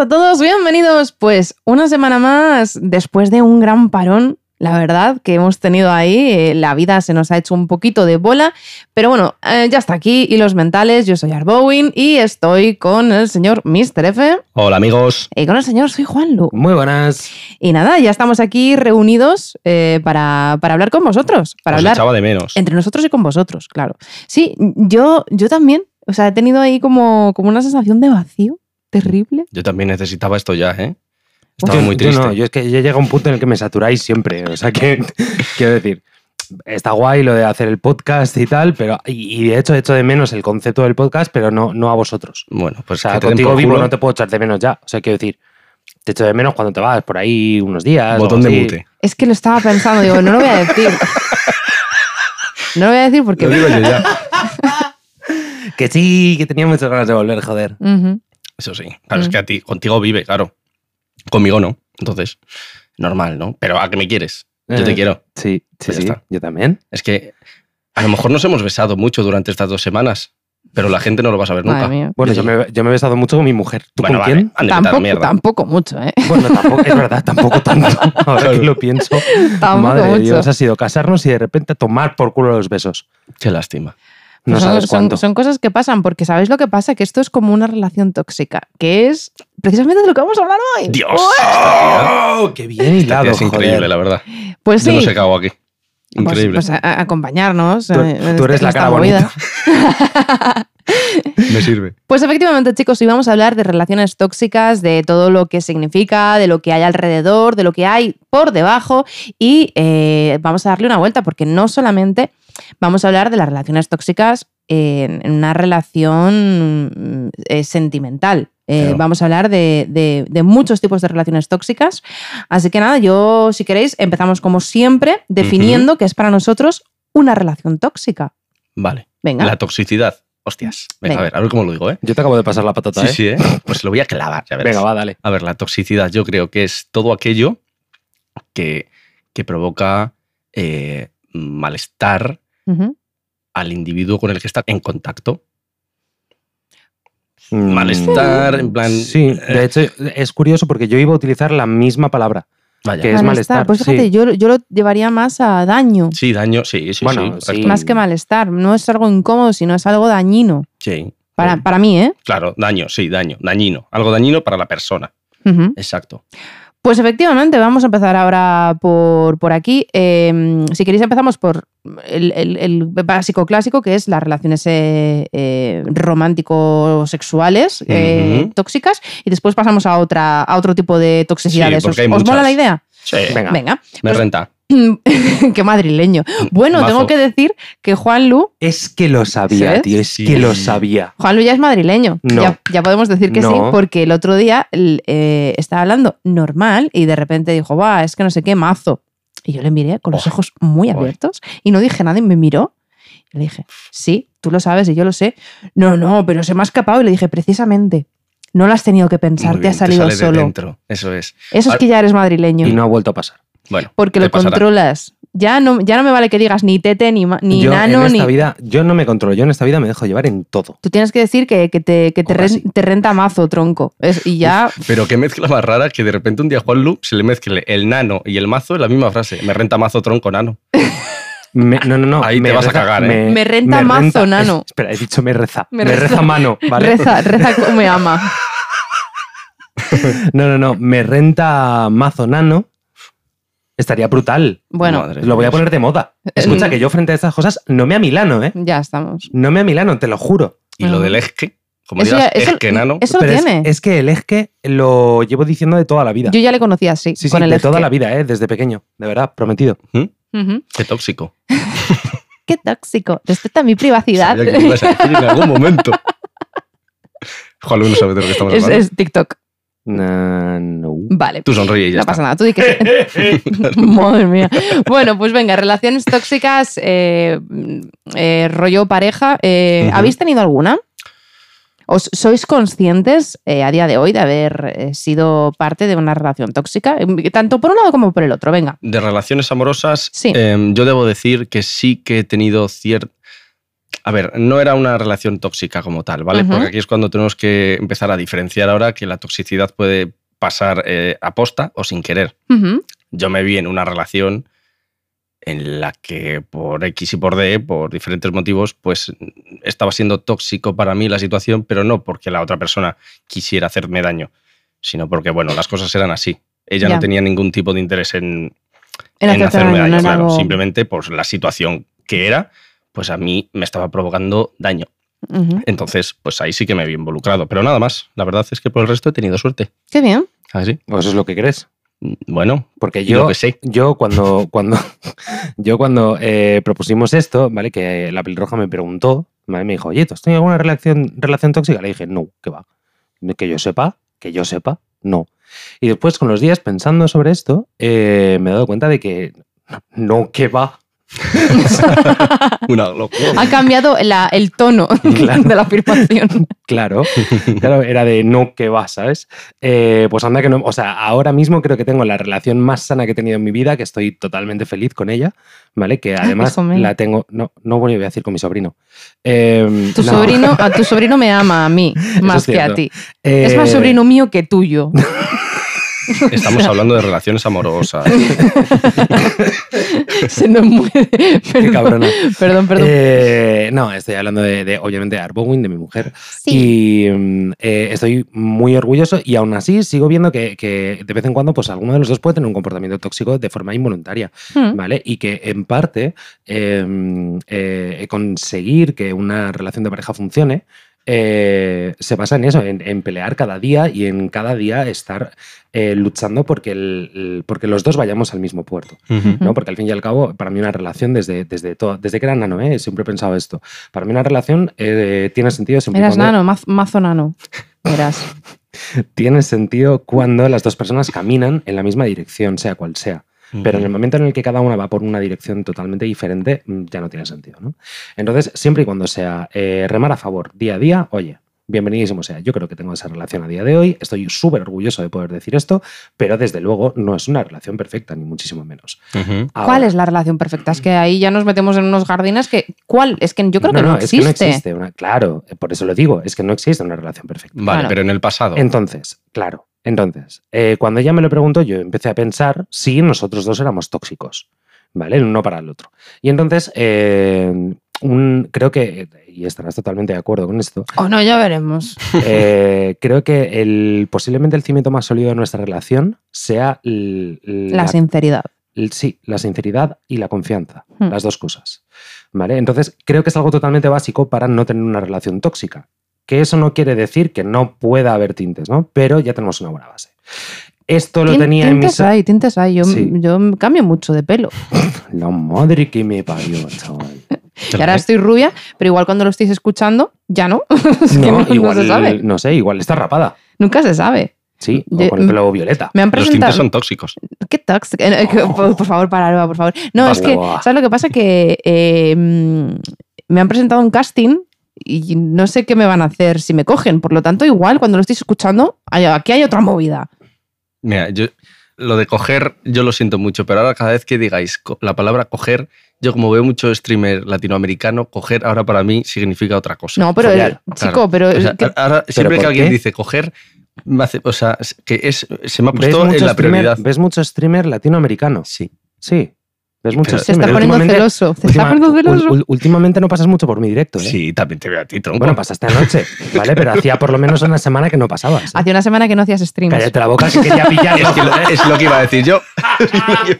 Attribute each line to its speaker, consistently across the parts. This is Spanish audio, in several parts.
Speaker 1: a todos, bienvenidos. Pues una semana más después de un gran parón la verdad, que hemos tenido ahí. Eh, la vida se nos ha hecho un poquito de bola, pero bueno, eh, ya está aquí. Y los mentales, yo soy Arbowin y estoy con el señor Mr. F.
Speaker 2: Hola amigos.
Speaker 1: Y con el señor soy Juan Lu.
Speaker 3: Muy buenas.
Speaker 1: Y nada, ya estamos aquí reunidos eh, para, hablar con vosotros. Para
Speaker 2: Os
Speaker 1: hablar
Speaker 2: echaba de menos.
Speaker 1: Entre nosotros y con vosotros, claro. Sí, yo, yo también. O sea, he tenido ahí como, como una sensación de vacío terrible.
Speaker 2: Yo también necesitaba esto ya, ¿eh? Estaba muy triste.
Speaker 3: Yo no, yo es que ya llega un punto en el que me saturáis siempre. O sea, que quiero decir, está guay lo de hacer el podcast y tal, pero y, de hecho he hecho de menos el concepto del podcast, pero no, no a vosotros.
Speaker 2: Bueno, pues
Speaker 3: o sea, contigo vivo no te puedo echar de menos ya. O sea, quiero decir, te echo de menos cuando te vas por ahí unos días.
Speaker 2: Botón de mute.
Speaker 1: Es que lo estaba pensando, digo, no lo voy a decir. No lo voy a decir porque.
Speaker 2: Lo digo yo ya.
Speaker 3: que sí, que tenía muchas ganas de volver, joder.
Speaker 2: Eso sí. Claro, es que a ti, contigo vive, claro. Conmigo no. Entonces, normal, ¿no? Pero ¿a qué me quieres? Yo te eh, quiero.
Speaker 3: Sí, sí, pues sí. Yo también.
Speaker 2: Es que a lo mejor nos hemos besado mucho durante estas dos semanas, pero la gente no lo va a saber nunca.
Speaker 3: Bueno, yo me, he besado mucho con mi mujer. ¿Tú con quién?
Speaker 1: Tampoco, tampoco mucho, ¿eh?
Speaker 3: Bueno, tampoco, es verdad, tampoco tanto. Ahora que lo pienso.
Speaker 1: Tampoco Madre mucho.
Speaker 3: Dios, ha sido casarnos y de repente tomar por culo los besos.
Speaker 2: Qué lástima.
Speaker 3: No sabes
Speaker 1: son, son, cosas que pasan, porque ¿sabéis lo que pasa? Que esto es como una relación tóxica, que es precisamente de lo que vamos a hablar hoy.
Speaker 2: ¡Dios!
Speaker 3: ¡Oh! ¡Qué bien hilado!
Speaker 2: Es increíble, la verdad.
Speaker 1: Pues sí.
Speaker 2: Yo no sé qué hago aquí.
Speaker 1: Pues,
Speaker 2: increíble.
Speaker 1: Pues, acompañarnos.
Speaker 3: Tú, eres
Speaker 1: este,
Speaker 3: la cara bonita.
Speaker 2: Me sirve.
Speaker 1: Pues efectivamente, chicos, hoy vamos a hablar de relaciones tóxicas, de todo lo que significa, de lo que hay alrededor, de lo que hay por debajo y eh, vamos a darle una vuelta porque no solamente vamos a hablar de las relaciones tóxicas en, una relación eh, sentimental. Eh, vamos a hablar de, muchos tipos de relaciones tóxicas. Así que nada, yo, si queréis, empezamos como siempre definiendo qué es para nosotros una relación tóxica.
Speaker 2: Vale. Venga. La toxicidad. Hostias. Venga, a ver, a ver cómo lo digo, ¿eh?
Speaker 3: Yo te acabo de pasar la patata,
Speaker 2: sí, ¿eh? Sí, ¿eh? Pues lo voy a clavar, ya verás.
Speaker 3: Venga, va, dale.
Speaker 2: A ver, la toxicidad yo creo que es todo aquello que, que provoca eh, malestar al individuo con el que está en contacto. Mm. Malestar, en plan.
Speaker 3: Sí, de eh, hecho es curioso porque yo iba a utilizar la misma palabra. Vaya. Que es malestar.
Speaker 1: Pues fíjate, yo, yo, lo llevaría más a daño.
Speaker 2: Sí, daño, sí, sí, bueno, sí,
Speaker 1: Más que malestar. No es algo incómodo, sino es algo dañino.
Speaker 2: Sí.
Speaker 1: Para, para mí, ¿eh?
Speaker 2: Claro, daño, sí, daño. Dañino. Algo dañino para la persona. Exacto.
Speaker 1: Pues efectivamente, vamos a empezar ahora por, por aquí. Em, si queréis empezamos por el, básico clásico, que es las relaciones eh, eh, romántico-sexuales eh, tóxicas, y después pasamos a, otra, a otro tipo de toxicidades. ¿Os, mola la idea?
Speaker 2: Sí. Venga. Me pues renta.
Speaker 1: Qué madrileño. Bueno, tengo que decir que Juan Lu.
Speaker 3: Es que lo sabía, tío, es que lo sabía.
Speaker 1: Juan Lu ya es madrileño. Ya, podemos decir que sí, porque el otro día eh, estaba hablando normal y de repente dijo, va, es que no sé qué, mazo. Y yo le miré con los ojos muy abiertos y no dije nada y me miró. Y le dije, sí, tú lo sabes y yo lo sé. No, no, pero se me ha escapado y le dije, precisamente. No lo has tenido que pensar, te ha salido solo.
Speaker 2: dentro. Eso es.
Speaker 1: Eso es que ya eres madrileño.
Speaker 3: Y no ha vuelto a pasar.
Speaker 2: Bueno,
Speaker 1: porque lo controlas. Ya no, ya no me vale que digas ni tete, ni, ni
Speaker 3: yo
Speaker 1: nano,
Speaker 3: en esta vida, yo no me controlo, yo en esta vida me dejo llevar en todo.
Speaker 1: Tú tienes que decir que, te, te, renta mazo, tronco. y ya...
Speaker 2: pero qué mezcla más rara que de repente un día Juan Lu se le mezcle el nano y el mazo en la misma frase. Me renta mazo, tronco, nano.
Speaker 3: no, no, no.
Speaker 2: Ahí te vas a cagar,
Speaker 1: ¿eh? Me, renta mazo, nano.
Speaker 3: espera, he dicho me reza. Me, reza, mano, ¿vale?
Speaker 1: Reza, reza como me ama.
Speaker 3: no, no, no. Me renta mazo, nano Estaría brutal.
Speaker 1: Bueno,
Speaker 3: lo voy a poner de moda. Escucha, que yo frente a estas cosas no me a Milano, ¿eh?
Speaker 1: Ya estamos.
Speaker 3: No me a Milano, te lo juro.
Speaker 2: Y lo del esque, como eso digas, eso, esque nano.
Speaker 1: Eso lo tiene.
Speaker 3: Es, que el esque lo llevo diciendo de toda la vida.
Speaker 1: Yo ya le conocía así.
Speaker 3: Sí, sí, de toda la vida, ¿eh? Desde pequeño. De verdad, prometido.
Speaker 2: ¿Mm? Qué tóxico.
Speaker 1: Qué tóxico. Respeta mi privacidad.
Speaker 2: Sabía que ibas a decir en algún momento. Juan no sabe de lo que estamos hablando.
Speaker 1: Es, es TikTok.
Speaker 3: No,
Speaker 1: Vale.
Speaker 2: Tú sonríe y ya
Speaker 1: No pasa nada, tú di que Madre mía. Bueno, pues venga, relaciones tóxicas, eh, eh, rollo pareja. Eh, ¿Habéis tenido alguna? ¿Os sois conscientes a día de hoy de haber sido parte de una relación tóxica? Tanto por un lado como por el otro, venga.
Speaker 2: De relaciones amorosas, em, yo debo decir que sí que he tenido cierto A ver, no era una relación tóxica como tal, ¿vale? Porque aquí es cuando tenemos que empezar a diferenciar ahora que la toxicidad puede pasar eh, a posta o sin querer. Yo me vi en una relación en la que por X y por D, por diferentes motivos, pues estaba siendo tóxico para mí la situación, pero no porque la otra persona quisiera hacerme daño, sino porque, bueno, las cosas eran así. Ella
Speaker 1: Ya.
Speaker 2: no tenía ningún tipo de interés en,
Speaker 1: En
Speaker 2: hacerme
Speaker 1: daño, no
Speaker 2: claro.
Speaker 1: algo-
Speaker 2: Simplemente, pues la situación que era, pues a mí me estaba provocando daño. Entonces, pues ahí sí que me vi involucrado. Pero nada más. La verdad es que por el resto he tenido suerte.
Speaker 1: Qué bien.
Speaker 2: ¿Así?
Speaker 3: Pues eso es lo que crees.
Speaker 2: Bueno,
Speaker 3: Porque yo,
Speaker 2: que sé.
Speaker 3: yo cuando, cuando, yo cuando eh, propusimos esto, ¿vale? Que la pelirroja me preguntó, ¿vale? Me dijo, oye, ¿tú has tenido alguna relación, relación tóxica? Le dije, no, que va. Que yo sepa, que yo sepa, no. Y después, con los días pensando sobre esto, eh, me he dado cuenta de que no, que va.
Speaker 2: Una locura.
Speaker 1: Ha cambiado la- el tono
Speaker 3: Claro.
Speaker 1: de la afirmación.
Speaker 3: Claro, claro, era de no que va, ¿sabes? Eh, pues anda que no, o sea, ahora mismo creo que tengo la relación más sana que he tenido en mi vida, que estoy totalmente feliz con ella, ¿vale? Que además
Speaker 1: pues él.
Speaker 3: la tengo, no, no voy a decir con mi sobrino. Eh,
Speaker 1: Tu
Speaker 3: no,
Speaker 1: sobrino, a tu sobrino me ama a mí más
Speaker 3: es
Speaker 1: que a ti.
Speaker 3: eh,
Speaker 1: Es más sobrino mío que tuyo.
Speaker 2: Estamos hablando de relaciones amorosas.
Speaker 1: Se nos muere.
Speaker 3: Qué
Speaker 1: Perdón,
Speaker 3: cabrona.
Speaker 1: perdón. perdón.
Speaker 3: Eh, no, estoy hablando de, de, obviamente, de Arbowin, de mi mujer.
Speaker 1: Sí.
Speaker 3: Y mm, eh, estoy muy orgulloso y aún así sigo viendo que, que de vez en cuando pues alguno de los dos puede tener un comportamiento tóxico de forma involuntaria.
Speaker 1: Hmm.
Speaker 3: ¿vale? Y que en parte eh, eh, conseguir que una relación de pareja funcione eh, se basa en eso, en, en pelear cada día y en cada día estar eh, luchando porque, el- el- porque los dos vayamos al mismo puerto. ¿no? Porque al fin y al cabo, para mí una relación desde, desde, todo, desde que era nano, ¿eh? siempre he pensado esto. Para mí una relación eh, tiene sentido siempre
Speaker 1: Eras
Speaker 3: cuando-
Speaker 1: nano, maz- mazo nano. Eras.
Speaker 3: tiene sentido cuando las dos personas caminan en la misma dirección, sea cual sea. Pero en el momento en el que cada una va por una dirección totalmente diferente, mm, ya no tiene sentido. ¿no? Entonces, siempre y cuando sea eh, remar a favor día a día, oye, bienvenidísimo sea. Yo creo que tengo esa relación a día de hoy, estoy súper orgulloso de poder decir esto, pero desde luego no es una relación perfecta, ni muchísimo menos.
Speaker 1: ¿Cuál
Speaker 3: Ahora-
Speaker 1: es la relación perfecta? Es que ahí ya nos metemos en unos jardines que. ¿Cuál? Es que yo creo que no,
Speaker 3: es
Speaker 1: existe.
Speaker 3: que no existe una, claro, por eso lo digo, es que no existe una relación perfecta.
Speaker 2: Vale,
Speaker 1: Claro.
Speaker 2: pero en el pasado.
Speaker 3: Entonces, claro, entonces, eh, cuando ella me lo preguntó, yo empecé a pensar si nosotros dos éramos tóxicos, ¿vale? El uno para el otro. Y entonces, eh, un- creo que, y estarás totalmente de acuerdo con esto,
Speaker 1: O no, ya veremos.
Speaker 3: eh, creo que el, posiblemente el cimiento más sólido de nuestra relación sea el-
Speaker 1: La sinceridad.
Speaker 3: sí, la sinceridad y la confianza,
Speaker 1: Hmm.
Speaker 3: las dos cosas. ¿Vale? Entonces, creo que es algo totalmente básico para no tener una relación tóxica. Que eso no quiere decir que no pueda haber tintes, ¿no? Pero ya tenemos una buena base. Esto lo tenía en mi
Speaker 1: tintes hay, tintes hay. Yo,
Speaker 3: Sí.
Speaker 1: yo cambio mucho de pelo.
Speaker 3: La madre que me parió, chaval.
Speaker 1: Y ahora estoy rubia, pero igual cuando lo estéis escuchando, ya no. es que no, no
Speaker 3: igual,
Speaker 1: se sabe.
Speaker 3: no sé, igual está rapada.
Speaker 1: Nunca se sabe.
Speaker 3: Sí, o
Speaker 1: Yo-
Speaker 3: con el pelo violeta.
Speaker 1: Me han
Speaker 2: Los tintes
Speaker 1: presentado.
Speaker 2: son tóxicos.
Speaker 1: ¿Qué tax? Eh, por, por favor, para, Alba, por favor. No, es que. ¿sabes lo que pasa? Que eh, mm, me han presentado un casting y no sé qué me van a hacer si me cogen. Por lo tanto, igual cuando lo estoy escuchando, aquí hay otra movida.
Speaker 2: Mira, yo lo de coger, yo lo siento mucho, pero ahora cada vez que digáis la palabra coger, yo como veo mucho streamer latinoamericano, coger ahora para mí significa otra cosa.
Speaker 1: No, pero,
Speaker 3: follar,
Speaker 1: chico, pero.
Speaker 2: O sea,
Speaker 1: ¿qué-
Speaker 2: ahora, siempre
Speaker 3: ¿por
Speaker 2: que alguien
Speaker 3: qué?
Speaker 2: dice coger, me hace, o sea, que es, se me ha
Speaker 3: ¿Ves
Speaker 2: puesto en
Speaker 3: mucho,
Speaker 2: la
Speaker 3: streamer,
Speaker 2: prioridad.
Speaker 3: ¿Ves mucho streamer latinoamericano?
Speaker 2: Sí.
Speaker 3: Sí. ¿Ves mucho
Speaker 1: se está poniendo celoso. Se
Speaker 3: última-
Speaker 1: está poniendo celoso.
Speaker 3: últimamente no pasas mucho por mi directo, ¿eh?
Speaker 2: Sí, también te veo a ti, tronco.
Speaker 3: Bueno, pasaste anoche, ¿vale? Pero hacía por lo menos una semana que no pasabas. ¿eh?
Speaker 1: Hacía una semana que no hacías streams.
Speaker 3: Cállate la boca que quería pillarlo.
Speaker 2: es, que lo, es lo que iba a decir yo. Es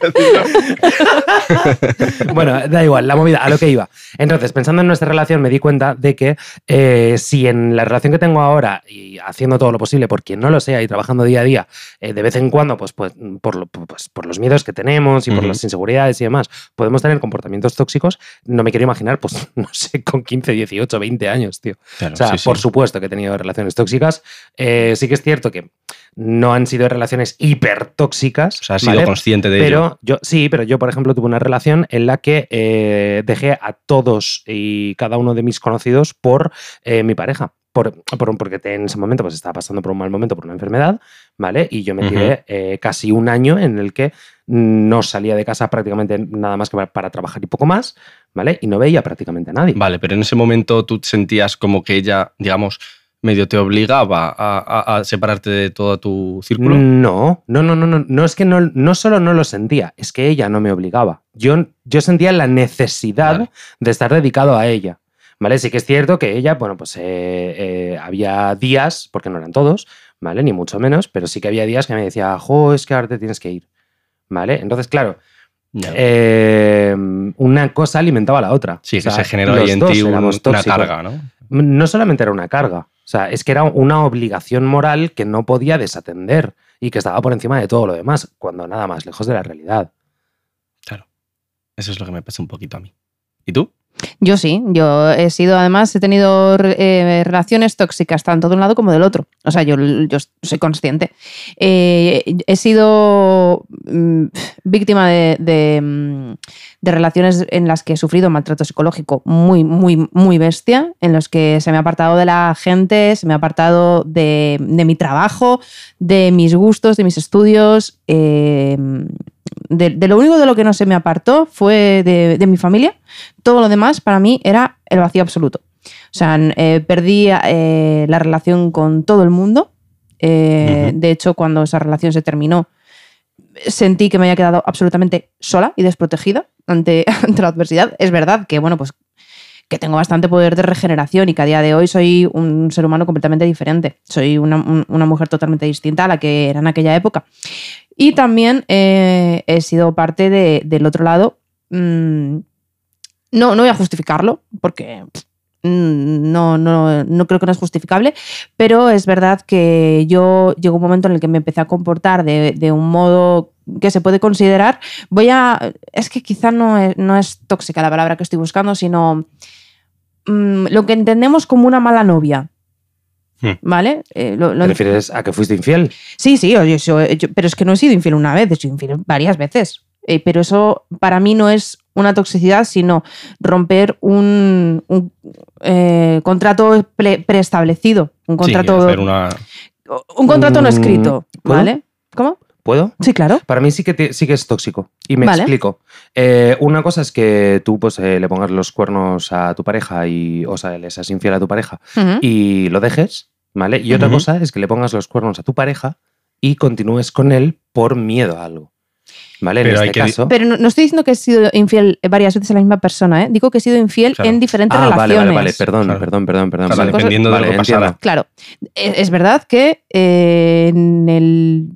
Speaker 2: lo que iba a decir yo.
Speaker 3: bueno, da igual, la movida, a lo que iba. Entonces, pensando en nuestra relación, me di cuenta de que eh, si en la relación que tengo ahora, y haciendo todo lo posible por quien no lo sea y trabajando día a día, eh, de vez en cuando, pues, pues, por, lo- pues, por los miedos que tenemos y por las inseguridades y demás, podemos tener comportamientos tóxicos, no me quiero imaginar, pues, no sé, con 15, 18, 20 años, tío.
Speaker 2: Claro,
Speaker 3: O sea,
Speaker 2: sí, sí.
Speaker 3: por supuesto que he tenido relaciones tóxicas. Eh, sí que es cierto que no han sido relaciones hipertóxicas.
Speaker 2: O sea, has sido consciente de ello.
Speaker 3: Pero yo, sí, pero yo, por ejemplo, tuve una relación en la que eh, dejé a todos y cada uno de mis conocidos por eh, mi pareja. Por, por- porque en ese momento pues estaba pasando por un mal momento, por una enfermedad, ¿vale? Y yo me
Speaker 2: Ujú.
Speaker 3: tiré eh, casi un año en el que no salía de casa prácticamente nada más que para, para trabajar y poco más, ¿vale? Y no veía prácticamente a nadie.
Speaker 2: Vale, pero en ese momento tú sentías como que ella, digamos, medio te obligaba a, a- a separarte de todo tu círculo.
Speaker 3: No, no, no, no, no, no es que no, no solo no lo sentía, es que ella no me obligaba. Yo, yo sentía la necesidad
Speaker 2: Vale.
Speaker 3: de estar dedicado a ella. ¿Vale? Sí que es cierto que ella, bueno, pues eh, eh, había días, porque no eran todos, ¿vale? Ni mucho menos, pero sí que había días que me decía, jo, es que ahora te tienes que ir. ¿Vale? Entonces, claro, eh, una cosa alimentaba a la otra.
Speaker 2: sí,
Speaker 3: O
Speaker 2: que se generó ahí en ti un- una carga, ¿no?
Speaker 3: No solamente era una carga, o sea, es que era una obligación moral que no podía desatender y que estaba por encima de todo lo demás, cuando nada más lejos de la realidad.
Speaker 2: Claro. Eso es lo que me pasa un poquito a mí. ¿Y tú?
Speaker 1: Yo sí, yo he sido, además, he tenido eh, relaciones tóxicas tanto de un lado como del otro. O sea, yo, yo soy consciente. Eh, he sido mm, víctima de, mm, de relaciones en las que he sufrido maltrato psicológico muy, muy, muy bestia, en los que se me ha apartado de la gente, se me ha apartado de, de mi trabajo, de mis gustos, de mis estudios. eh, de, de lo único de lo que no se me apartó fue de, de mi familia. Todo lo demás para mí era el vacío absoluto. O sea, eh, perdí eh, la relación con todo el mundo. Eh. De hecho, cuando esa relación se terminó, sentí que me había quedado absolutamente sola y desprotegida ante, ante la adversidad. Es verdad que, bueno, pues que tengo bastante poder de regeneración y que a día de hoy soy un ser humano completamente diferente. Soy una, un- una mujer totalmente distinta a la que era en aquella época. Y también eh, he sido parte de- del otro lado. mm, no, no voy a justificarlo, porque mm, no, no, no creo que no es justificable, pero es verdad que yo llegó un momento en el que me empecé a comportar de, un modo que se puede considerar, voy a, es que quizá no es tóxica la palabra que estoy buscando, sino mm, lo que entendemos como una mala novia.
Speaker 2: Hmm.
Speaker 1: ¿Vale? Eh, lo- lo-
Speaker 3: ¿Te refieres a que fuiste infiel?
Speaker 1: Sí, sí, yo- pero es que no he sido infiel una vez, he sido infiel varias veces. Eh, pero eso para mí no es una toxicidad, sino romper un, un, eh, contrato pre- preestablecido. Un
Speaker 2: Sí,
Speaker 1: contrato,
Speaker 2: hacer una...
Speaker 1: un contrato no escrito.
Speaker 3: ¿puedo?
Speaker 1: ¿Vale? ¿Cómo?
Speaker 3: ¿Puedo?
Speaker 1: Sí, claro.
Speaker 3: Para mí sí que, te- sí que es tóxico. Y me
Speaker 1: Vale.
Speaker 3: explico. Eh, una cosa es que tú pues, eh, le pongas los cuernos a tu pareja y, o sea, le seas infiel a tu pareja y lo dejes, ¿vale? Y otra cosa es que le pongas los cuernos a tu pareja y continúes con él por miedo a algo. ¿Vale? En
Speaker 2: Pero hay
Speaker 3: este caso.
Speaker 1: Pero no, no estoy diciendo que he sido infiel varias veces a la misma persona, ¿eh? Digo que he sido infiel
Speaker 2: Claro.
Speaker 1: en diferentes
Speaker 3: ah, vale,
Speaker 1: relaciones.
Speaker 3: vale, vale. Perdón,
Speaker 2: Claro.
Speaker 3: perdón, perdón, perdón.
Speaker 2: Claro,
Speaker 3: vale.
Speaker 2: dependiendo de
Speaker 3: Vale,
Speaker 2: lo que pasara.
Speaker 1: Claro, es, es verdad que eh, en el.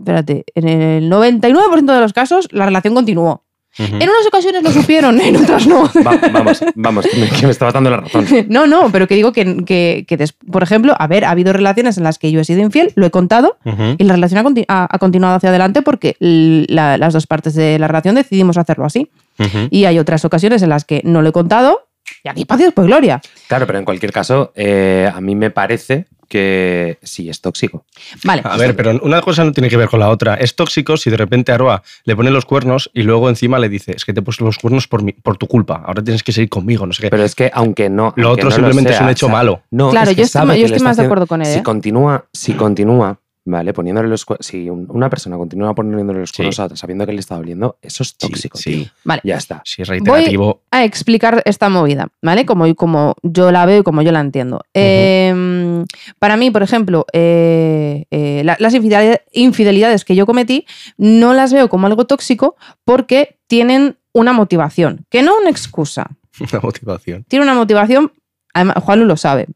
Speaker 1: Espérate, en el 99% de los casos la relación continuó. En unas ocasiones lo supieron, en otras no.
Speaker 3: Va- vamos, vamos, que me, que me estabas dando la razón.
Speaker 1: No, no, pero que digo que, que, que des- por ejemplo, a ver, ha habido relaciones en las que yo he sido infiel, lo he contado,
Speaker 2: Ujú.
Speaker 1: y la relación ha, conti- ha- ha continuado hacia adelante porque la- las dos partes de la relación decidimos hacerlo así.
Speaker 2: Ujú.
Speaker 1: Y hay otras ocasiones en las que no lo he contado, y aquí espacio después gloria.
Speaker 3: Claro, pero en cualquier caso, eh, a mí me parece que sí es tóxico.
Speaker 1: Vale.
Speaker 2: A ver, pero una cosa no tiene que ver con la otra. Es tóxico si de repente Aroa le pone los cuernos y luego encima le dice, es que te he puesto los cuernos por, mi- por tu culpa, ahora tienes que seguir conmigo, no sé qué.
Speaker 3: Pero es que aunque no.
Speaker 2: Lo
Speaker 3: aunque
Speaker 2: otro
Speaker 3: no
Speaker 2: simplemente es
Speaker 3: sea,
Speaker 2: un hecho
Speaker 3: o sea,
Speaker 2: malo.
Speaker 3: No,
Speaker 1: Claro,
Speaker 3: es que
Speaker 1: yo estoy
Speaker 3: sabe
Speaker 1: yo estoy más de acuerdo con él,
Speaker 3: Si
Speaker 1: ¿eh?
Speaker 3: continúa, si continúa, ¿vale? Poniéndole los. Si un- una persona continúa poniéndole los
Speaker 2: Sí.
Speaker 3: cuernos a otra sabiendo que le está doliendo, eso es tóxico.
Speaker 2: sí.
Speaker 3: tío.
Speaker 1: Vale.
Speaker 3: Ya está.
Speaker 2: Si es reiterativo,
Speaker 1: a explicar esta movida, ¿vale? Como, como yo la veo y como yo la entiendo. Eh, para mí, por ejemplo, eh, eh, la- las infidelidades, infidelidades que yo cometí no las veo como algo tóxico porque tienen una motivación, que no una excusa,
Speaker 2: una motivación.
Speaker 1: tiene una motivación, además, Juan lo sabe.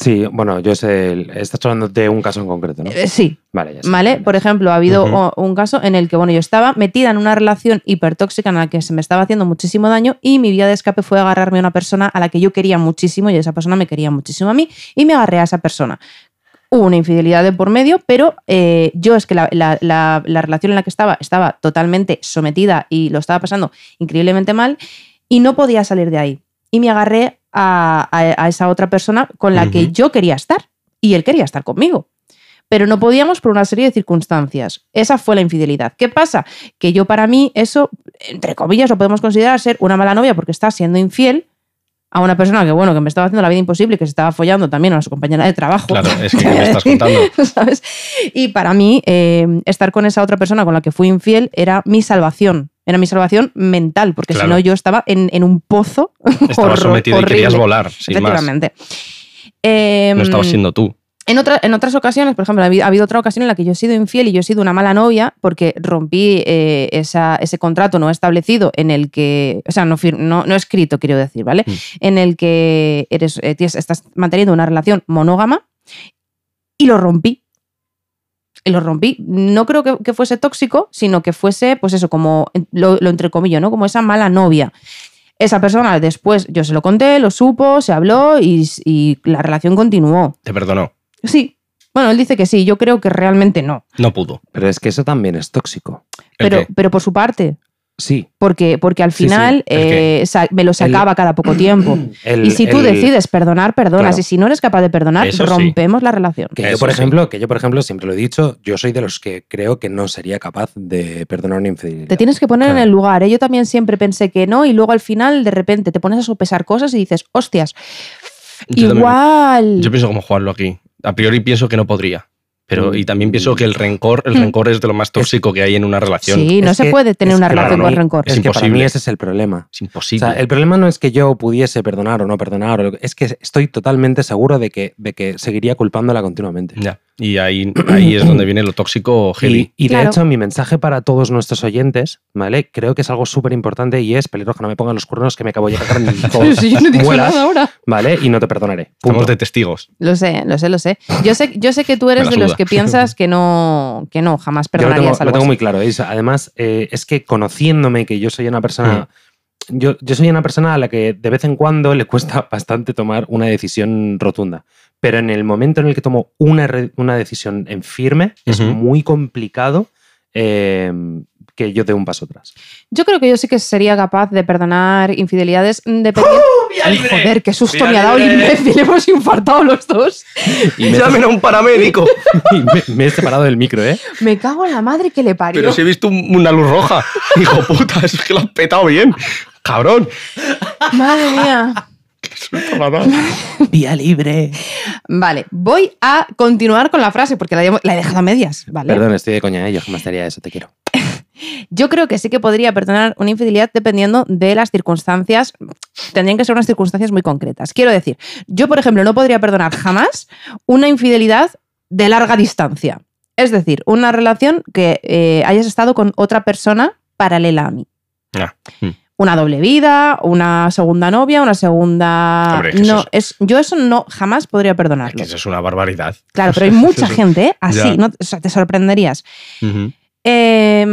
Speaker 3: Sí, bueno, yo sé. el- Estás hablando de un caso en concreto, ¿no?
Speaker 1: Eh, sí,
Speaker 3: Vale, ya sé.
Speaker 1: ¿Vale? Por ejemplo, ha habido un caso en el que, bueno, yo estaba metida en una relación hipertóxica en la que se me estaba haciendo muchísimo daño y mi vía de escape fue agarrarme a una persona a la que yo quería muchísimo y esa persona me quería muchísimo a mí y me agarré a esa persona. Hubo una infidelidad de por medio, pero eh, yo es que la, la- la- la relación en la que estaba estaba totalmente sometida y lo estaba pasando increíblemente mal y no podía salir de ahí. Y me agarré a, a- a esa otra persona con la que yo quería estar y él quería estar conmigo pero no podíamos por una serie de circunstancias. Esa fue la infidelidad. ¿Qué pasa? Que yo para mí eso, entre comillas, lo podemos considerar ser una mala novia porque está siendo infiel, a una persona que, bueno, que me estaba haciendo la vida imposible que se estaba follando también a su compañera de trabajo.
Speaker 2: Claro, es que ¿qué me estás contando.
Speaker 1: ¿Sabes? Y para mí, eh, estar con esa otra persona con la que fui infiel era mi salvación. Era mi salvación mental, porque si no yo estaba en, en un pozo. Horror-
Speaker 2: sometido y querías volar, sin más.
Speaker 1: Efectivamente. Em,
Speaker 2: No estabas siendo tú.
Speaker 1: en, otra- en otras ocasiones, por ejemplo, ha habido, ha habido otra ocasión en la que yo he sido infiel y yo he sido una mala novia porque rompí eh, esa- ese contrato no establecido en el que, o sea, no, no, no escrito, quiero decir, ¿vale?
Speaker 2: Mm.
Speaker 1: En el que eres, eh, estás manteniendo una relación monógama y lo rompí. Y lo rompí. No creo que, que fuese tóxico, sino que fuese, pues eso, como lo, lo entrecomillo, ¿no? Como esa mala novia. Esa persona después, yo se lo conté, lo supo, se habló y, y la relación continuó.
Speaker 2: Te perdonó.
Speaker 1: Sí. Bueno, él dice que sí, yo creo que realmente no.
Speaker 2: No pudo.
Speaker 3: Pero es que eso también es tóxico.
Speaker 2: ¿El
Speaker 1: Pero, pero por su parte,
Speaker 3: Sí.
Speaker 1: porque, porque al
Speaker 3: Sí, sí.
Speaker 1: final eh, sa- me lo sacaba cada poco tiempo.
Speaker 3: El-
Speaker 1: y si tú
Speaker 3: el-
Speaker 1: decides perdonar, perdonas.
Speaker 3: Claro.
Speaker 1: Y si no eres capaz de perdonar,
Speaker 2: Eso sí.
Speaker 1: rompemos la relación.
Speaker 3: Que yo, por
Speaker 2: sí.
Speaker 3: ejemplo, que yo, por ejemplo, siempre lo he dicho, yo soy de los que creo que no sería capaz de perdonar una infidelidad.
Speaker 1: Te tienes que poner
Speaker 3: Claro.
Speaker 1: en el lugar. ¿eh? Yo también siempre pensé que no, y luego al final de repente te pones a sopesar cosas y dices, hostias,
Speaker 2: Yo también-
Speaker 1: igual.
Speaker 2: Yo pienso como Juanlo aquí. A priori pienso que no podría. Pero, y también pienso que el rencor, el
Speaker 1: Mm.
Speaker 2: rencor es de lo más tóxico que hay en una relación.
Speaker 1: sí, no
Speaker 3: Es
Speaker 1: se
Speaker 3: que-
Speaker 1: puede tener una relación
Speaker 2: mí-
Speaker 1: con rencor.
Speaker 3: Es
Speaker 2: Es
Speaker 3: que para mí
Speaker 2: imposible.
Speaker 3: ese es el problema.
Speaker 2: Es
Speaker 3: O
Speaker 2: imposible.
Speaker 3: sea, el problema no es que yo pudiese perdonar o no perdonar, o es que estoy totalmente seguro de que, de que seguiría culpándola continuamente.
Speaker 2: Ya. Y ahí, ahí es donde viene lo tóxico heavy.
Speaker 3: Y, y de
Speaker 1: Claro.
Speaker 3: hecho, mi mensaje para todos nuestros oyentes, ¿vale? Creo que es algo súper importante y es pelirroja, no me pongan los cuernos que me acabo de cagar en
Speaker 1: Pero si yo no he dicho
Speaker 3: muelas,
Speaker 1: nada ahora.
Speaker 3: ¿vale? Y no te perdonaré. Punto.
Speaker 2: Estamos de testigos.
Speaker 1: Lo sé, lo sé, lo sé. Yo sé, yo sé que tú eres de los que piensas que no, que no, jamás
Speaker 3: Yo lo tengo,
Speaker 1: perdonarías
Speaker 3: lo
Speaker 1: algo
Speaker 3: tengo
Speaker 1: así.
Speaker 3: muy claro. es- además, eh, es que conociéndome que yo soy una persona. Yo, yo soy una persona a la que de vez en cuando le cuesta bastante tomar una decisión rotunda. Pero en el momento en el que tomo una, una decisión en firme, es muy complicado eh, que yo dé un paso atrás.
Speaker 1: Yo creo que yo sí que sería capaz de perdonar infidelidades dependiendo. Ay, joder, qué susto
Speaker 2: ¡Vía
Speaker 1: me ha dado el imbécil. Hemos infartado los dos.
Speaker 3: Y me,
Speaker 2: Llamen a un paramédico.
Speaker 3: y me- me he separado del micro, ¿eh?
Speaker 1: Me cago en la madre que le parió.
Speaker 2: Pero si he visto un- una luz roja. Hijo puta, es que lo has petado bien. Cabrón.
Speaker 1: Madre mía.
Speaker 3: Vía libre.
Speaker 1: Vale, voy a continuar con la frase porque la, he- la he dejado a medias. ¿vale?
Speaker 3: Perdón, estoy de coña, ¿eh? yo jamás te haría eso, te quiero.
Speaker 1: Yo creo que sí que podría perdonar una infidelidad dependiendo de las circunstancias. Tendrían que ser unas circunstancias muy concretas. Quiero decir, yo, por ejemplo, no podría perdonar jamás una infidelidad de larga distancia. Es decir, una relación que eh, hayas estado con otra persona paralela a mí.
Speaker 2: Ah, mm.
Speaker 1: Una doble vida, una segunda novia, una segunda.
Speaker 2: Hombre, que
Speaker 1: no,
Speaker 2: eso
Speaker 1: es, yo eso no jamás podría
Speaker 2: Es
Speaker 1: perdonarlo.
Speaker 2: que eso es una barbaridad.
Speaker 1: Claro, pero hay mucha gente ¿eh? así. ¿no? O sea, te sorprenderías. Eh,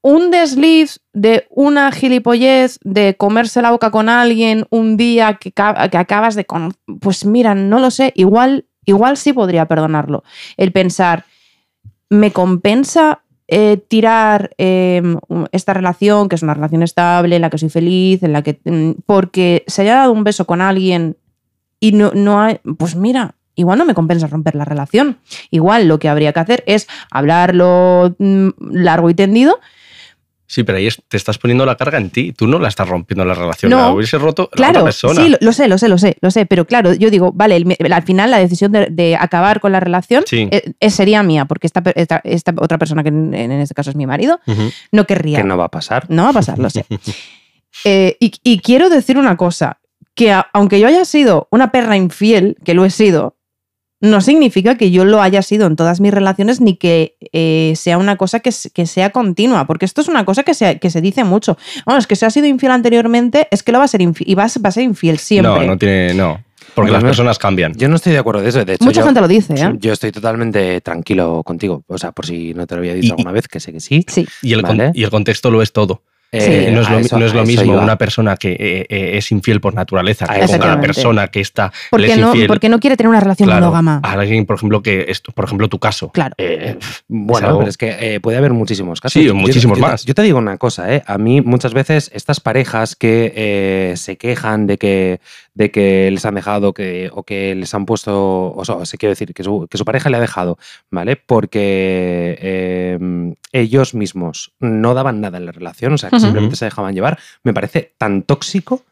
Speaker 1: un desliz de una gilipollez de comerse la boca con alguien un día que, que acabas de con pues mira no lo sé igual igual sí podría perdonarlo el pensar me compensa eh, tirar eh, esta relación que es una relación estable en la que soy feliz en la que mm, porque se haya dado un beso con alguien y no, no hay pues mira igual no me compensa romper la relación. Igual lo que habría que hacer es hablarlo mm, largo y tendido
Speaker 2: Sí, pero ahí te estás poniendo la carga en ti. Tú no la estás rompiendo la relación.
Speaker 1: No.
Speaker 2: La hubiese roto la otra
Speaker 1: Claro,
Speaker 2: persona.
Speaker 1: sí, lo, lo sé, lo sé, lo sé, lo sé, pero claro, yo digo, vale, el- al final la decisión de, de acabar con la relación
Speaker 2: Sí.
Speaker 1: eh, eh, sería mía, porque esta, esta, esta otra persona, que en, en este caso es mi marido,
Speaker 2: Ujú.
Speaker 1: no querría.
Speaker 3: Que no va a pasar.
Speaker 1: No va a pasar, lo sé. Eh, y, y quiero decir una cosa, que a- aunque yo haya sido una perra infiel, que lo he sido, no significa que yo lo haya sido en todas mis relaciones ni que eh, sea una cosa que, que sea continua, porque esto es una cosa que se, que se dice mucho. Vamos, que se ha sido infiel anteriormente, es que lo va a ser infiel, y va a, va a ser infiel siempre.
Speaker 2: No, no tiene. No. Porque
Speaker 3: Bueno,
Speaker 2: las personas cambian.
Speaker 3: Yo no estoy de acuerdo de eso. De hecho,
Speaker 1: Mucha
Speaker 3: yo,
Speaker 1: gente lo dice, ¿eh?
Speaker 3: yo estoy totalmente tranquilo contigo. O sea, por si no te lo había dicho
Speaker 2: Y-
Speaker 3: alguna vez, que sé que sí.
Speaker 1: Sí.
Speaker 2: Y el, con- y el contexto lo es todo.
Speaker 3: Eh,
Speaker 2: no es lo,
Speaker 3: eso-
Speaker 2: no es lo
Speaker 3: a eso
Speaker 2: mismo
Speaker 3: iba.
Speaker 2: una persona que eh, eh, es infiel por naturaleza
Speaker 3: A
Speaker 2: que con una persona que está le
Speaker 1: Porque
Speaker 2: es
Speaker 1: no,
Speaker 2: infiel.
Speaker 1: porque no quiere tener una relación
Speaker 2: Claro,
Speaker 1: monógama.
Speaker 2: a alguien, por ejemplo, que por ejemplo, tu caso.
Speaker 1: Claro.
Speaker 2: Eh,
Speaker 3: Bueno, pero es que eh, puede haber muchísimos casos.
Speaker 2: Sí,
Speaker 3: Yo-
Speaker 2: muchísimos
Speaker 3: yo-
Speaker 2: más.
Speaker 3: Yo te digo una cosa, ¿eh? A mí muchas veces estas parejas que eh, se quejan de que, de que les han dejado que, o que les han puesto, o sea, se quiere decir, que su, que su pareja le ha dejado, ¿vale? Porque eh, ellos mismos no daban nada en la relación, o sea, que simplemente se dejaban llevar, me parece tan tóxico.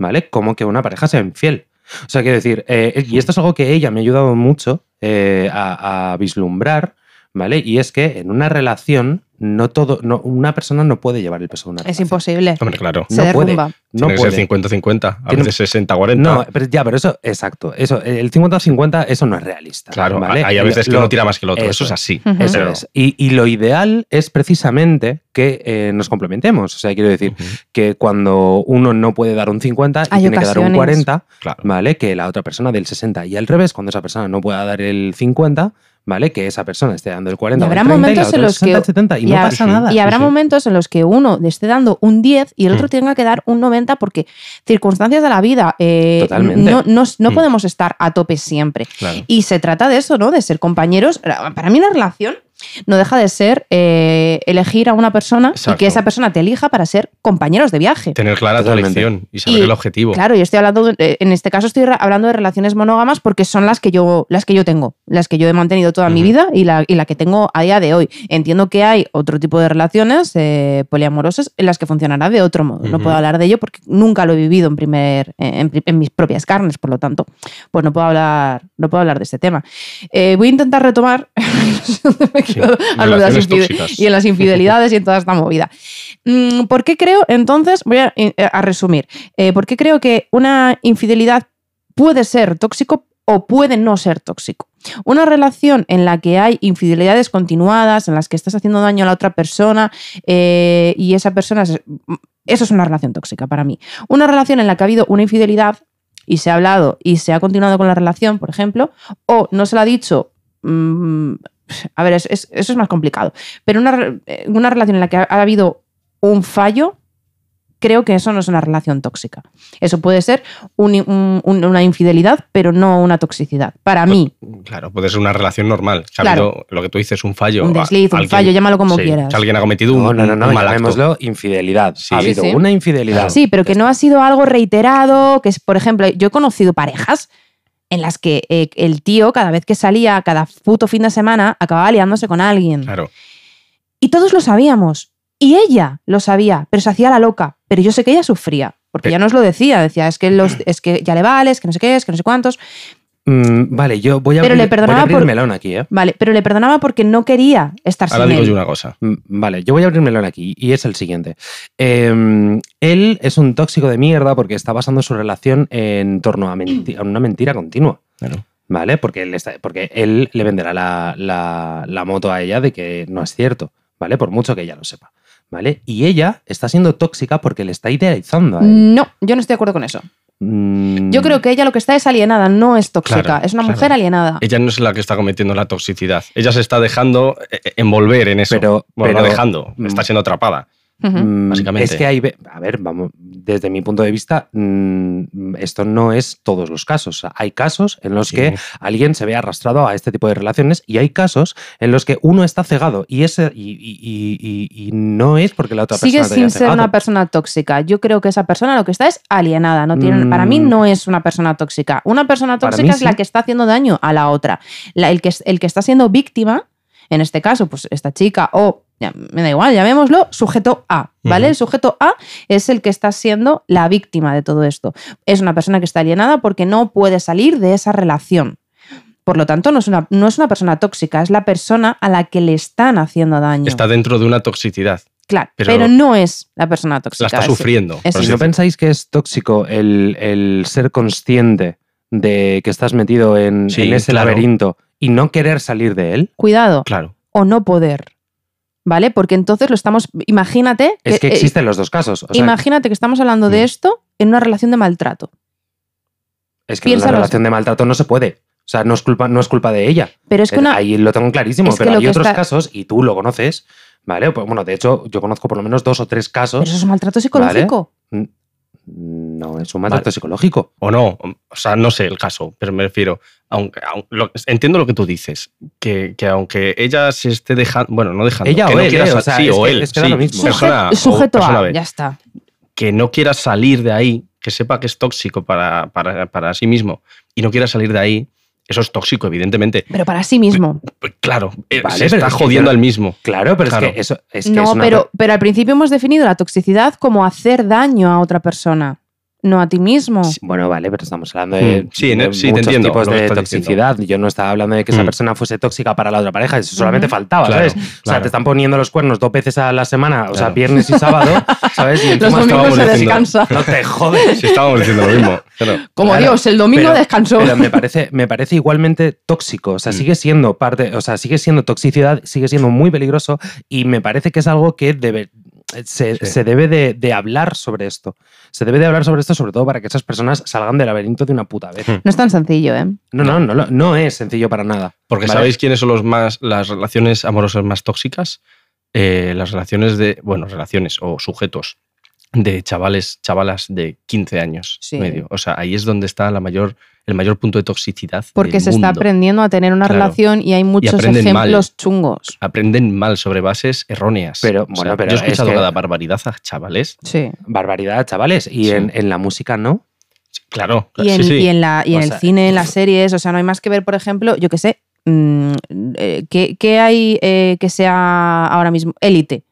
Speaker 3: ¿vale? Como que una pareja sea infiel. O sea, quiero decir, eh, y esto es algo que ella me ha ayudado mucho eh, a, a vislumbrar, ¿vale? Y es que en una relación no todo, no, una persona no puede llevar el peso de una
Speaker 1: Es
Speaker 3: relación.
Speaker 1: imposible.
Speaker 2: Hombre, claro.
Speaker 1: Se
Speaker 3: no puede.
Speaker 1: derrumba.
Speaker 3: No
Speaker 2: Tiene que
Speaker 3: puede.
Speaker 2: ser 50-50, a
Speaker 3: Tiene-
Speaker 2: veces 60-40.
Speaker 3: No, pero ya, pero eso, exacto. Eso, el 50-50, eso no es realista.
Speaker 2: claro,
Speaker 3: ¿vale?
Speaker 2: hay a veces que
Speaker 3: Lo-
Speaker 2: uno tira más que el otro.
Speaker 3: eso
Speaker 2: Eso, es
Speaker 3: es.
Speaker 2: así.
Speaker 1: Ujú.
Speaker 3: Eso
Speaker 2: Pero-
Speaker 3: es. Y, y lo ideal es precisamente que eh, nos complementemos. O sea, quiero decir
Speaker 2: Ujú,
Speaker 3: que cuando uno no puede dar un 50 y
Speaker 1: Hay
Speaker 3: tiene que dar un
Speaker 1: ocasiones.
Speaker 3: 40,
Speaker 2: Claro.
Speaker 3: ¿vale? Que la otra persona del 60 y al revés, cuando esa persona no pueda dar el 50, ¿vale? Que esa persona esté dando el 40
Speaker 1: Y
Speaker 3: o el
Speaker 1: habrá
Speaker 3: 30 y la
Speaker 1: momentos
Speaker 3: otra
Speaker 1: en los
Speaker 3: 60,
Speaker 1: que-
Speaker 3: el 70 y,
Speaker 1: y
Speaker 3: no
Speaker 1: ha-
Speaker 3: pasa nada.
Speaker 1: Y habrá
Speaker 2: sí.
Speaker 1: momentos en los que uno esté dando un 10 y el otro
Speaker 2: Mm.
Speaker 1: tenga que dar un 90 porque circunstancias de la vida. eh,
Speaker 3: Totalmente.
Speaker 1: No, no- no
Speaker 2: Mm.
Speaker 1: podemos estar a tope siempre.
Speaker 2: claro.
Speaker 1: Y se trata de eso, ¿no? De ser compañeros. Para mí una relación no deja de ser eh, elegir a una persona y que esa persona te elija para ser compañeros de viaje.
Speaker 2: Tener clara tu
Speaker 3: Totalmente.
Speaker 2: elección y saber
Speaker 1: Y,
Speaker 2: el objetivo.
Speaker 1: Claro, yo estoy hablando, de- eh, en este caso estoy hablando de relaciones monógamas porque son las que yo, las que yo tengo, las que yo he mantenido toda mi vida y la, y la que tengo a día de hoy. Entiendo que hay otro tipo de relaciones eh, poliamorosas en las que funcionará de otro modo. No puedo hablar de ello porque nunca lo he vivido en primer, en, mis propias carnes, por lo tanto, pues no puedo hablar, no puedo hablar de este tema. Eh, voy a intentar retomar
Speaker 2: Sí, relaciones tóxicas.
Speaker 1: y en las infidelidades y en toda esta movida. Mm, ¿Por qué creo, entonces, voy a, eh, a resumir, eh, ¿por qué creo que una infidelidad puede ser tóxico o puede no ser tóxico? Una relación en la que hay infidelidades continuadas, en las que estás haciendo daño a la otra persona eh, y esa persona... se- Eso es una relación tóxica para mí. Una relación en la que ha habido una infidelidad y se ha hablado y se ha continuado con la relación, por ejemplo, o no se la ha dicho... mm, a ver, es- es- eso es más complicado. Pero una, eh, una relación en la que ha, ha habido un fallo, creo que eso no es una relación tóxica. Eso puede ser un- un- un- una infidelidad, pero no una toxicidad. Para mí,
Speaker 2: Claro, puede ser una relación normal. Que ha habido, lo que tú dices, un fallo.
Speaker 1: un
Speaker 2: a-
Speaker 1: desliz, un
Speaker 2: alguien-
Speaker 1: fallo, llámalo como
Speaker 2: sí,
Speaker 1: quieras.
Speaker 2: alguien ha cometido un,
Speaker 3: No, no, no, no,
Speaker 2: un mal acto.
Speaker 3: infidelidad.
Speaker 2: Sí.
Speaker 3: ha habido
Speaker 1: Sí, sí.
Speaker 3: una infidelidad.
Speaker 1: Sí, pero que no ha sido algo reiterado, que es, por ejemplo, yo he conocido parejas en las que eh, el tío, cada vez que salía, cada puto fin de semana, acababa liándose con alguien.
Speaker 2: Claro.
Speaker 1: Y todos lo sabíamos. Y ella lo sabía, pero se hacía la loca. Pero yo sé que ella sufría, porque ella nos lo decía. Decía, es que, los, es que ya le vale, es que no sé qué, es que no sé cuántos.
Speaker 3: Mm, vale, yo voy a
Speaker 1: Pero le
Speaker 3: abrir, voy a
Speaker 1: perdonaba
Speaker 3: abrir
Speaker 1: por-
Speaker 3: melón aquí, ¿eh?
Speaker 1: Vale, pero le perdonaba porque no quería estar
Speaker 2: Ahora
Speaker 1: sin
Speaker 2: digo
Speaker 1: él.
Speaker 2: yo una cosa.
Speaker 3: Mm, Vale, yo voy a abrir melón aquí y es el siguiente. Eh, él es un tóxico de mierda porque está basando su relación en torno a, menti- a una mentira continua.
Speaker 2: Claro.
Speaker 3: ¿Vale? Porque él, está- porque él le venderá la, la- la moto a ella de que no es cierto, ¿vale? Por mucho que ella lo sepa, ¿vale? Y ella está siendo tóxica porque le está idealizando a él.
Speaker 1: No, yo no estoy de acuerdo con eso.
Speaker 3: Mm,
Speaker 1: Yo creo que ella lo que está es alienada, no es tóxica.
Speaker 2: Claro,
Speaker 1: es una
Speaker 2: claro.
Speaker 1: mujer alienada.
Speaker 2: Ella no es la que está cometiendo la toxicidad. Ella se está dejando eh, eh, envolver en eso.
Speaker 3: Pero-
Speaker 2: bueno, no dejando, está siendo atrapada.
Speaker 3: Mm,
Speaker 2: básicamente.
Speaker 3: Es que hay. A ver, vamos. Desde mi punto de vista, mm, esto no es todos los casos. Hay casos en los
Speaker 2: Sí.
Speaker 3: que alguien se ve arrastrado a este tipo de relaciones y hay casos en los que uno está cegado y ese y, y- y- no es porque la otra
Speaker 1: Sigue
Speaker 3: persona te
Speaker 1: sin
Speaker 3: haya
Speaker 1: ser
Speaker 3: cegado.
Speaker 1: una persona tóxica. Yo creo que esa persona lo que está es alienada. No tiene,
Speaker 3: Mm.
Speaker 1: Para mí no es una persona tóxica. Una persona tóxica
Speaker 3: mí
Speaker 1: es la que está haciendo daño a la otra. La- el, que, el que está siendo víctima, en este caso, pues esta chica o, ya, me da igual, llamémoslo, sujeto A, ¿vale? El sujeto A es el que está siendo la víctima de todo esto. Es una persona que está alienada porque no puede salir de esa relación. Por lo tanto, no es, una, no es una persona tóxica, es la persona a la que le están haciendo daño.
Speaker 2: Está dentro de una toxicidad.
Speaker 1: claro,
Speaker 2: pero-
Speaker 1: pero, no es la persona tóxica.
Speaker 2: La está
Speaker 1: es-
Speaker 2: sufriendo.
Speaker 1: es-
Speaker 2: por
Speaker 3: ¿Y
Speaker 2: así
Speaker 3: no pensáis que es tóxico el, el ser consciente de que estás metido en,
Speaker 2: Sí,
Speaker 3: en ese
Speaker 2: claro.
Speaker 3: laberinto y no querer salir de él?
Speaker 1: Cuidado.
Speaker 2: Claro.
Speaker 1: o no poder. ¿Vale? Porque entonces lo estamos. Imagínate.
Speaker 3: Es que
Speaker 1: eh,
Speaker 3: existen los dos casos. O sea,
Speaker 1: imagínate que estamos hablando de
Speaker 2: Mm.
Speaker 1: esto en una relación de maltrato.
Speaker 3: es que en una
Speaker 1: piénsalo.
Speaker 3: relación de maltrato no se puede. O sea, no es culpa, no es culpa de ella.
Speaker 1: Pero es que
Speaker 3: Eh,
Speaker 1: una.
Speaker 3: Ahí lo tengo clarísimo,
Speaker 1: es
Speaker 3: pero hay otros
Speaker 1: está-
Speaker 3: casos, y tú lo conoces, ¿vale? Pues, bueno, de hecho, yo conozco por lo menos dos o tres
Speaker 1: Pero
Speaker 3: casos.
Speaker 1: eso es maltrato psicológico.
Speaker 3: Mm, No, es un maltrato
Speaker 2: Vale.
Speaker 3: psicológico.
Speaker 2: O no. O sea, no sé el caso, pero me refiero. Aunque, lo- entiendo lo que tú dices. Que, que aunque ella se esté dejando. Bueno, no dejando.
Speaker 3: Ella
Speaker 2: que
Speaker 3: o
Speaker 2: no
Speaker 3: él,
Speaker 2: quiera
Speaker 3: eh,
Speaker 2: sa-
Speaker 3: o sea,
Speaker 2: sí,
Speaker 3: es
Speaker 2: o
Speaker 3: que-
Speaker 2: él.
Speaker 3: es que da
Speaker 2: sí,
Speaker 3: lo mismo.
Speaker 2: persona-
Speaker 1: sujeto
Speaker 2: o persona
Speaker 1: A,
Speaker 2: B.
Speaker 1: ya está.
Speaker 2: que no quiera salir de ahí, que sepa que es tóxico para, para, para sí mismo y no quiera salir de ahí, eso es tóxico, evidentemente.
Speaker 1: Pero para sí mismo.
Speaker 2: Pues claro, eh,
Speaker 3: Vale,
Speaker 2: se está jodiendo al mismo.
Speaker 3: Claro, pero
Speaker 2: Claro.
Speaker 3: es que eso es que
Speaker 1: no,
Speaker 3: es una
Speaker 1: pero, pero al principio hemos definido la toxicidad como hacer daño a otra persona. No a ti mismo.
Speaker 3: Bueno, vale, pero estamos hablando de,
Speaker 2: Mm, sí,
Speaker 3: de
Speaker 2: sí, te
Speaker 3: muchos
Speaker 2: entiendo
Speaker 3: tipos de toxicidad. Yo no estaba hablando de que esa
Speaker 2: Mm.
Speaker 3: persona fuese tóxica para la otra pareja, eso solamente faltaba,
Speaker 2: Claro,
Speaker 3: ¿sabes? O sea, te están poniendo los cuernos dos veces a la semana, o sea, viernes y sábado, ¿sabes? Y
Speaker 1: Los domingos se
Speaker 2: diciendo-
Speaker 1: descansa.
Speaker 3: No te jodes.
Speaker 2: Si estábamos diciendo lo mismo.
Speaker 1: Como
Speaker 3: Claro,
Speaker 1: Dios, el domingo
Speaker 3: pero-
Speaker 1: descansó.
Speaker 3: Pero me parece, me parece igualmente tóxico. O sea,
Speaker 2: Mm.
Speaker 3: sigue siendo parte, o sea, sigue siendo toxicidad, sigue siendo muy peligroso y me parece que es algo que debe, se,
Speaker 2: Sí.
Speaker 3: se debe de, de hablar sobre esto. Se debe de hablar sobre esto, sobre todo para que esas personas salgan del laberinto de una puta vez.
Speaker 2: Mm.
Speaker 1: No es tan sencillo, ¿eh?
Speaker 3: No, no, no, no es sencillo para nada.
Speaker 2: Porque
Speaker 3: ¿vale?
Speaker 2: ¿sabéis quiénes son los más, las relaciones amorosas más tóxicas? Eh, las relaciones de, bueno, relaciones o sujetos de chavales, chavalas de 15 años
Speaker 1: Sí.
Speaker 2: medio. O sea, ahí es donde está la mayor, el mayor punto de toxicidad.
Speaker 1: Porque
Speaker 2: del
Speaker 1: se está aprendiendo a tener una
Speaker 2: Claro.
Speaker 1: relación y hay muchos ejemplos chungos.
Speaker 2: Aprenden mal sobre bases erróneas.
Speaker 3: Pero,
Speaker 2: O sea,
Speaker 3: bueno, pero
Speaker 2: yo he
Speaker 3: es
Speaker 2: escuchado
Speaker 3: que-
Speaker 2: cada barbaridad a chavales.
Speaker 1: Sí.
Speaker 3: Barbaridad, chavales. Y
Speaker 2: Sí.
Speaker 3: en, en la música no.
Speaker 2: Claro,
Speaker 1: Y en,
Speaker 2: sí, sí.
Speaker 1: y en la, y en el
Speaker 3: sea,
Speaker 1: cine, en las series, o sea, no hay más que ver, por ejemplo, yo qué sé, mm, eh, ¿qué, qué hay eh, que sea ahora mismo? Élite.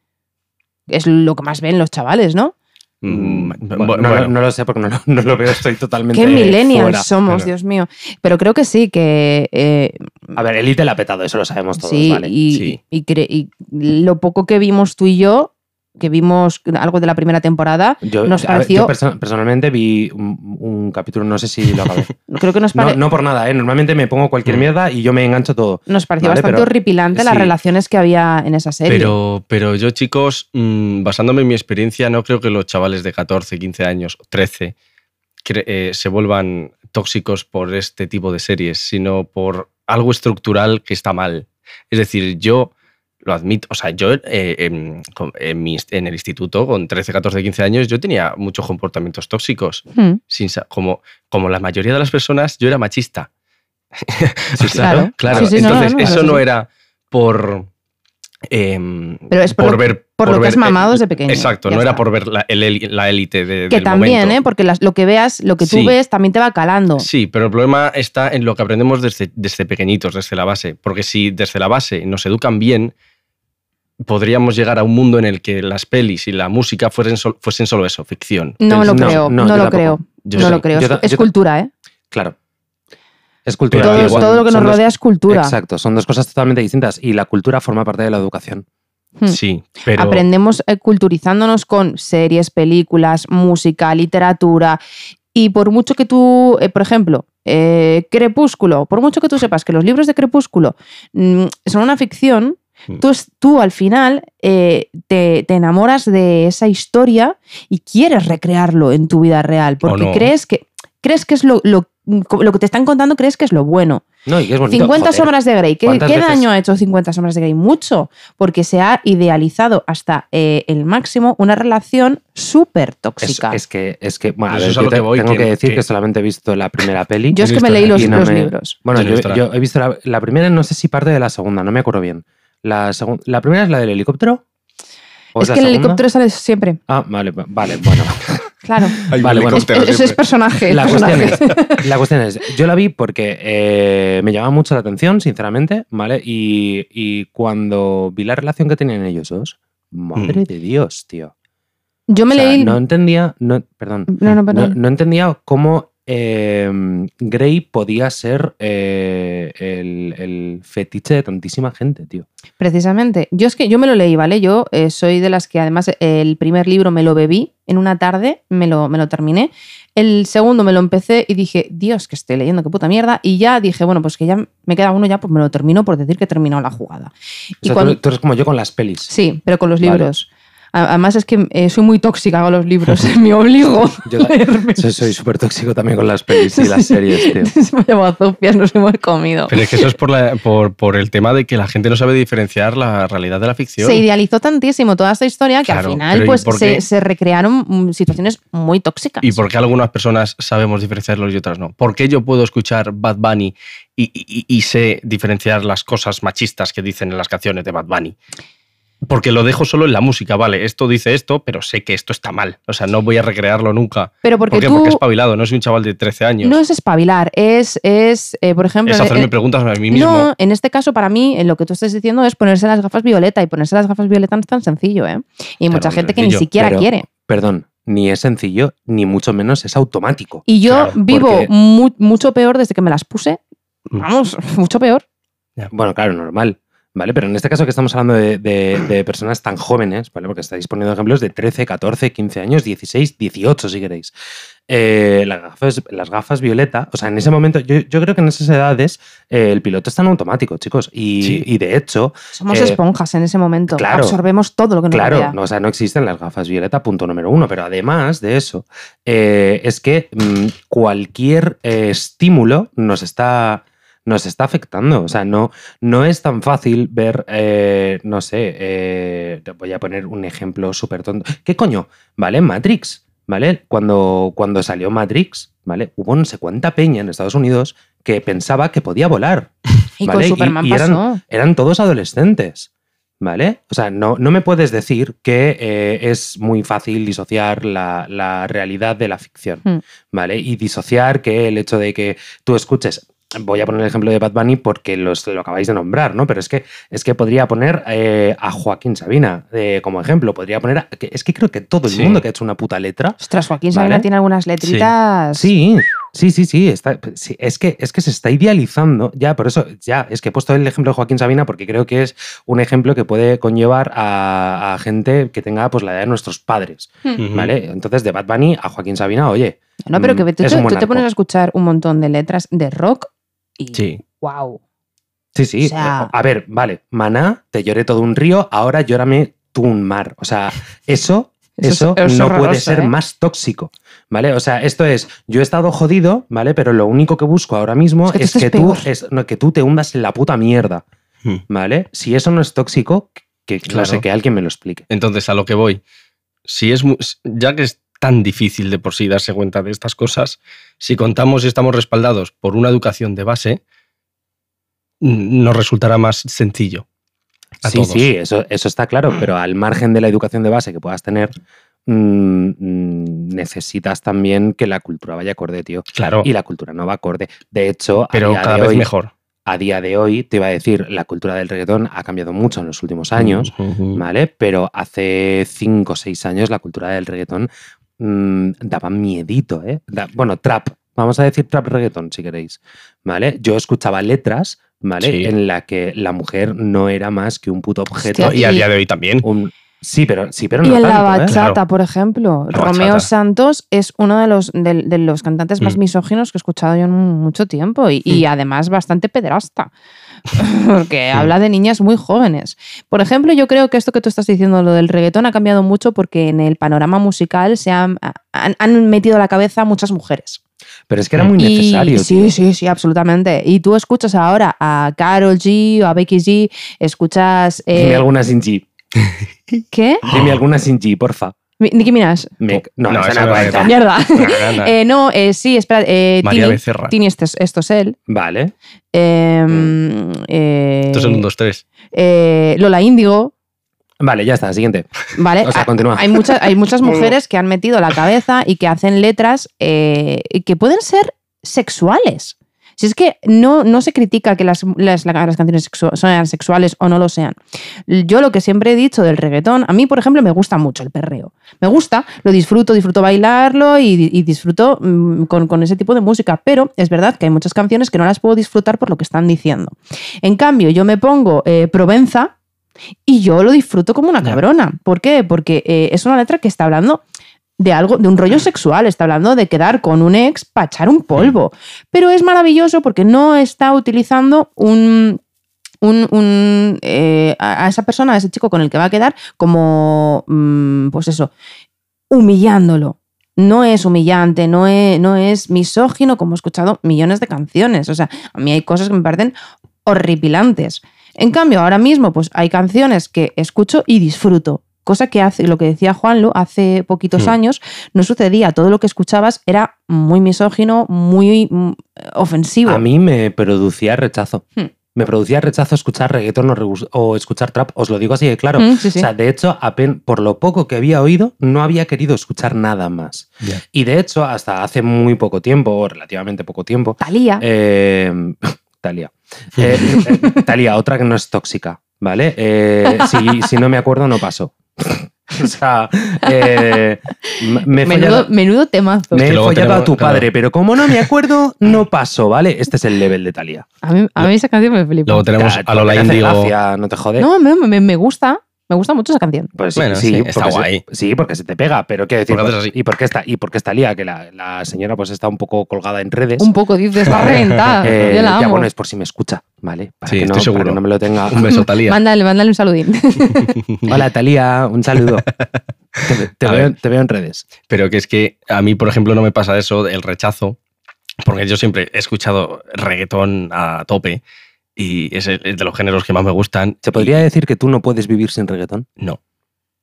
Speaker 1: Es lo que más ven los chavales, ¿no?
Speaker 2: Mm,
Speaker 3: Bueno,
Speaker 2: bueno,
Speaker 3: no,
Speaker 2: bueno.
Speaker 3: no lo sé porque no, lo- no lo veo, estoy totalmente
Speaker 1: Qué millennials
Speaker 3: fuera.
Speaker 1: somos. Dios mío. Pero creo que sí, que eh,
Speaker 3: A ver, Elite la ha petado, eso lo sabemos todos,
Speaker 1: sí,
Speaker 3: ¿vale?
Speaker 1: y,
Speaker 2: Sí.
Speaker 1: y lo poco que vimos tú y yo, que vimos algo de la primera temporada,
Speaker 3: Yo,
Speaker 1: nos
Speaker 3: ver,
Speaker 1: pareció-
Speaker 3: yo perso- personalmente vi un, un capítulo, no sé si lo acabé.
Speaker 1: creo que nos,
Speaker 3: No,
Speaker 1: pare-
Speaker 3: no por nada, ¿eh? Normalmente me pongo cualquier
Speaker 2: Mm.
Speaker 3: mierda y yo me engancho todo.
Speaker 1: nos pareció
Speaker 3: Vale,
Speaker 1: bastante
Speaker 3: pero-
Speaker 1: horripilante las relaciones que había en esa serie.
Speaker 2: Pero, pero yo, chicos, mm, basándome en mi experiencia, no creo que los chavales de 14, 15 años, 13, cre- eh, se vuelvan tóxicos por este tipo de series, sino por algo estructural que está mal. Es decir, yo lo admito, o sea, yo eh, en, con- en mi- en el instituto, con 13, 14, 15 años, yo tenía muchos comportamientos tóxicos.
Speaker 1: Hmm.
Speaker 2: Sin como, como la mayoría de las personas, yo era machista. O sea,
Speaker 1: claro.
Speaker 2: claro.
Speaker 1: Sí, sí,
Speaker 2: Entonces,
Speaker 1: no, no,
Speaker 2: eso no
Speaker 1: sí.
Speaker 2: era por. em,
Speaker 1: Pero es por
Speaker 2: ver.
Speaker 1: por lo que has mamado
Speaker 2: eh,
Speaker 1: desde pequeño,
Speaker 2: Exacto, no era por ver la, élite de,
Speaker 1: Que
Speaker 2: del
Speaker 1: también,
Speaker 2: momento.
Speaker 1: ¿eh? Porque las- lo que veas, lo que tú
Speaker 2: Sí.
Speaker 1: ves, también te va calando.
Speaker 2: Sí, pero el problema está en lo que aprendemos desde, desde pequeñitos, desde la base. Porque si desde la base nos educan bien, podríamos llegar a un mundo en el que las pelis y la música fuesen, sol- fuesen solo eso, ficción.
Speaker 1: No lo creo,
Speaker 3: no,
Speaker 1: lo
Speaker 3: tampoco.
Speaker 1: creo.
Speaker 2: Yo
Speaker 1: no lo creo.
Speaker 3: Yo
Speaker 1: Es,
Speaker 3: yo
Speaker 1: cultura, ¿eh?
Speaker 3: Claro. Es cultura.
Speaker 1: Todo,
Speaker 2: igual
Speaker 1: todo lo que nos
Speaker 3: dos-
Speaker 1: rodea es cultura.
Speaker 3: Exacto, son dos cosas totalmente distintas y la cultura forma parte de la educación.
Speaker 1: Hmm.
Speaker 2: Sí, pero.
Speaker 1: Aprendemos eh, culturizándonos con series, películas, música, literatura. Y por mucho que tú, eh, por ejemplo, eh, Crepúsculo, por mucho que tú sepas que los libros de Crepúsculo mm, son una ficción. Tú, es- tú al final eh, te, te enamoras de esa historia y quieres recrearlo en tu vida real, porque
Speaker 2: no.
Speaker 1: crees que crees que es lo, lo, lo que te están contando, crees que es lo bueno.
Speaker 3: No, y que es bonito.
Speaker 1: 50
Speaker 3: joder.
Speaker 1: sombras de Grey. ¿Qué,
Speaker 3: ¿Cuántas
Speaker 1: qué
Speaker 3: veces-
Speaker 1: daño ha hecho 50 sombras de Grey? Mucho, porque se ha idealizado hasta eh, el máximo una relación súper
Speaker 3: Es,
Speaker 1: tóxica.
Speaker 3: es que, es que, bueno, a
Speaker 2: Eso
Speaker 3: ver,
Speaker 2: es
Speaker 3: yo te-
Speaker 2: que voy,
Speaker 3: tengo que,
Speaker 2: que-
Speaker 3: decir que,
Speaker 2: que-
Speaker 3: solamente he visto la primera peli.
Speaker 1: Yo es que me leí los,
Speaker 3: no
Speaker 1: los
Speaker 3: me-
Speaker 1: libros.
Speaker 3: Bueno,
Speaker 2: Yo
Speaker 3: yo he visto la, la primera, no sé si parte de la segunda, no me acuerdo bien. La, la primera es la del helicóptero. ¿O
Speaker 1: Es que el
Speaker 3: segunda?
Speaker 1: helicóptero sale siempre.
Speaker 3: Ah, vale, va- vale, bueno.
Speaker 1: Claro.
Speaker 2: Hay
Speaker 3: Vale, bueno,
Speaker 1: Es- personaje.
Speaker 3: La cuestión, es, la cuestión es, yo la vi porque eh, me llamaba mucho la atención, sinceramente, ¿vale? Y, y cuando vi la relación que tenían ellos dos, madre
Speaker 2: Mm.
Speaker 3: de Dios, tío.
Speaker 1: Yo me
Speaker 3: O sea,
Speaker 1: leí.
Speaker 3: No entendía, no, perdón,
Speaker 1: No, no,
Speaker 3: no,
Speaker 1: perdón.
Speaker 3: no entendía cómo eh, Grey podía ser eh, el, el fetiche de tantísima gente, tío.
Speaker 1: Precisamente. Yo es que yo me lo leí, ¿vale? Yo eh, soy de las que además el primer libro me lo bebí en una tarde, me lo, me lo terminé. El segundo me lo empecé y dije, Dios, que estoy leyendo, qué puta mierda. Y ya dije, bueno, pues que ya me queda uno, ya pues me lo termino por decir que he terminado la jugada.
Speaker 3: O
Speaker 1: Y
Speaker 3: sea,
Speaker 1: cuando-
Speaker 3: tú, tú eres como yo con las pelis.
Speaker 1: Sí, pero con los libros. Además es que eh, soy muy tóxica con los libros, me obligo
Speaker 3: Yo
Speaker 1: a
Speaker 3: soy soy súper tóxico también con las pelis y las series, tío.
Speaker 1: Llevado zopias, nos hemos comido.
Speaker 2: Pero es que eso es por, la- por, por el tema de que la gente no sabe diferenciar la realidad de la ficción.
Speaker 1: Se idealizó tantísimo toda esta historia que
Speaker 2: Claro,
Speaker 1: al final
Speaker 2: pero ¿y
Speaker 1: pues se, recrearon mm, situaciones muy tóxicas.
Speaker 2: ¿Y por qué algunas personas sabemos diferenciarlos y otras no? ¿Por qué yo puedo escuchar Bad Bunny y, y- y sé diferenciar las cosas machistas que dicen en las canciones de Bad Bunny? Porque lo dejo solo en la música, vale, esto dice esto, pero sé que esto está mal. O sea, no voy a recrearlo nunca.
Speaker 1: Pero porque
Speaker 2: ¿Por qué?
Speaker 1: tú
Speaker 2: Porque es espabilado, no soy un chaval de 13 años.
Speaker 1: no es espabilar, es, es eh, por ejemplo...
Speaker 2: es hacerme
Speaker 1: en-
Speaker 2: preguntas a mí mismo.
Speaker 1: No, en este caso para mí en lo que tú estás diciendo es ponerse las gafas violeta y ponerse las gafas violeta no es tan sencillo, ¿eh? Y hay
Speaker 2: Claro,
Speaker 1: mucha gente que ni siquiera
Speaker 3: pero-
Speaker 1: quiere.
Speaker 3: Perdón, ni es sencillo, ni mucho menos es automático.
Speaker 1: Y yo
Speaker 2: Claro,
Speaker 1: vivo
Speaker 3: porque-
Speaker 1: mu- mucho peor desde que me las puse. Vamos, mucho peor.
Speaker 3: Bueno, claro, normal. ¿Vale? Pero en este caso que estamos hablando de, de- de personas tan jóvenes, ¿vale? Porque estáis poniendo ejemplos de 13, 14, 15 años, 16, 18 si queréis. Eh, las, gafas, las gafas violeta, o sea, en ese momento, yo, yo creo que en esas edades eh, el piloto está en automático, chicos. Y,
Speaker 2: Sí.
Speaker 3: y de hecho,
Speaker 1: Somos
Speaker 3: Eh,
Speaker 1: esponjas en ese momento.
Speaker 3: claro.
Speaker 1: Absorbemos todo lo que nos
Speaker 3: Claro, no, o sea, no existen las gafas violeta, punto número uno. Pero además de eso, eh, es que mm, cualquier eh, estímulo nos está, nos está afectando. O sea, no, no es tan fácil ver, eh, no sé, eh, te voy a poner un ejemplo súper tonto. ¿Qué coño? ¿Vale? Matrix, ¿vale? Cuando, cuando salió Matrix, ¿vale? Hubo no sé cuánta peña en Estados Unidos que pensaba que podía volar.
Speaker 1: y
Speaker 3: ¿vale?
Speaker 1: con
Speaker 3: Y-
Speaker 1: Superman
Speaker 3: y eran-
Speaker 1: pasó.
Speaker 3: eran todos adolescentes. ¿Vale? O sea, no, no me puedes decir que eh, es muy fácil disociar la, la realidad de la ficción.
Speaker 1: Hmm.
Speaker 3: ¿Vale? Y disociar que el hecho de que tú escuches. Voy a poner el ejemplo de Bad Bunny porque los, lo acabáis de nombrar, ¿no? Pero es que, es que podría poner eh, a Joaquín Sabina eh, como ejemplo. Podría poner. a- que- es que creo que todo el
Speaker 2: Sí.
Speaker 3: mundo que ha hecho una puta letra
Speaker 1: Ostras, Joaquín
Speaker 3: Vale.
Speaker 1: Sabina tiene algunas letritas.
Speaker 3: Sí, sí, sí, sí, está- sí, es, que, es que se está idealizando, ya, por eso, ya, es que he puesto el ejemplo de Joaquín Sabina porque creo que es un ejemplo que puede conllevar a, a gente que tenga pues, la edad de nuestros padres,
Speaker 2: Ujú.
Speaker 3: ¿vale? Entonces, de Bad Bunny a Joaquín Sabina, oye,
Speaker 1: No, pero que
Speaker 3: mm,
Speaker 1: tú,
Speaker 3: buen
Speaker 1: tú te pones a escuchar un montón de letras de rock y.
Speaker 2: Sí.
Speaker 1: ¡Wow!
Speaker 3: Sí, sí,
Speaker 1: o sea-
Speaker 3: eh, a ver, vale, Maná, te lloré todo un río, ahora llórame tú un mar, o sea, eso...
Speaker 1: Eso
Speaker 3: Eso,
Speaker 1: es- es
Speaker 3: no puede
Speaker 1: horroroso,
Speaker 3: ser
Speaker 1: ¿eh?
Speaker 3: más tóxico, ¿vale? O sea, esto es, yo he estado jodido, ¿vale? Pero lo único que busco ahora mismo
Speaker 1: Es que tú
Speaker 3: es que,
Speaker 1: estés
Speaker 3: tú,
Speaker 1: peor.
Speaker 3: es, no, que tú te hundas en la puta mierda,
Speaker 2: Mm.
Speaker 3: ¿vale? Si eso no es tóxico, que no
Speaker 2: Claro.
Speaker 3: sé, que alguien me lo explique.
Speaker 2: Entonces, a lo que voy, si es ya que es tan difícil de por sí darse cuenta de estas cosas, si contamos y estamos respaldados por una educación de base, nos resultará más sencillo. A
Speaker 3: sí,
Speaker 2: todos.
Speaker 3: sí, eso, eso está claro, pero al margen de la educación de base que puedas tener, mm, necesitas también que la cultura vaya acorde, tío.
Speaker 2: Claro,
Speaker 3: Y la cultura no va acorde. De hecho, a
Speaker 2: pero
Speaker 3: día
Speaker 2: cada
Speaker 3: de
Speaker 2: vez
Speaker 3: hoy,
Speaker 2: mejor.
Speaker 3: a día de hoy, te iba a decir, la cultura del reggaetón ha cambiado mucho en los últimos años. ¿vale? Pero hace 5 o 6 años la cultura del reggaetón mm, daba miedito, ¿eh? Da- bueno, trap, vamos a decir trap reggaetón si queréis, ¿vale? Yo escuchaba letras, ¿vale?
Speaker 2: Sí.
Speaker 3: En la que la mujer no era más que un puto objeto.
Speaker 2: No, y a día de hoy también.
Speaker 3: un- sí, pero, sí, pero
Speaker 1: Y
Speaker 3: no
Speaker 1: en la
Speaker 3: tanto, ¿eh?
Speaker 1: bachata,
Speaker 2: Claro.
Speaker 1: por ejemplo,
Speaker 2: La
Speaker 1: Romeo
Speaker 2: bachata.
Speaker 1: Santos es uno de los, de, de los cantantes más
Speaker 2: Mm.
Speaker 1: misóginos que he escuchado yo en mucho tiempo y, y además bastante pederasta, porque habla de niñas muy jóvenes. Por ejemplo, yo creo que esto que tú estás diciendo, lo del reggaetón, ha cambiado mucho porque en el panorama musical se han, han, han metido a la cabeza muchas mujeres.
Speaker 3: Pero es que era muy
Speaker 1: Y-
Speaker 3: necesario.
Speaker 1: sí, sí, sí, absolutamente. Y tú escuchas ahora a Carol G o a Becky G, escuchas... eh,
Speaker 3: Dime alguna sin G.
Speaker 1: ¿Qué?
Speaker 3: Dime alguna sin G, porfa.
Speaker 1: Nicki Minaj.
Speaker 3: Me- no,
Speaker 2: No,
Speaker 3: esa
Speaker 2: esa
Speaker 3: no cuenta.
Speaker 1: Mierda.
Speaker 2: No.
Speaker 1: Eh, no, eh, sí, espera. eh,
Speaker 2: María
Speaker 1: Tini,
Speaker 2: Becerra.
Speaker 1: Tini, esto es, esto es él.
Speaker 3: Vale.
Speaker 1: Eh,
Speaker 3: Mm.
Speaker 1: eh,
Speaker 2: Esto es el 1, 2, 3.
Speaker 1: eh, Lola Índigo.
Speaker 3: Vale, ya está, siguiente.
Speaker 1: ¿Vale?
Speaker 3: O sea,
Speaker 1: Ah,
Speaker 3: continúa.
Speaker 1: Hay muchas, hay muchas mujeres que han metido la cabeza y que hacen letras eh, que pueden ser sexuales. Si es que no, no se critica que las, las, las canciones sexu- sean sexuales o no lo sean. Yo lo que siempre he dicho del reggaetón, a mí, por ejemplo, me gusta mucho el perreo. Me gusta, lo disfruto, disfruto bailarlo y, y disfruto mm, con, con ese tipo de música. Pero es verdad que hay muchas canciones que no las puedo disfrutar por lo que están diciendo. En cambio, yo me pongo eh, Provenza y yo lo disfruto como una cabrona. ¿Por qué? Porque eh, es una letra que está hablando de algo, de un rollo sexual, está hablando de quedar con un ex para echar un polvo. Pero es maravilloso porque no está utilizando un. un- un, eh, a a esa persona, a ese chico con el que va a quedar, como. mm, pues eso, humillándolo. No es humillante, no es, no es misógino, como he escuchado millones de canciones. O sea, a mí hay cosas que me parecen horripilantes. En cambio, ahora mismo, pues hay canciones que escucho y disfruto. Cosa que hace, lo que decía Juanlu, hace poquitos
Speaker 2: Hmm.
Speaker 1: años no sucedía. Todo lo que escuchabas era muy misógino, muy mm, ofensivo.
Speaker 3: A mí me producía rechazo.
Speaker 1: Hmm.
Speaker 3: Me producía rechazo escuchar reggaetón o, escuchar trap. Os lo digo así de claro.
Speaker 1: Mm, sí, sí.
Speaker 3: O sea, de hecho, por lo poco que había oído, no había querido escuchar nada más. Y de hecho, hasta hace muy poco tiempo, o relativamente poco tiempo,
Speaker 1: Talía.
Speaker 3: eh, Talia. Eh, Talia, otra que no es tóxica, ¿vale? Eh, si, si no me acuerdo, no pasó. O sea, eh, me
Speaker 1: Menudo,
Speaker 3: follado,
Speaker 1: menudo temazo.
Speaker 3: me he follado a
Speaker 2: tenemos-
Speaker 3: tu
Speaker 2: claro.
Speaker 3: padre, pero como no me acuerdo, no pasó, ¿vale? Este es el level de Talía.
Speaker 1: A mí, a mí esa canción me flipa.
Speaker 2: Luego tenemos
Speaker 3: Ya,
Speaker 2: a Lola Índigo.
Speaker 3: gracia, no te jode.
Speaker 1: No, me, me- me gusta. Me gusta mucho esa canción.
Speaker 3: Pues sí,
Speaker 2: Bueno,
Speaker 3: sí,
Speaker 2: sí, está
Speaker 3: porque se-
Speaker 2: guay.
Speaker 3: sí, porque se te pega, pero quiero decir,
Speaker 2: Porque así.
Speaker 3: ¿y por qué está, y por qué está Lía? Que la, la señora pues está un poco colgada en redes.
Speaker 1: Un poco, dices, está reventada.
Speaker 3: Eh,
Speaker 1: Yo la
Speaker 3: ya bueno, es por si me escucha, ¿vale? Para
Speaker 2: Sí,
Speaker 3: que no,
Speaker 2: estoy
Speaker 3: para
Speaker 2: seguro.
Speaker 3: que no me lo tenga.
Speaker 2: Un beso, Talía.
Speaker 1: Mándale, mándale un saludín.
Speaker 3: Hola, Talía, un saludo. Te, te veo, te veo en redes.
Speaker 2: Pero que es que a mí, por ejemplo, no me pasa eso, el rechazo, porque yo siempre he escuchado reggaetón a tope y es, el- es de los géneros que más me gustan.
Speaker 3: ¿Se
Speaker 2: y
Speaker 3: podría decir que tú no puedes vivir sin reggaetón?
Speaker 2: No.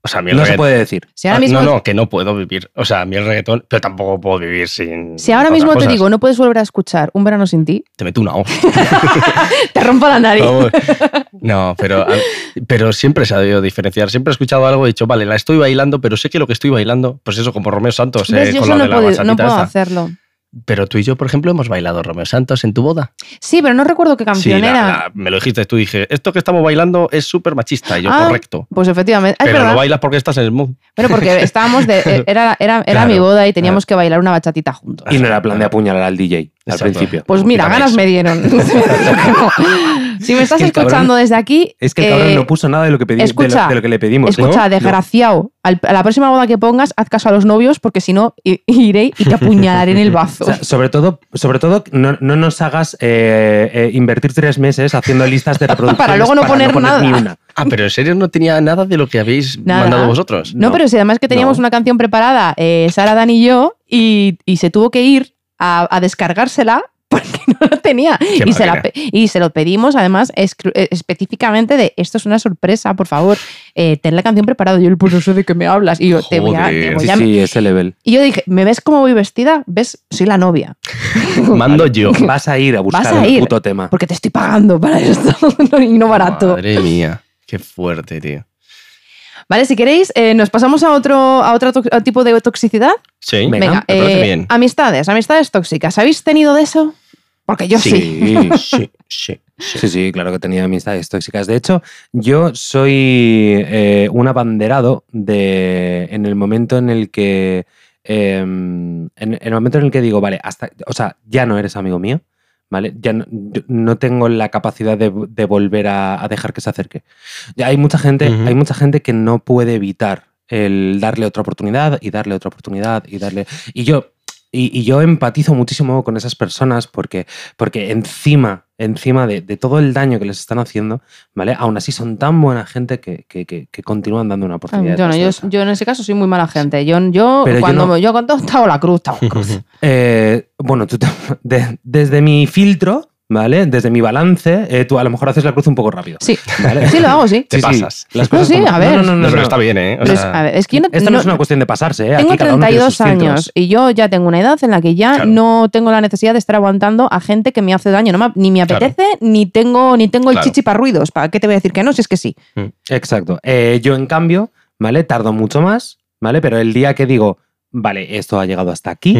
Speaker 2: O sea, a mí el
Speaker 3: No se puede decir.
Speaker 1: Si ahora
Speaker 2: Ah,
Speaker 1: mismo,
Speaker 2: No, no, que no puedo vivir. O sea, a mí el reggaetón, pero tampoco puedo vivir sin.
Speaker 1: si ahora mismo te digo, no puedes volver a escuchar Un verano sin ti,
Speaker 2: Te meto una hostia.
Speaker 1: te rompo la nariz.
Speaker 2: Vamos. No, pero, pero siempre se ha debido diferenciar. Siempre he escuchado algo y he dicho, vale, la estoy bailando, pero sé que lo que estoy bailando, pues eso, como Romeo Santos, eh,
Speaker 1: Yo
Speaker 2: con
Speaker 1: eso
Speaker 2: lo
Speaker 1: no,
Speaker 2: de la
Speaker 1: puedo, no
Speaker 2: bachatita
Speaker 1: puedo
Speaker 2: esta.
Speaker 1: hacerlo.
Speaker 2: Pero tú y yo, por ejemplo, hemos bailado Romeo Santos en tu boda.
Speaker 1: Sí, pero no recuerdo qué canción
Speaker 2: Sí, la-
Speaker 1: era.
Speaker 2: la- me lo dijiste tú, dije, esto que estamos bailando es súper machista. Y yo,
Speaker 1: Ah,
Speaker 2: correcto.
Speaker 1: Pues efectivamente.
Speaker 2: Pero lo bailas porque estás en el mood.
Speaker 1: Bueno, porque estábamos de. eh, Era, era, era
Speaker 2: Claro.
Speaker 1: mi boda y teníamos que bailar una bachatita juntos.
Speaker 3: Y no era plan de apuñalar al DJ al principio.
Speaker 1: Pues mira, ganas
Speaker 2: eso.
Speaker 1: me dieron. si me estás
Speaker 3: que el cabrón-
Speaker 1: escuchando desde aquí.
Speaker 3: Es que el cabrón
Speaker 1: eh,
Speaker 3: no puso nada de lo que, pedí, de lo-
Speaker 1: escucha,
Speaker 3: de lo que le pedimos.
Speaker 1: Escucha,
Speaker 3: ¿no?
Speaker 1: desgraciado, al- a la próxima boda que pongas, haz caso a los novios, porque si no, iré y te apuñalaré en el bazo.
Speaker 3: O sea, sobre todo, sobre todo no, no nos hagas eh, eh, invertir tres meses haciendo listas de reproducción
Speaker 1: Para luego no poner nada.
Speaker 3: ni una.
Speaker 2: Ah, pero en serio no tenía nada de lo que habéis
Speaker 1: Nada.
Speaker 2: mandado vosotros.
Speaker 1: no,
Speaker 3: no,
Speaker 1: pero si además que teníamos
Speaker 3: no.
Speaker 1: una canción preparada, eh, Sara, Dan y yo, y, y se tuvo que ir a, a descargársela porque no la tenía. Y se, la y se lo pedimos, además, eh, específicamente de esto es una sorpresa, por favor, eh, ten la canción preparada. Yo, pues no sé de qué me hablas. Y yo, te voy a. te voy
Speaker 3: Sí,
Speaker 1: a-
Speaker 3: sí, ese level.
Speaker 1: Y yo dije, ¿me ves cómo voy vestida? ¿Ves? Soy la novia.
Speaker 2: Mando yo.
Speaker 3: Vas a ir a buscar
Speaker 1: Vas a
Speaker 3: el
Speaker 1: ir.
Speaker 3: puto tema.
Speaker 1: Porque te estoy pagando para esto y no barato.
Speaker 2: Madre mía. Qué fuerte, tío.
Speaker 1: Vale, si queréis, eh, nos pasamos a otro, a otro a tipo de toxicidad.
Speaker 2: Sí,
Speaker 3: Venga,
Speaker 1: Venga,
Speaker 2: me parece
Speaker 1: eh,
Speaker 2: bien.
Speaker 1: amistades, amistades tóxicas. ¿Habéis tenido de eso? Porque yo sí.
Speaker 3: Sí,
Speaker 2: Sí, sí.
Speaker 3: sí, sí, claro que tenía amistades tóxicas. De hecho, yo soy eh, un abanderado de en el momento en el que eh, en, en el momento en el que digo, vale, hasta, o sea, ya no eres amigo mío, ¿vale? Ya no, no tengo la capacidad de, de volver a, a dejar que se acerque. Ya hay mucha gente, hay mucha gente que no puede evitar el darle otra oportunidad y darle otra oportunidad y darle. Y yo, y, y yo empatizo muchísimo con esas personas porque, porque encima, encima de, de todo el daño que les están haciendo, ¿vale? Aún así son tan buena gente que, que- que- que continúan dando una oportunidad.
Speaker 1: Yo, no, yo, yo en ese caso soy muy mala gente. Yo, yo
Speaker 3: Pero yo
Speaker 1: cuando
Speaker 3: no.
Speaker 1: yo cuando te hago la cruz, la cruz.
Speaker 3: Eh, bueno, tú te- de- desde mi filtro, ¿vale? Desde mi balance, eh, tú a lo mejor haces la cruz un poco rápido.
Speaker 1: Sí,
Speaker 3: ¿vale?
Speaker 1: sí lo hago, sí.
Speaker 2: Te pasas.
Speaker 3: las
Speaker 1: No,
Speaker 3: cosas
Speaker 1: sí,
Speaker 3: como-
Speaker 1: a ver.
Speaker 3: No, no, no,
Speaker 2: No,
Speaker 3: no,
Speaker 2: pero
Speaker 3: no.
Speaker 2: está bien, ¿eh? O
Speaker 1: Pero es-
Speaker 2: sea,
Speaker 1: a ver, es que yo no,
Speaker 3: Esto no,
Speaker 1: no-
Speaker 3: es una cuestión de pasarse, ¿eh?
Speaker 1: tengo
Speaker 3: Aquí cada uno tiene
Speaker 1: 32
Speaker 3: sus filtros.
Speaker 1: años y yo ya tengo una edad en la que ya
Speaker 2: Claro.
Speaker 1: no tengo la necesidad de estar aguantando a gente que me hace daño. No me- ni me
Speaker 2: Claro.
Speaker 1: apetece, ni tengo, ni tengo el
Speaker 2: Claro.
Speaker 1: chichi para ruidos. ¿Para qué te voy a decir que no? Si es que sí.
Speaker 3: Exacto. Eh, yo, en cambio, ¿vale? Tardo mucho más, ¿vale? Pero el día que digo, vale, esto ha llegado hasta aquí.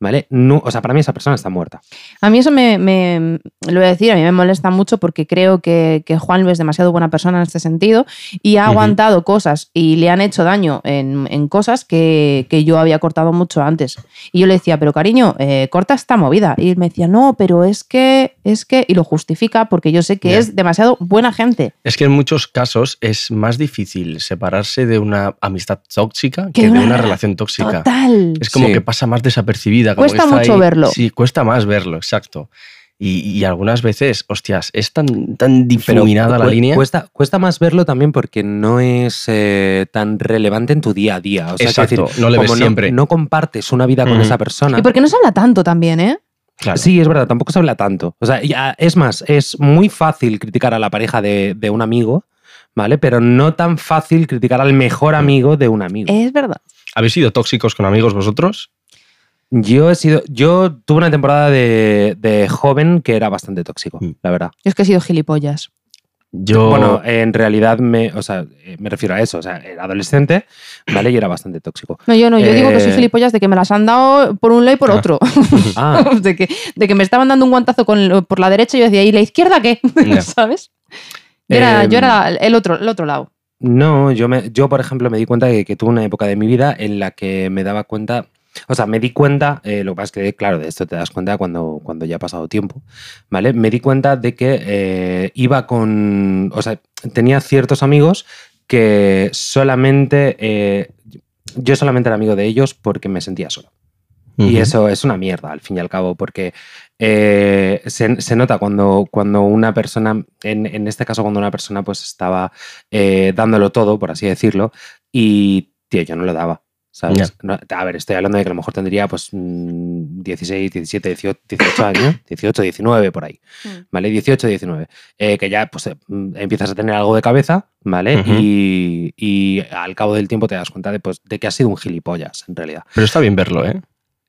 Speaker 3: ¿Vale? No, o sea, para mí esa persona está muerta.
Speaker 1: A mí eso me, me- lo voy a decir, a mí me molesta mucho porque creo que, que Juan es demasiado buena persona en este sentido y ha aguantado cosas y le han hecho daño en, en cosas que, que yo había cortado mucho antes. Y yo le decía, pero cariño, eh, corta esta movida. Y él me decía, no, pero es que, es que, y lo justifica porque yo sé que es demasiado buena gente.
Speaker 2: Es que en muchos casos es más difícil separarse de una amistad tóxica
Speaker 1: Que
Speaker 2: que, de
Speaker 1: una
Speaker 2: una
Speaker 1: rela-
Speaker 2: relación tóxica.
Speaker 1: Total.
Speaker 2: Es como
Speaker 3: Sí.
Speaker 2: que pasa más desapercibida. Como
Speaker 1: Cuesta
Speaker 2: que
Speaker 1: mucho
Speaker 2: ahí.
Speaker 1: verlo.
Speaker 2: Sí, cuesta más verlo, exacto. Y, y algunas veces, hostias, es tan, tan
Speaker 3: Pero
Speaker 2: difuminada la
Speaker 3: cu-
Speaker 2: línea.
Speaker 3: Cuesta, cuesta más verlo también porque no es eh, tan relevante en tu día a día. O sea,
Speaker 2: Exacto,
Speaker 3: decir,
Speaker 2: no le ves
Speaker 3: como
Speaker 2: siempre.
Speaker 3: No, compartes una vida con esa persona.
Speaker 1: Y porque no se habla tanto también, ¿eh?
Speaker 2: Claro.
Speaker 3: Sí, es verdad, tampoco se habla tanto. O sea, ya- es más, es muy fácil criticar a la pareja de, de un amigo, ¿vale? Pero no tan fácil criticar al mejor amigo de un amigo.
Speaker 1: Es verdad.
Speaker 2: ¿Habéis sido tóxicos con amigos vosotros?
Speaker 3: Yo he sido. Yo tuve una temporada de, de joven que era bastante tóxico,
Speaker 2: Mm.
Speaker 3: la verdad.
Speaker 1: Yo es que he sido gilipollas.
Speaker 2: Yo.
Speaker 3: Bueno, en realidad me, o sea, eh, me refiero a eso. O sea, era adolescente, ¿vale? Y era bastante tóxico.
Speaker 1: No, yo no, yo digo que soy
Speaker 3: Eh,
Speaker 1: gilipollas de que me las han dado por un lado y por
Speaker 2: Ah.
Speaker 1: otro.
Speaker 3: Ah,
Speaker 1: de, que, de que me estaban dando un guantazo con, por la derecha y yo decía, ¿y la izquierda qué? ¿Sabes? Yo era,
Speaker 3: Em,
Speaker 1: yo era el, otro, el otro lado.
Speaker 3: No, yo, me, yo por ejemplo me di cuenta de que tuve una época de mi vida en la que me daba cuenta, o sea, me di cuenta, eh, lo que pasa es que, claro, de esto te das cuenta cuando, cuando ya ha pasado tiempo, ¿vale? Me di cuenta de que eh, iba con, o sea, tenía ciertos amigos que solamente, eh, yo solamente era amigo de ellos porque me sentía solo. Y eso es una mierda, al fin y al cabo, porque eh, se, se nota cuando, cuando una persona, en, en este caso cuando una persona pues estaba eh, dándolo todo, por así decirlo, y, tío, yo no lo daba. A ver, estoy hablando de que a lo mejor tendría pues mm, 16, 17, 18, 18 años, 18, 19 por ahí,
Speaker 1: Mm.
Speaker 3: ¿vale? 18, 19. eh, que ya pues eh, mm, empiezas a tener algo de cabeza, ¿vale? Y, y al cabo del tiempo te das cuenta de, pues, de que has sido un gilipollas, en realidad.
Speaker 2: Pero está bien verlo, ¿eh?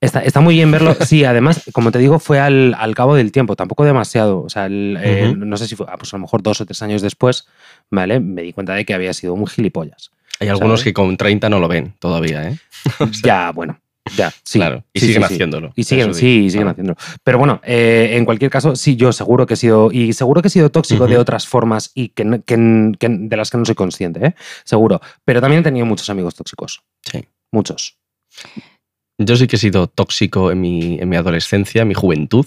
Speaker 3: Está, está muy bien verlo. Sí, además, como te digo, fue al, al cabo del tiempo, tampoco demasiado. O sea, el, eh, no sé si fue, ah, pues a lo mejor dos o tres años después, ¿vale? Me di cuenta de que había sido un gilipollas.
Speaker 2: Hay algunos que con 30 no lo ven todavía, ¿eh?
Speaker 3: ya, bueno, ya, sí.
Speaker 2: Claro, y
Speaker 3: Sí,
Speaker 2: siguen
Speaker 3: sí,
Speaker 2: haciéndolo.
Speaker 3: Y siguen, sí, y siguen
Speaker 2: Claro.
Speaker 3: haciéndolo. Pero bueno, eh, en cualquier caso, sí, yo seguro que he sido, y seguro que he sido tóxico de otras formas y que- que- de las que no soy consciente, ¿eh? Seguro. Pero también he tenido muchos amigos tóxicos.
Speaker 2: Sí.
Speaker 3: Muchos.
Speaker 2: Yo sí que he sido tóxico en mi, en mi adolescencia, en mi juventud.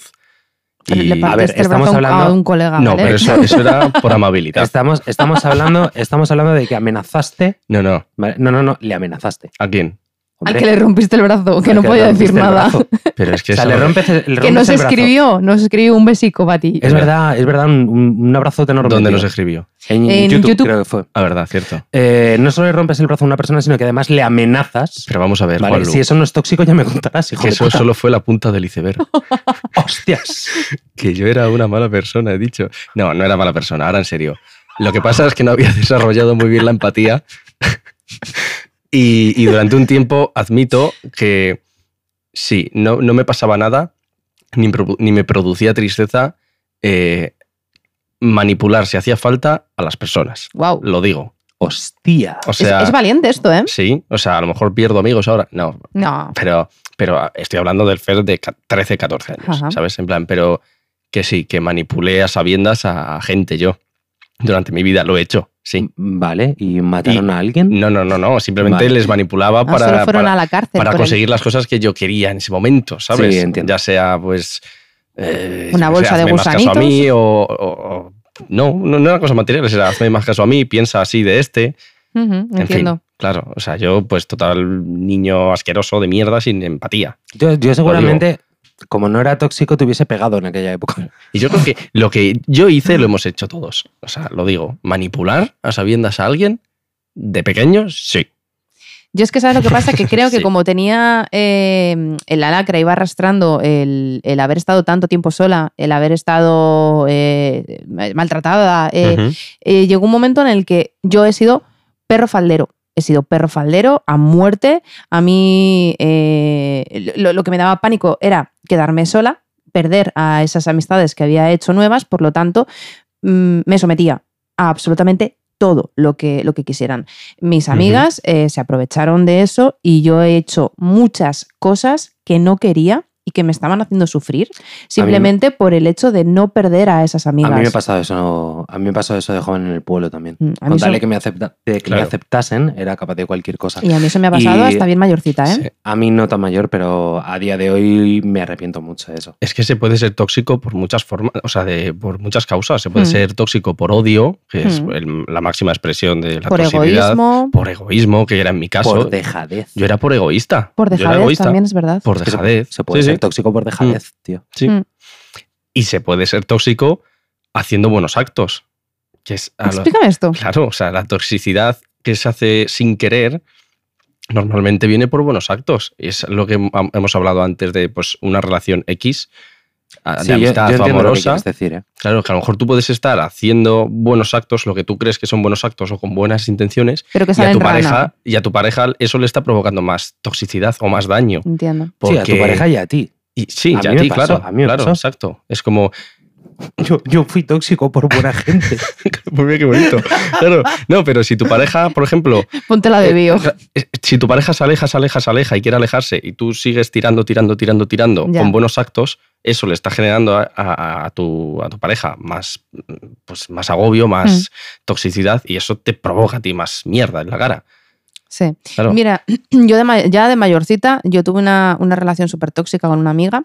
Speaker 1: Pero
Speaker 2: Y-
Speaker 1: le
Speaker 3: a ver,
Speaker 1: el
Speaker 3: estamos
Speaker 1: brazo a un-
Speaker 3: hablando-
Speaker 1: colega,
Speaker 2: no,
Speaker 1: ¿vale?
Speaker 2: pero eso, eso era por amabilidad.
Speaker 3: Estamos, estamos, hablando, estamos hablando de que amenazaste.
Speaker 2: No, no.
Speaker 3: No, no, no, le amenazaste.
Speaker 2: ¿A quién?
Speaker 1: Al que le rompiste el brazo, que
Speaker 3: al
Speaker 1: no
Speaker 3: que
Speaker 1: podía decir nada.
Speaker 2: Pero es que
Speaker 3: O sea, le rompes, le
Speaker 1: Que nos
Speaker 3: rompes el brazo.
Speaker 1: escribió, nos escribió un besico para ti.
Speaker 3: Es verdad, es verdad, un, un- abrazo enorme.
Speaker 2: ¿Dónde
Speaker 3: tío.
Speaker 2: nos escribió?
Speaker 3: En,
Speaker 1: En
Speaker 3: YouTube,
Speaker 1: YouTube.
Speaker 3: creo que fue.
Speaker 2: Ah, verdad, cierto.
Speaker 3: Eh, no solo le rompes el brazo a una persona, sino que además le amenazas.
Speaker 2: Pero vamos a ver,
Speaker 3: Vale, si eso no es tóxico, ya me contarás, hijo
Speaker 2: que
Speaker 3: de
Speaker 2: eso
Speaker 3: puta.
Speaker 2: solo fue la punta del iceberg.
Speaker 3: ¡Hostias!
Speaker 2: que yo era una mala persona, he dicho. No, no era mala persona, ahora en serio. Lo que pasa es que no había desarrollado muy bien la empatía. Y, y durante un tiempo admito que sí, no, no me pasaba nada, ni, ni me producía tristeza eh, manipular, si hacía falta, a las personas.
Speaker 1: Wow.
Speaker 2: Lo digo.
Speaker 3: ¡Hostia!
Speaker 2: O sea,
Speaker 1: es, es valiente esto, ¿eh?
Speaker 2: sí, o sea, a lo mejor pierdo amigos ahora. No,
Speaker 1: No.
Speaker 2: pero, pero estoy hablando del Fer de ca- 13, 14 años,
Speaker 1: Ajá.
Speaker 2: ¿sabes? En plan, pero que sí, que manipulé a sabiendas a, a gente yo. Durante mi vida lo he hecho, sí.
Speaker 3: Vale, ¿y mataron
Speaker 2: Y-
Speaker 3: a alguien?
Speaker 2: No, no, no, no. Simplemente
Speaker 3: Vale.
Speaker 2: les manipulaba
Speaker 1: Ah,
Speaker 2: para,
Speaker 1: fueron
Speaker 2: para,
Speaker 1: a la cárcel.
Speaker 2: para
Speaker 1: el-
Speaker 2: conseguir las cosas que yo quería en ese momento, ¿sabes?
Speaker 3: Sí, entiendo.
Speaker 2: Ya sea, pues. eh,
Speaker 1: Una bolsa de
Speaker 2: hazme más caso a
Speaker 1: gusanitos.
Speaker 2: mí o. o- o- no, no, no eran cosas materiales, era hazme más caso a mí, piensa así de este. En
Speaker 1: entiendo.
Speaker 2: fin, claro. O sea, yo, pues, total niño asqueroso de mierda sin empatía.
Speaker 3: Yo, yo seguramente, como no era tóxico, te hubiese pegado en aquella época.
Speaker 2: Y yo creo que lo que yo hice lo hemos hecho todos. O sea, lo digo, manipular a sabiendas a alguien de pequeños, sí.
Speaker 1: Yo es que sabes lo que pasa, que creo que
Speaker 2: Sí.
Speaker 1: como tenía eh, el lacra, iba arrastrando el, el haber estado tanto tiempo sola, el haber estado eh, maltratada, eh, eh, llegó un momento en el que yo he sido perro faldero. He sido perro faldero a muerte. A mí eh, lo, lo que me daba pánico era quedarme sola, perder a esas amistades que había hecho nuevas, por lo tanto, mm, me sometía a absolutamente todo lo que, lo que quisieran. Mis amigas eh, se aprovecharon de eso y yo he hecho muchas cosas que no quería y que me estaban haciendo sufrir simplemente por el hecho de no perder a esas
Speaker 3: A
Speaker 1: amigas.
Speaker 3: mí me ha pasado eso, a mí me pasó eso de joven en el pueblo también.
Speaker 1: Mm, a
Speaker 3: Con
Speaker 1: eso-
Speaker 3: que, me, acepta- de que me
Speaker 2: Claro.
Speaker 3: aceptasen, era capaz de cualquier cosa.
Speaker 1: Y a mí eso me ha pasado
Speaker 3: Y-
Speaker 1: hasta bien mayorcita, ¿eh?
Speaker 2: Sí.
Speaker 3: A mí no tan mayor, pero a día de hoy me arrepiento mucho de eso.
Speaker 2: Es que se puede ser tóxico por muchas formas, o sea, de, por muchas causas. Se puede
Speaker 1: Mm.
Speaker 2: ser tóxico por odio, que es
Speaker 1: Mm.
Speaker 2: el- la máxima expresión de la
Speaker 1: Por
Speaker 2: toxicidad.
Speaker 1: egoísmo,
Speaker 2: Por egoísmo, que era en mi caso.
Speaker 3: Por dejadez.
Speaker 2: yo era por egoísta.
Speaker 1: por dejadez
Speaker 2: egoísta.
Speaker 1: también es verdad.
Speaker 2: Por dejadez.
Speaker 3: Se puede
Speaker 2: Sí,
Speaker 3: ser tóxico por dejadez, tío.
Speaker 2: Sí.
Speaker 1: Mm.
Speaker 2: Y se puede ser tóxico haciendo buenos actos. Que es a
Speaker 1: Explícame esto.
Speaker 2: Claro, o sea, la toxicidad que se hace sin querer normalmente viene por buenos actos. Y es lo que hem- hemos hablado antes de pues, una relación X, de
Speaker 3: Sí, yo,
Speaker 2: amistad
Speaker 3: yo
Speaker 2: o
Speaker 3: entiendo lo que
Speaker 2: amorosa.
Speaker 3: quieres decir, ¿eh?
Speaker 2: Claro, que a lo mejor tú puedes estar haciendo buenos actos, lo que tú crees que son buenos actos o con buenas intenciones,
Speaker 1: Pero que
Speaker 2: y a tu
Speaker 1: rana.
Speaker 2: pareja, y a tu pareja eso le está provocando más toxicidad o más daño.
Speaker 1: Entiendo.
Speaker 3: Sí, a tu pareja y a ti.
Speaker 2: y sí,
Speaker 3: A
Speaker 2: ya
Speaker 3: mí
Speaker 2: a ti,
Speaker 3: pasó,
Speaker 2: claro.
Speaker 3: a mí me
Speaker 2: claro,
Speaker 3: pasó.
Speaker 2: exacto. Es como
Speaker 3: Yo, yo fui tóxico por buena gente.
Speaker 2: Muy bien, qué bonito. Claro, no, pero si tu pareja, por ejemplo,
Speaker 1: Ponte la de
Speaker 2: eh,
Speaker 1: bio.
Speaker 2: eh, si tu pareja se aleja, se aleja, se aleja y quiere alejarse y tú sigues tirando, tirando, tirando, tirando
Speaker 1: Ya.
Speaker 2: con buenos actos, eso le está generando a, a- a tu, a tu pareja más, pues, más agobio, más
Speaker 1: Mm.
Speaker 2: toxicidad y eso te provoca a ti más mierda en la cara.
Speaker 1: Sí.
Speaker 2: Claro.
Speaker 1: Mira, yo de ya de mayorcita, yo tuve una, una relación súper tóxica con una amiga.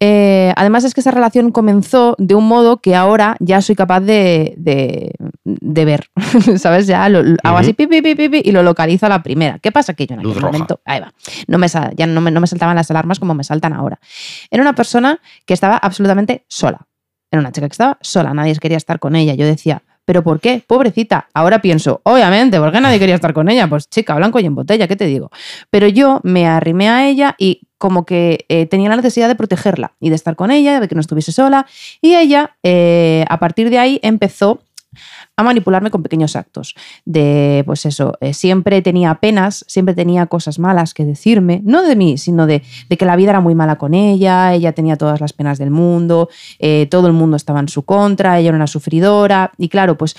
Speaker 1: Eh, además es que esa relación comenzó de un modo que ahora ya soy capaz de, de- de ver, ¿sabes? Ya lo, lo- hago así pi, pi, pi, y lo localizo a la primera. ¿Qué pasa? Que yo en
Speaker 2: Luz
Speaker 1: aquel
Speaker 2: roja.
Speaker 1: momento, ahí va, no me, ya no me, no me saltaban las alarmas como me saltan ahora. Era una persona que estaba absolutamente sola. Era una chica que estaba sola, nadie quería estar con ella. Yo decía, ¿pero por qué? Pobrecita. Ahora pienso, obviamente, ¿por qué nadie quería estar con ella? Pues chica, blanco y en botella, ¿qué te digo? Pero yo me arrimé a ella y como que eh, tenía la necesidad de protegerla y de estar con ella, de que no estuviese sola. Y ella, eh, a partir de ahí, empezó a manipularme con pequeños actos. De, pues eso, eh, siempre tenía penas, siempre tenía cosas malas que decirme, no de mí, sino de, que la vida era muy mala con ella, ella tenía todas las penas del mundo, todo el mundo estaba en su contra, ella era una sufridora, y claro, pues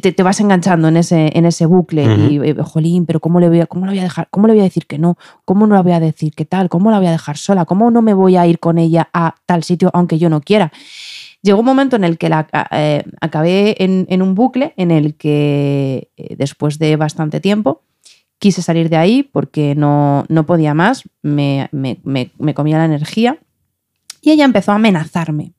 Speaker 1: te, te vas enganchando en ese, en ese bucle y, eh, jolín, pero ¿cómo le, voy a, ¿cómo le voy a dejar? ¿Cómo le voy a decir que no? ¿Cómo no la voy a decir que tal? ¿Cómo la voy a dejar sola? ¿Cómo no me voy a ir con ella a tal sitio aunque yo no quiera? Llegó un momento en el que la, eh, acabé en, en un bucle en el que eh, después de bastante tiempo quise salir de ahí porque no, no podía más, me, me- me- me comía la energía y ella empezó a amenazarme.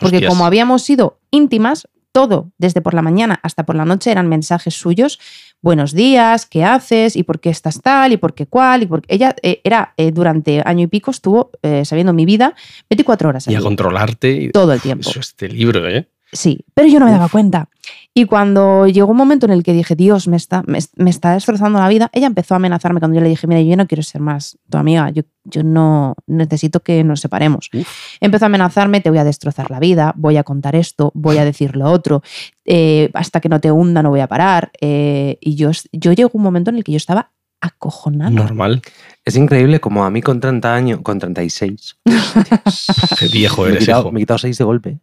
Speaker 1: Porque
Speaker 2: Hostias.
Speaker 1: como habíamos sido íntimas, todo, desde por la mañana hasta por la noche, eran mensajes suyos. Buenos días, ¿qué haces? ¿Y por qué estás tal? ¿Y por qué cuál? Y por... Ella eh, era, eh, durante año y pico, estuvo eh, sabiendo mi vida 24 horas al
Speaker 2: Y a controlarte.
Speaker 1: Todo el tiempo.
Speaker 2: Eso es este libro, ¿eh?
Speaker 1: Sí, pero yo no me daba cuenta. Y cuando llegó un momento en el que dije, Dios, me está, me, me está destrozando la vida, ella empezó a amenazarme cuando yo le dije, mira, yo no quiero ser más tu amiga, yo, yo no necesito que nos separemos.
Speaker 2: Uf.
Speaker 1: Empezó a amenazarme, te voy a destrozar la vida, voy a contar esto, voy a decir lo otro, eh, hasta que no te hunda no voy a parar. eh, y yo, yo llegó un momento en el que yo estaba acojonada.
Speaker 2: Normal.
Speaker 3: Es increíble como a mí con 30 años, con 36,
Speaker 2: Qué viejo
Speaker 3: me he,
Speaker 2: eres,
Speaker 3: quitado,
Speaker 2: hijo.
Speaker 3: me he quitado 6 de golpe.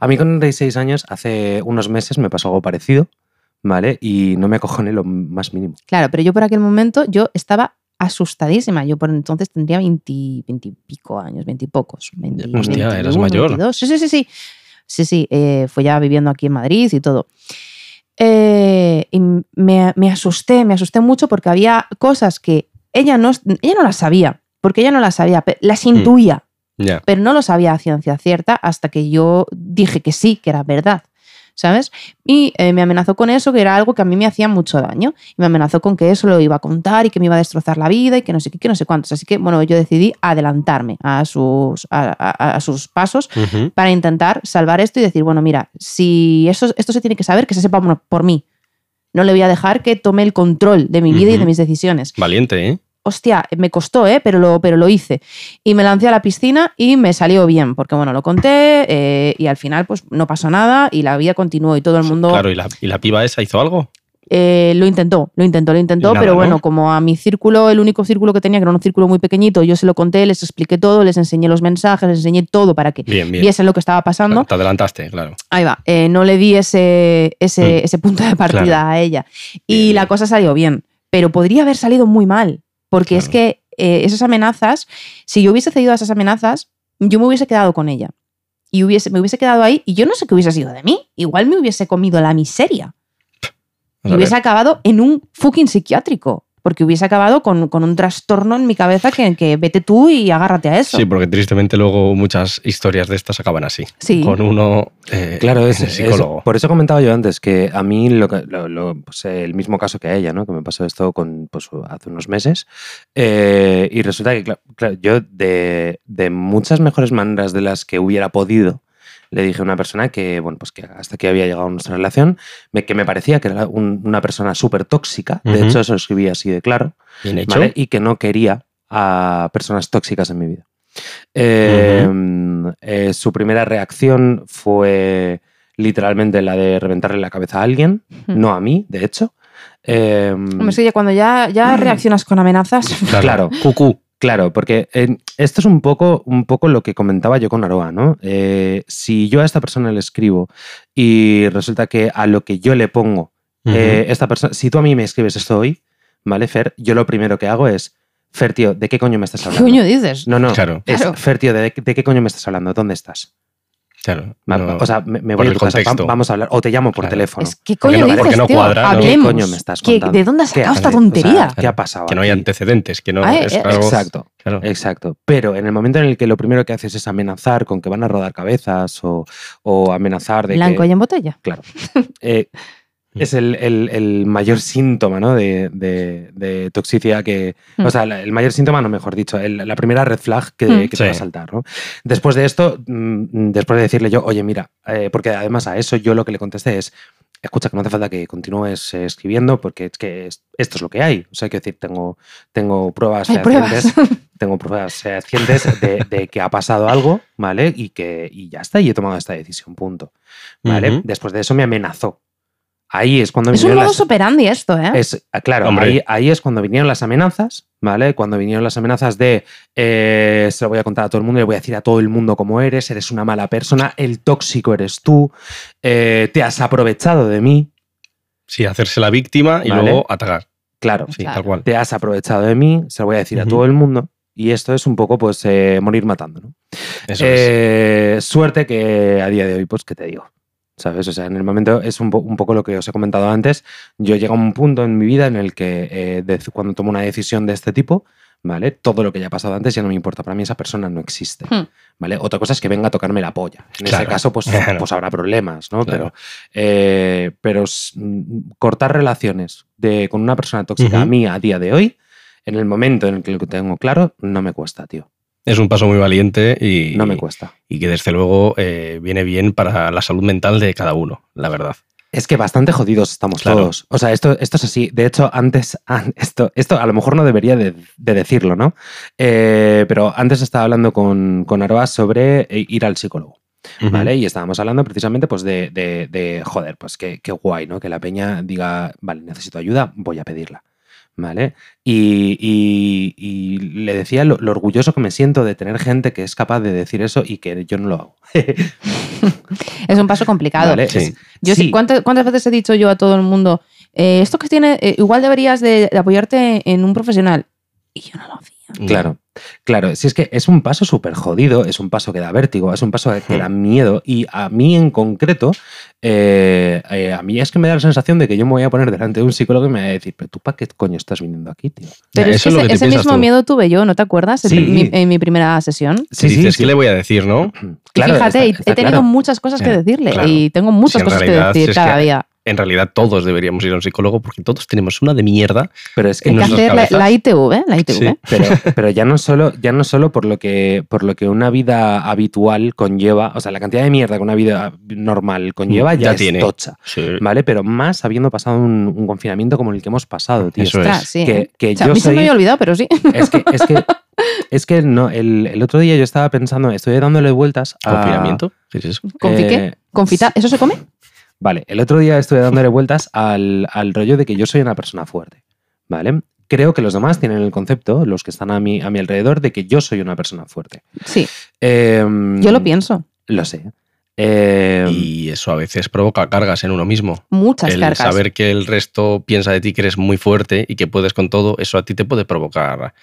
Speaker 3: A mí con 36 años, hace unos meses me pasó algo parecido, ¿vale? Y no me acojoné lo más mínimo.
Speaker 1: Claro, pero yo por aquel momento yo estaba asustadísima. Yo por entonces tendría 20, 20 y pico años, 20 y pocos. 20,
Speaker 2: Hostia, eras
Speaker 1: 21,
Speaker 2: mayor.
Speaker 1: 22. Sí, sí, sí, sí. Sí, sí, eh, fue ya viviendo aquí en Madrid y todo. Eh, y me, me asusté, me asusté mucho porque había cosas que ella no, ella no las sabía, porque ella no las sabía, las intuía,
Speaker 2: Ya.
Speaker 1: pero no lo sabía a ciencia cierta hasta que yo dije que sí, que era verdad. ¿Sabes? Y eh, me amenazó con eso, que era algo que a mí me hacía mucho daño. Y me amenazó con que eso lo iba a contar y que me iba a destrozar la vida y que no sé qué, que no sé cuántos. Así que, bueno, yo decidí adelantarme a sus, a, a- a sus pasos para intentar salvar esto y decir, bueno, mira, si eso, esto se tiene que saber, que se sepa por, mí. No le voy a dejar que tome el control de mi vida y de mis decisiones
Speaker 2: Valiente, ¿eh?
Speaker 1: Hostia, me costó, ¿eh? pero, lo, pero lo hice. Y me lancé a la piscina y me salió bien, porque bueno, lo conté eh, y al final pues no pasó nada y la vida continuó y todo el mundo
Speaker 2: Claro, ¿y la, y la piba esa hizo algo?
Speaker 1: eh, lo intentó, lo intentó, lo intentó,
Speaker 2: nada,
Speaker 1: pero bueno,
Speaker 2: ¿no?
Speaker 1: como a mi círculo, el único círculo que tenía, que era un círculo muy pequeñito, yo se lo conté, les expliqué todo, les enseñé los mensajes, les enseñé todo para que
Speaker 2: Bien, bien.
Speaker 1: viesen lo que estaba pasando.
Speaker 2: Te adelantaste, claro.
Speaker 1: Ahí va, eh, no le di ese, ese,
Speaker 2: Mm.
Speaker 1: ese punto de partida
Speaker 2: Claro.
Speaker 1: a ella. Y
Speaker 2: Bien,
Speaker 1: la cosa salió bien, pero podría haber salido muy mal, porque es que eh, esas amenazas, si yo hubiese cedido a esas amenazas, yo me hubiese quedado con ella. Y hubiese, me hubiese quedado ahí y yo no sé qué hubiese sido de mí. Igual me hubiese comido la miseria. Y hubiese acabado en un fucking psiquiátrico. Porque hubiese acabado con, con un trastorno en mi cabeza que, que vete tú y agárrate a eso.
Speaker 2: Sí, porque tristemente luego muchas historias de estas acaban así.
Speaker 1: Sí.
Speaker 2: Con uno eh,
Speaker 3: Claro, es,
Speaker 2: psicólogo.
Speaker 3: por eso comentaba yo antes que a mí lo, que- lo- lo- pues, el mismo caso que a ella, ¿no? Que me pasó esto con, pues, hace unos meses. Eh, y resulta que, claro, yo de, de muchas mejores maneras de las que hubiera podido, le dije a una persona que, bueno, pues que hasta aquí había llegado nuestra relación, me- que me parecía que era un- una persona súper tóxica. De hecho, eso lo escribí así de claro.
Speaker 2: Bien hecho.
Speaker 3: ¿vale? Y que no quería a personas tóxicas en mi vida. Eh, eh, su primera reacción fue literalmente la de reventarle la cabeza a alguien, no a mí, de hecho. Eh,
Speaker 1: Hombre, es que ya cuando ya, ya reaccionas con amenazas.
Speaker 3: claro.
Speaker 2: Cucú.
Speaker 3: Claro, porque eh, esto es un poco, un poco lo que comentaba yo con Aroa, ¿no? Eh, si yo a esta persona le escribo y resulta que a lo que yo le pongo, eh, esta persona, si tú a mí me escribes esto hoy, ¿vale, Fer? Yo lo primero que hago es, Fer, tío, ¿de qué coño me estás
Speaker 1: ¿Qué
Speaker 3: hablando?
Speaker 1: coño dices?
Speaker 3: No, no,
Speaker 2: Claro.
Speaker 3: es,
Speaker 1: Claro.
Speaker 3: Fer, tío, ¿de, de qué coño me estás hablando? ¿Dónde estás?
Speaker 2: Claro. No-
Speaker 3: o sea, me, voy a tu casa, vamos a hablar, o te llamo por
Speaker 2: Claro.
Speaker 3: teléfono.
Speaker 1: Es que
Speaker 2: Porque
Speaker 1: coño
Speaker 2: no-
Speaker 1: dices,
Speaker 2: porque no
Speaker 1: tío?
Speaker 2: cuadra. ¿Qué
Speaker 3: coño me estás
Speaker 1: ¿Qué-
Speaker 3: contando?
Speaker 1: ¿De dónde has
Speaker 3: ¿Qué
Speaker 1: sacado esta
Speaker 3: haces? O sea,
Speaker 1: tontería?
Speaker 3: ¿Qué ha pasado?
Speaker 2: que no hay
Speaker 3: aquí?
Speaker 2: antecedentes, que no
Speaker 1: Ah,
Speaker 2: es
Speaker 1: eh,
Speaker 2: algo.
Speaker 3: Exacto.
Speaker 2: Claro.
Speaker 3: Exacto. Pero en el momento en el que lo primero que haces es amenazar con que van a rodar cabezas o, o amenazar de
Speaker 1: Blanco
Speaker 3: que.
Speaker 1: y en botella.
Speaker 3: Claro. Eh, es el, el- el mayor síntoma ¿no? de, de- de toxicidad que.
Speaker 1: Mm.
Speaker 3: O sea, el mayor síntoma, no mejor dicho, el- la primera red flag que,
Speaker 1: Mm.
Speaker 3: que te va a saltar. ¿no? Después de esto, mm, después de decirle yo, oye, mira, eh, porque además a eso yo lo que le contesté es. Escucha, que no hace falta que continúes eh, escribiendo porque es que es- esto es lo que hay. O sea, quiero decir, tengo, tengo pruebas
Speaker 1: Hay
Speaker 3: fehacientes
Speaker 1: pruebas.
Speaker 3: tengo pruebas fehacientes de, de que ha pasado algo, ¿vale? Y que y ya está, y he tomado esta decisión, punto. ¿Vale? Después de eso me amenazó. Ahí es cuando
Speaker 1: Es un
Speaker 3: vinieron
Speaker 1: modo
Speaker 3: las...
Speaker 1: superandi esto, ¿eh?
Speaker 3: es- ah, claro, ahí, ahí es cuando vinieron las amenazas, ¿vale? Cuando vinieron las amenazas de eh, se lo voy a contar a todo el mundo, le voy a decir a todo el mundo cómo eres, eres una mala persona, el tóxico eres tú, eh, te has aprovechado de mí,
Speaker 2: Sí, hacerse la víctima y
Speaker 3: Vale.
Speaker 2: luego atacar.
Speaker 3: claro,
Speaker 2: Sí,
Speaker 1: Claro.
Speaker 2: tal cual.
Speaker 3: te has aprovechado de mí, se lo voy a decir a todo el mundo, y esto es un poco, pues, eh, morir matando, ¿no?
Speaker 2: Eso es.
Speaker 3: Suerte que a día de hoy, pues, ¿qué te digo? ¿Sabes? O sea, en el momento es un, po- un poco lo que os he comentado antes. Yo llego a un punto en mi vida en el que eh, de- cuando tomo una decisión de este tipo, ¿vale? Todo lo que haya pasado antes ya no me importa. Para mí esa persona no existe.
Speaker 1: Hmm.
Speaker 3: ¿Vale? Otra cosa es que venga a tocarme la polla. En ese caso, pues,
Speaker 2: Claro.
Speaker 3: pues habrá problemas, ¿no?
Speaker 2: Claro.
Speaker 3: Pero, eh, pero cortar relaciones de, con una persona tóxica a mí a día de hoy, en el momento en el que lo tengo claro, no me cuesta, tío.
Speaker 2: Es un paso muy valiente y,
Speaker 3: No me cuesta.
Speaker 2: y que desde luego eh, viene bien para la salud mental de cada uno, la verdad.
Speaker 3: Es que bastante jodidos estamos
Speaker 2: Claro.
Speaker 3: todos. O sea, esto, esto es así. De hecho, antes, an- esto, esto a lo mejor no debería de, de decirlo, ¿no? Eh, pero antes estaba hablando con, con Aroa sobre eh, ir al psicólogo. Y estábamos hablando precisamente pues de, de- de, joder, pues qué, qué guay, ¿no? Que la peña diga, vale, necesito ayuda, voy a pedirla. ¿Vale? Y, y- y le decía lo, lo orgulloso que me siento de tener gente que es capaz de decir eso y que yo no lo hago.
Speaker 1: Es un paso complicado.
Speaker 3: ¿Vale?
Speaker 2: Sí.
Speaker 1: Yo sí,
Speaker 3: sí.
Speaker 1: ¿cuántas, cuántas veces he dicho yo a todo el mundo, eh, esto que tiene, eh, igual deberías de, de apoyarte en un profesional? Y yo no lo hacía.
Speaker 3: Claro, claro. Si es que es un paso súper jodido, es un paso que da vértigo, es un paso que
Speaker 2: Hmm.
Speaker 3: da miedo. Y a mí en concreto, eh, eh, a mí es que me da la sensación de que yo me voy a poner delante de un psicólogo y me va a decir, pero tú para qué coño estás viniendo aquí, tío.
Speaker 1: Pero es
Speaker 2: Eso
Speaker 1: que
Speaker 2: es lo
Speaker 1: ese,
Speaker 2: que te
Speaker 1: ese
Speaker 2: piensas
Speaker 1: mismo
Speaker 2: tú.
Speaker 1: miedo tuve yo, ¿no te acuerdas? En
Speaker 3: Sí.
Speaker 1: mi- En, mi primera sesión.
Speaker 2: Si dices, ¿qué le voy a decir, no?
Speaker 1: Y fíjate, he tenido muchas cosas que
Speaker 2: Eh,
Speaker 1: decirle
Speaker 2: claro.
Speaker 1: y tengo muchas
Speaker 2: Sí,
Speaker 1: cosas que decir
Speaker 2: si
Speaker 1: cada
Speaker 2: que-
Speaker 1: día.
Speaker 2: En realidad todos deberíamos ir a un psicólogo porque todos tenemos una de mierda.
Speaker 3: Pero es que
Speaker 1: Hay que hacer la, ITV, la ITV.
Speaker 2: Sí.
Speaker 3: pero, pero ya no solo, ya no solo por lo que por lo que una vida habitual conlleva, o sea, la cantidad de mierda que una vida normal conlleva ya,
Speaker 2: Ya
Speaker 3: es
Speaker 2: tiene.
Speaker 3: tocha.
Speaker 2: Sí.
Speaker 3: ¿Vale? Pero más habiendo pasado un, un confinamiento como el que hemos pasado, tío.
Speaker 2: Eso
Speaker 1: Ostras,
Speaker 2: es.
Speaker 1: sí,
Speaker 3: Que,
Speaker 1: ¿eh?
Speaker 3: que
Speaker 1: O sea, a
Speaker 3: yo
Speaker 1: mí se me
Speaker 3: soy-
Speaker 1: había olvidado, pero sí.
Speaker 3: Es que, es que, es que no, el, el otro día yo estaba pensando, estoy dándole vueltas a.
Speaker 2: ¿Confinamiento? ¿Qué es eso?
Speaker 1: ¿Confi
Speaker 3: Eh,
Speaker 1: qué? ¿Confita? ¿Eso se come?
Speaker 3: Vale, el otro día estuve dándole vueltas al, al rollo de que yo soy una persona fuerte. ¿Vale? Creo que los demás tienen el concepto, los que están a mi, a mi alrededor, de que yo soy una persona fuerte.
Speaker 1: Sí,
Speaker 3: Em,
Speaker 1: yo lo pienso.
Speaker 3: Lo sé. Em,
Speaker 2: Y eso a veces provoca cargas en uno mismo.
Speaker 1: Muchas
Speaker 2: el
Speaker 1: cargas.
Speaker 2: saber que el resto piensa de ti que eres muy fuerte y que puedes con todo, eso a ti te puede provocar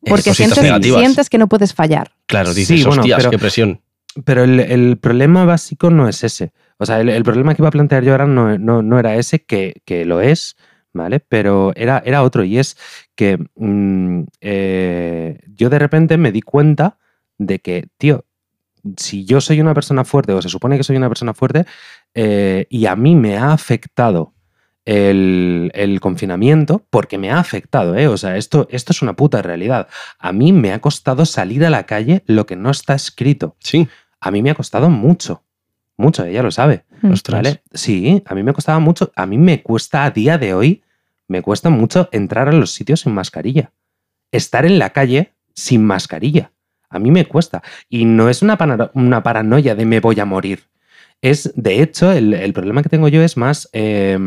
Speaker 1: Porque sientes,
Speaker 2: negativas.
Speaker 1: sientes que no puedes fallar.
Speaker 2: Claro, dices,
Speaker 3: Sí, bueno,
Speaker 2: hostias,
Speaker 3: pero-
Speaker 2: qué presión.
Speaker 3: Pero el, el problema básico no es ese. O sea, el, el problema que iba a plantear yo ahora no, no- no era ese, que, que lo es, ¿vale? Pero era, era otro, y es que mm, eh, yo de repente me di cuenta de que, tío, si yo soy una persona fuerte, o se supone que soy una persona fuerte, eh, y a mí me ha afectado el, el confinamiento, porque me ha afectado, ¿eh? O sea, esto, esto es una puta realidad. A mí me ha costado salir a la calle lo que no está escrito
Speaker 2: Sí,
Speaker 3: a mí me ha costado mucho. Mucho, ella lo sabe.
Speaker 1: Mm.
Speaker 2: ostras.
Speaker 3: ¿Vale? Sí, a mí me costaba mucho. A mí me cuesta a día de hoy, me cuesta mucho entrar a los sitios sin mascarilla. Estar en la calle sin mascarilla. A mí me cuesta. Y no es una, una paranoia de me voy a morir. Es, de hecho, el, el problema que tengo yo es más eh,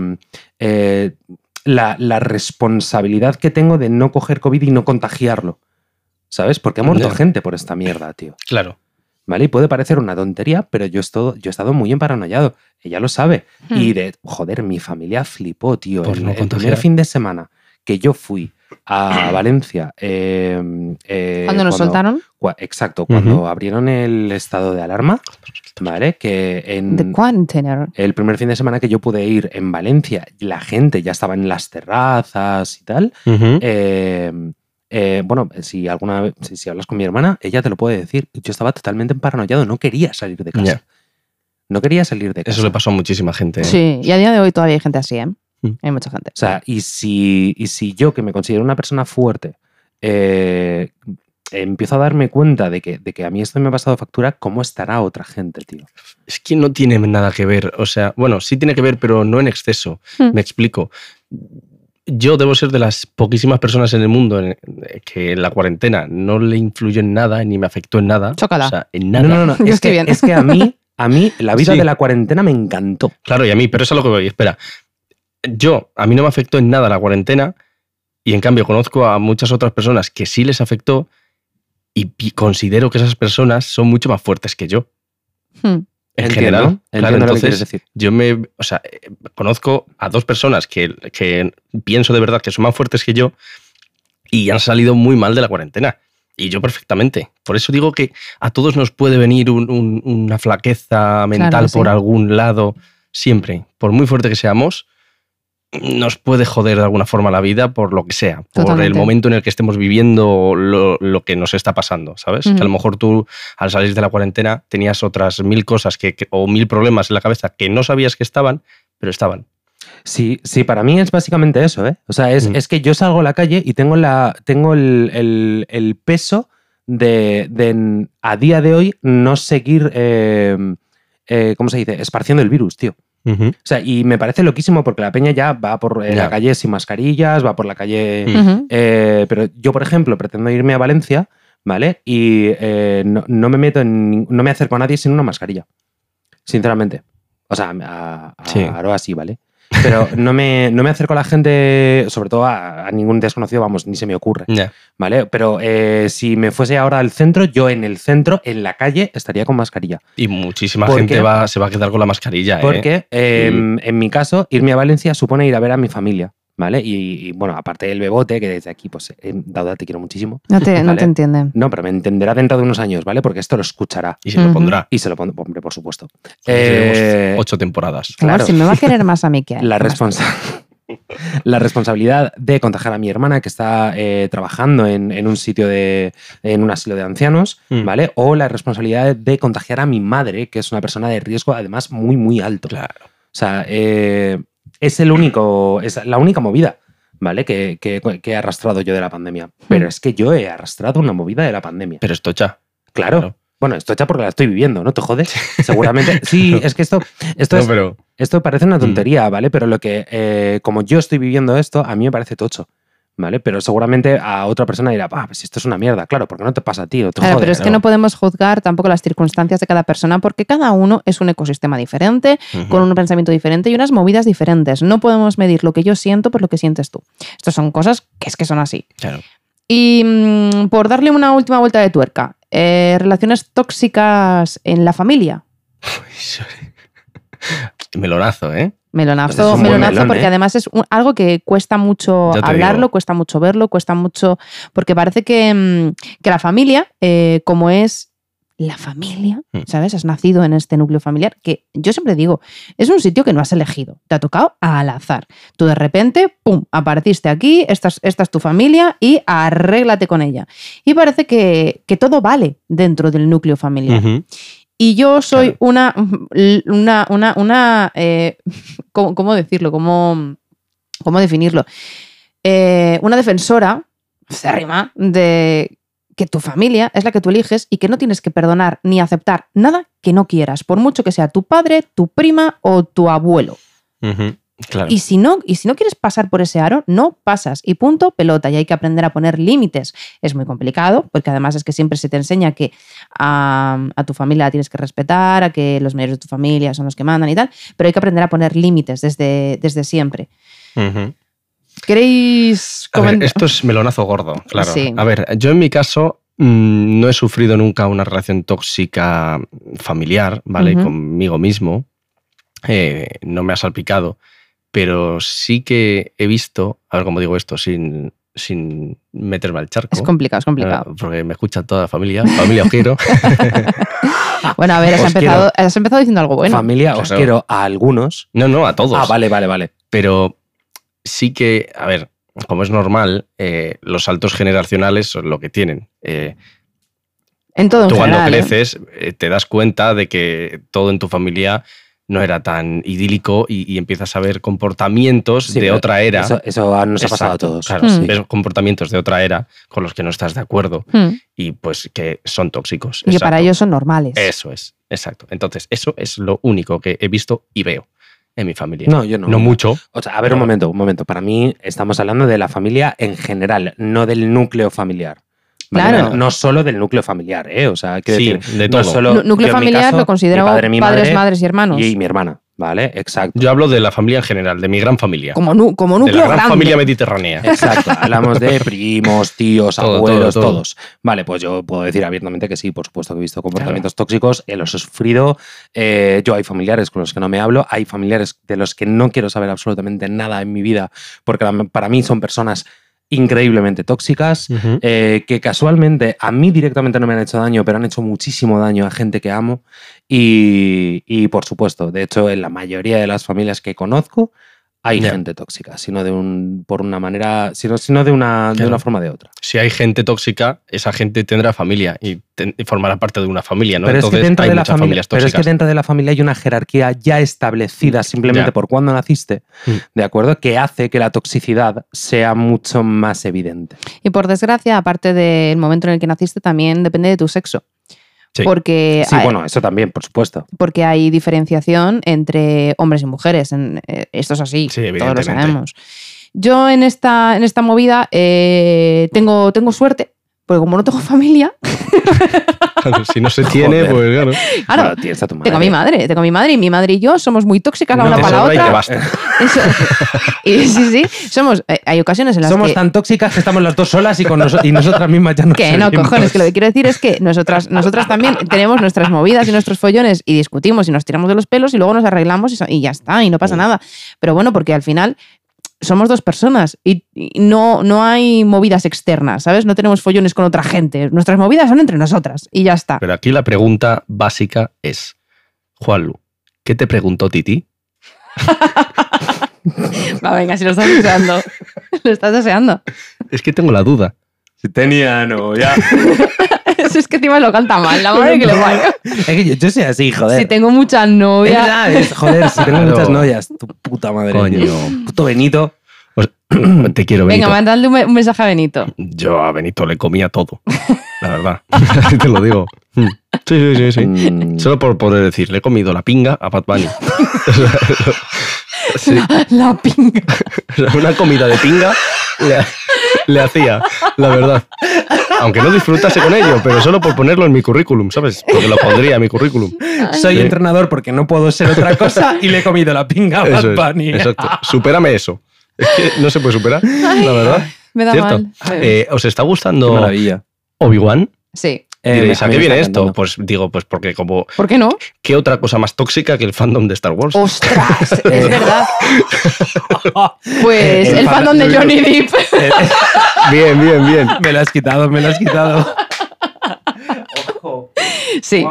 Speaker 3: eh, la, la responsabilidad que tengo de no coger COVID y no contagiarlo. ¿Sabes? Porque ha muerto gente por esta mierda, tío.
Speaker 2: Claro.
Speaker 3: ¿Vale? Y puede parecer una tontería, pero yo, esto, yo he estado muy emparanoiado. Ella lo sabe.
Speaker 1: Hmm.
Speaker 3: Y de, joder, mi familia flipó, tío.
Speaker 2: Por
Speaker 3: el,
Speaker 2: no
Speaker 3: el primer fin de semana que yo fui a Valencia. eh, eh,
Speaker 1: Cuando nos
Speaker 3: cuando-
Speaker 1: soltaron,
Speaker 3: cua- exacto, cuando abrieron el estado de alarma, ¿vale? Que en
Speaker 1: The
Speaker 3: el primer fin de semana que yo pude ir en Valencia, la gente ya estaba en las terrazas y tal. Eh, eh, bueno, si alguna vez, si, si hablas con mi hermana, ella te lo puede decir. Yo estaba totalmente paranoiado, no quería salir de casa. No quería salir de casa.
Speaker 2: Eso le pasó a muchísima gente. ¿eh?
Speaker 1: Sí, y a día de hoy todavía hay gente así, ¿eh?
Speaker 2: Mm.
Speaker 1: Hay mucha gente.
Speaker 3: O sea, y si, y si yo, que me considero una persona fuerte, eh, empiezo a darme cuenta de que, de que a mí esto me ha pasado factura, ¿cómo estará otra gente, tío?
Speaker 2: Es que no tiene nada que ver. O sea, bueno, sí tiene que ver, pero no en exceso.
Speaker 1: Hmm.
Speaker 2: Me explico. Yo debo ser de las poquísimas personas en el mundo en- que la cuarentena no le influyó en nada ni me afectó en nada.
Speaker 1: Chócala.
Speaker 2: O sea, en nada.
Speaker 3: No, no, no.
Speaker 1: Yo
Speaker 3: Es
Speaker 1: estoy
Speaker 3: que,
Speaker 1: bien.
Speaker 3: es que a mí, a mí la vida
Speaker 2: Sí.
Speaker 3: de la cuarentena me encantó.
Speaker 2: Claro, y a mí, pero eso es a lo que voy. Espera. Yo, a mí no me afectó en nada la cuarentena y en cambio conozco a muchas otras personas que sí les afectó y considero que esas personas son mucho más fuertes que yo.
Speaker 1: Hmm.
Speaker 2: En
Speaker 3: Entiendo,
Speaker 2: general.
Speaker 3: entiendo
Speaker 2: Claro,
Speaker 3: lo que quieres
Speaker 2: entonces
Speaker 3: decir.
Speaker 2: yo me, o sea, eh, conozco a dos personas que, que pienso de verdad que son más fuertes que yo y han salido muy mal de la cuarentena. Y yo perfectamente. Por eso digo que a todos nos puede venir un- un- una flaqueza mental
Speaker 1: sí.
Speaker 2: por algún lado, siempre. Por muy fuerte que seamos, nos puede joder de alguna forma la vida por lo que sea, por el momento en el que estemos viviendo lo, lo que nos está pasando, ¿sabes? Que a lo mejor tú al salir de la cuarentena tenías otras mil cosas que, que- o mil problemas en la cabeza que no sabías que estaban, pero estaban.
Speaker 3: Sí, sí, para mí es básicamente eso, ¿eh? O sea, es,
Speaker 2: Mm.
Speaker 3: es que yo salgo a la calle y tengo, la, tengo el, el- el peso de, de, a día de hoy no seguir, eh, eh, ¿cómo se dice? Esparciendo el virus, tío. O sea, y me parece loquísimo porque la peña ya va por eh, la calle sin mascarillas, va por la calle... Eh, pero yo, por ejemplo, pretendo irme a Valencia, ¿vale? Y eh, no, no me meto en... No me acerco a nadie sin una mascarilla. Sinceramente. O sea, a, a,
Speaker 2: Sí.
Speaker 3: a Aroa sí, ¿vale? Pero no me, no me acerco a la gente, sobre todo a, a ningún desconocido, vamos, ni se me ocurre. ¿vale? Pero eh, si me fuese ahora al centro, yo en el centro, en la calle, estaría con mascarilla.
Speaker 2: Y muchísima
Speaker 3: ¿Por
Speaker 2: gente va, se va a quedar con la mascarilla. ¿eh?
Speaker 3: Porque eh,
Speaker 2: Mm.
Speaker 3: en mi caso, irme a Valencia supone ir a ver a mi familia, ¿vale? Y, y, bueno, aparte del bebote, que desde aquí, pues, eh, Dauda, te quiero muchísimo.
Speaker 1: No, te, no
Speaker 3: Vale.
Speaker 1: te entienden.
Speaker 3: No, pero me entenderá dentro de unos años, ¿vale? Porque esto lo escuchará
Speaker 2: Y se lo pondrá.
Speaker 3: y se lo pondrá, hombre, por supuesto. Eh,
Speaker 2: ocho temporadas.
Speaker 1: Claro,
Speaker 3: claro.
Speaker 1: si me va a querer más a mí que a él.
Speaker 3: la, responsa- la responsabilidad de contagiar a mi hermana que está eh, trabajando en, en un sitio de. en un asilo de ancianos,
Speaker 2: Mm.
Speaker 3: ¿vale? O la responsabilidad de contagiar a mi madre, que es una persona de riesgo, además, muy, muy alto.
Speaker 2: Claro.
Speaker 3: O sea, eh, es el único, es la única movida, ¿vale? Que, que- que he arrastrado yo de la pandemia. Pero
Speaker 1: Mm.
Speaker 3: es que yo he arrastrado una movida de la pandemia.
Speaker 2: Pero esto ya.
Speaker 3: Claro.
Speaker 2: claro.
Speaker 3: Bueno, esto hecha porque la estoy viviendo, ¿no? ¿Te jodes? Seguramente. Sí, es que esto, esto,
Speaker 2: No,
Speaker 3: es-
Speaker 2: pero
Speaker 3: esto parece una tontería, ¿vale? Pero lo que, eh, como yo estoy viviendo esto, a mí me parece tocho. ¿Vale? Pero seguramente a otra persona dirá, ah, pues esto es una mierda, claro, porque no te pasa a ti, no te
Speaker 1: Claro,
Speaker 3: jode,
Speaker 1: pero es que
Speaker 3: ¿no?
Speaker 1: podemos juzgar tampoco las circunstancias de cada persona porque cada uno es un ecosistema diferente, con un pensamiento diferente y unas movidas diferentes. No podemos medir lo que yo siento por lo que sientes tú. Estas son cosas que es que son así.
Speaker 2: Claro.
Speaker 1: Y mm, por darle una última vuelta de tuerca, eh, relaciones tóxicas en la familia.
Speaker 2: Melonazo, ¿eh?
Speaker 3: Pues
Speaker 1: Melonazo,
Speaker 3: buen
Speaker 1: melonazo,
Speaker 3: melón,
Speaker 1: porque
Speaker 3: ¿eh?
Speaker 1: además es un- algo que cuesta mucho hablarlo,
Speaker 2: digo.
Speaker 1: cuesta mucho verlo, cuesta mucho. Porque parece que, mm, que la familia, eh, como es la familia,
Speaker 2: Mm.
Speaker 1: ¿sabes? Has nacido en este núcleo familiar, que yo siempre digo, es un sitio que no has elegido, te ha tocado al azar. Tú de repente, ¡pum!, apareciste aquí, esta es, esta es tu familia y arréglate con ella. Y parece que, que todo vale dentro del núcleo familiar. Y yo soy
Speaker 2: Claro.
Speaker 1: una, una, una, una eh, ¿cómo, cómo decirlo? ¿Cómo, cómo definirlo? Eh, una defensora acérrima de que tu familia es la que tú eliges y que no tienes que perdonar ni aceptar nada que no quieras, por mucho que sea tu padre, tu prima o tu abuelo.
Speaker 2: Claro.
Speaker 1: Y si no, y si no quieres pasar por ese aro, no pasas. Y punto, pelota. Y hay que aprender a poner límites. Es muy complicado, porque además es que siempre se te enseña que a, a tu familia la tienes que respetar, a que los mayores de tu familia son los que mandan y tal. Pero hay que aprender a poner límites desde, desde siempre.
Speaker 2: Ujú.
Speaker 1: ¿Queréis
Speaker 2: A ver,
Speaker 1: comentar?
Speaker 2: esto es melonazo gordo, claro.
Speaker 1: Sí.
Speaker 2: A ver, yo en mi caso mm, no he sufrido nunca una relación tóxica familiar, ¿vale? Conmigo mismo. Eh, no me ha salpicado, pero sí que he visto, a ver cómo digo esto sin, sin meterme al charco.
Speaker 1: Es complicado, es complicado.
Speaker 2: eh, porque me escucha toda la familia, familia os quiero.
Speaker 1: Bueno, a ver, has empezado, has empezado diciendo algo bueno.
Speaker 3: Familia, os
Speaker 2: Claro.
Speaker 3: quiero a algunos.
Speaker 2: No, no, a todos.
Speaker 3: Ah, vale, vale, vale.
Speaker 2: pero sí que, a ver, como es normal, eh, los saltos generacionales son lo que tienen. Eh,
Speaker 1: En todo en
Speaker 2: tú cuando
Speaker 1: general, ¿eh?
Speaker 2: creces eh, te das cuenta de que todo en tu familia no era tan idílico y, y empiezas a ver comportamientos
Speaker 3: Sí,
Speaker 2: de otra era.
Speaker 3: Eso, eso nos ha pasado a todos.
Speaker 2: Claro,
Speaker 1: Hmm.
Speaker 2: ves comportamientos de otra era con los que no estás de acuerdo
Speaker 1: Hmm.
Speaker 2: y pues que son tóxicos.
Speaker 1: Y que para ellos son normales.
Speaker 2: Eso es, exacto. Entonces, eso es lo único que he visto y veo en mi familia.
Speaker 3: No, yo no.
Speaker 2: No mucho.
Speaker 3: O sea, a ver, un momento, un momento. Para mí estamos hablando de la familia en general, no del núcleo familiar. ¿Vale?
Speaker 1: Claro.
Speaker 3: No, no solo del núcleo familiar, ¿eh? O sea, quiero
Speaker 2: Sí,
Speaker 3: decir,
Speaker 2: de
Speaker 3: no
Speaker 2: todo.
Speaker 3: solo
Speaker 1: Nu- Núcleo
Speaker 3: yo
Speaker 1: familiar
Speaker 3: caso,
Speaker 1: lo considero
Speaker 3: mi padre, mi
Speaker 1: padres,
Speaker 3: madre
Speaker 1: madres y hermanos.
Speaker 3: y mi hermana, ¿vale? Exacto.
Speaker 2: Yo hablo de la familia en general, de mi gran familia.
Speaker 1: como, nu- como
Speaker 2: de
Speaker 1: núcleo
Speaker 2: la gran
Speaker 1: grande.
Speaker 2: familia mediterránea.
Speaker 3: Exacto, hablamos de primos, tíos,
Speaker 2: Todo,
Speaker 3: abuelos,
Speaker 2: todo, todo.
Speaker 3: todos. Vale, pues yo puedo decir abiertamente que sí, por supuesto que he visto comportamientos tóxicos, eh, los he sufrido. eh, yo hay familiares con los que no me hablo, hay familiares de los que no quiero saber absolutamente nada en mi vida, porque para mí son personas increíblemente tóxicas. Eh, que casualmente a mí directamente no me han hecho daño, pero han hecho muchísimo daño a gente que amo. Y, y, por supuesto, de hecho, en la mayoría de las familias que conozco hay gente tóxica, sino de un, por una manera, sino, sino de, una, de una forma de otra.
Speaker 2: Si hay gente tóxica, esa gente tendrá familia y, ten- y formará parte de una familia, ¿no?
Speaker 3: Pero, es que, dentro
Speaker 2: hay
Speaker 3: de la
Speaker 2: muchas
Speaker 3: familia,
Speaker 2: familias
Speaker 3: pero es que dentro de la familia hay una jerarquía ya establecida simplemente
Speaker 2: Ya.
Speaker 3: por cuándo naciste,
Speaker 2: Mm.
Speaker 3: ¿de acuerdo? Que hace que la toxicidad sea mucho más evidente.
Speaker 1: Y por desgracia, aparte del momento en el que naciste, también depende de tu sexo.
Speaker 2: Sí.
Speaker 1: Porque,
Speaker 3: Sí,
Speaker 1: hay,
Speaker 3: bueno, eso también, por supuesto.
Speaker 1: porque hay diferenciación entre hombres y mujeres. En- eh, esto es así,
Speaker 2: Sí,
Speaker 1: todos lo sabemos. Yo en esta, en esta movida eh, tengo, tengo suerte, porque como no tengo familia,
Speaker 2: si no se tiene,
Speaker 3: Joder.
Speaker 2: pues claro.
Speaker 1: claro,
Speaker 3: Bueno, tienes a tu
Speaker 1: tengo a mi madre, tengo a mi madre y mi madre y yo somos muy tóxicas la
Speaker 3: No,
Speaker 1: una para la
Speaker 2: sobra y te
Speaker 1: otra.
Speaker 2: basta.
Speaker 1: Eso- y sí, sí, somos, eh, hay ocasiones en las
Speaker 3: Somos
Speaker 1: que...
Speaker 3: tan tóxicas que estamos las dos solas y, con y nosotras mismas ya no
Speaker 1: Que no, cojones, que lo que quiero decir es que nosotras, nosotras también tenemos nuestras movidas y nuestros follones y discutimos y nos tiramos de los pelos y luego nos arreglamos y, ya está, y no pasa nada. Pero bueno, porque al final somos dos personas y, y no, no hay movidas externas, ¿sabes? No tenemos follones con otra gente. Nuestras movidas son entre nosotras y ya está.
Speaker 2: Pero aquí la pregunta básica es, Juanlu, ¿qué te preguntó Titi?
Speaker 1: Va, venga, si lo estás deseando. lo estás deseando.
Speaker 2: Es que tengo la duda.
Speaker 3: Si tenía novia.
Speaker 1: Es que encima lo canta mal, la madre que le parió.
Speaker 3: es que yo, yo soy así, joder.
Speaker 1: Si tengo muchas
Speaker 3: Es
Speaker 1: novias.
Speaker 3: verdad, es- joder, si tengo
Speaker 2: Claro.
Speaker 3: muchas novias. Tu puta madre.
Speaker 2: Coño.
Speaker 3: tío. Puto Benito.
Speaker 2: Pues, te quiero,
Speaker 1: Venga,
Speaker 2: Benito.
Speaker 1: mandadle un me- un mensaje a Benito.
Speaker 2: Yo a Benito le comía todo, la verdad. Así te lo digo. Mm. Sí, sí, sí, sí.
Speaker 3: Mm,
Speaker 2: Solo por poder decir, le he comido la pinga a Bad Bunny. sí,
Speaker 1: La pinga.
Speaker 2: una comida de pinga le, hacía, la verdad. Aunque no disfrutase con ello, pero solo por ponerlo en mi currículum, ¿sabes? Porque lo pondría en mi currículum.
Speaker 3: Soy
Speaker 2: Sí.
Speaker 3: entrenador porque no puedo ser otra cosa y le he comido la pinga a
Speaker 2: Eso
Speaker 3: Bad
Speaker 2: es,
Speaker 3: Bunny.
Speaker 2: exacto. Supérame eso. Es que no se puede superar, la verdad.
Speaker 1: Me da
Speaker 2: ¿Cierto?
Speaker 1: mal.
Speaker 2: Eh, ¿Os está gustando
Speaker 3: maravilla.
Speaker 2: Obi-Wan?
Speaker 1: Sí.
Speaker 3: Eh,
Speaker 2: Diréis, ¿a qué viene esto? Pues digo, pues porque como,
Speaker 1: ¿Por qué no?
Speaker 2: ¿qué otra cosa más tóxica que el fandom de Star Wars?
Speaker 1: ¡Ostras! Es
Speaker 3: Eh.
Speaker 1: verdad. Pues
Speaker 3: El
Speaker 1: el fandom de Johnny Depp.
Speaker 3: Eh,
Speaker 2: Bien, bien, bien.
Speaker 3: me lo has quitado, me lo has quitado.
Speaker 1: Sí,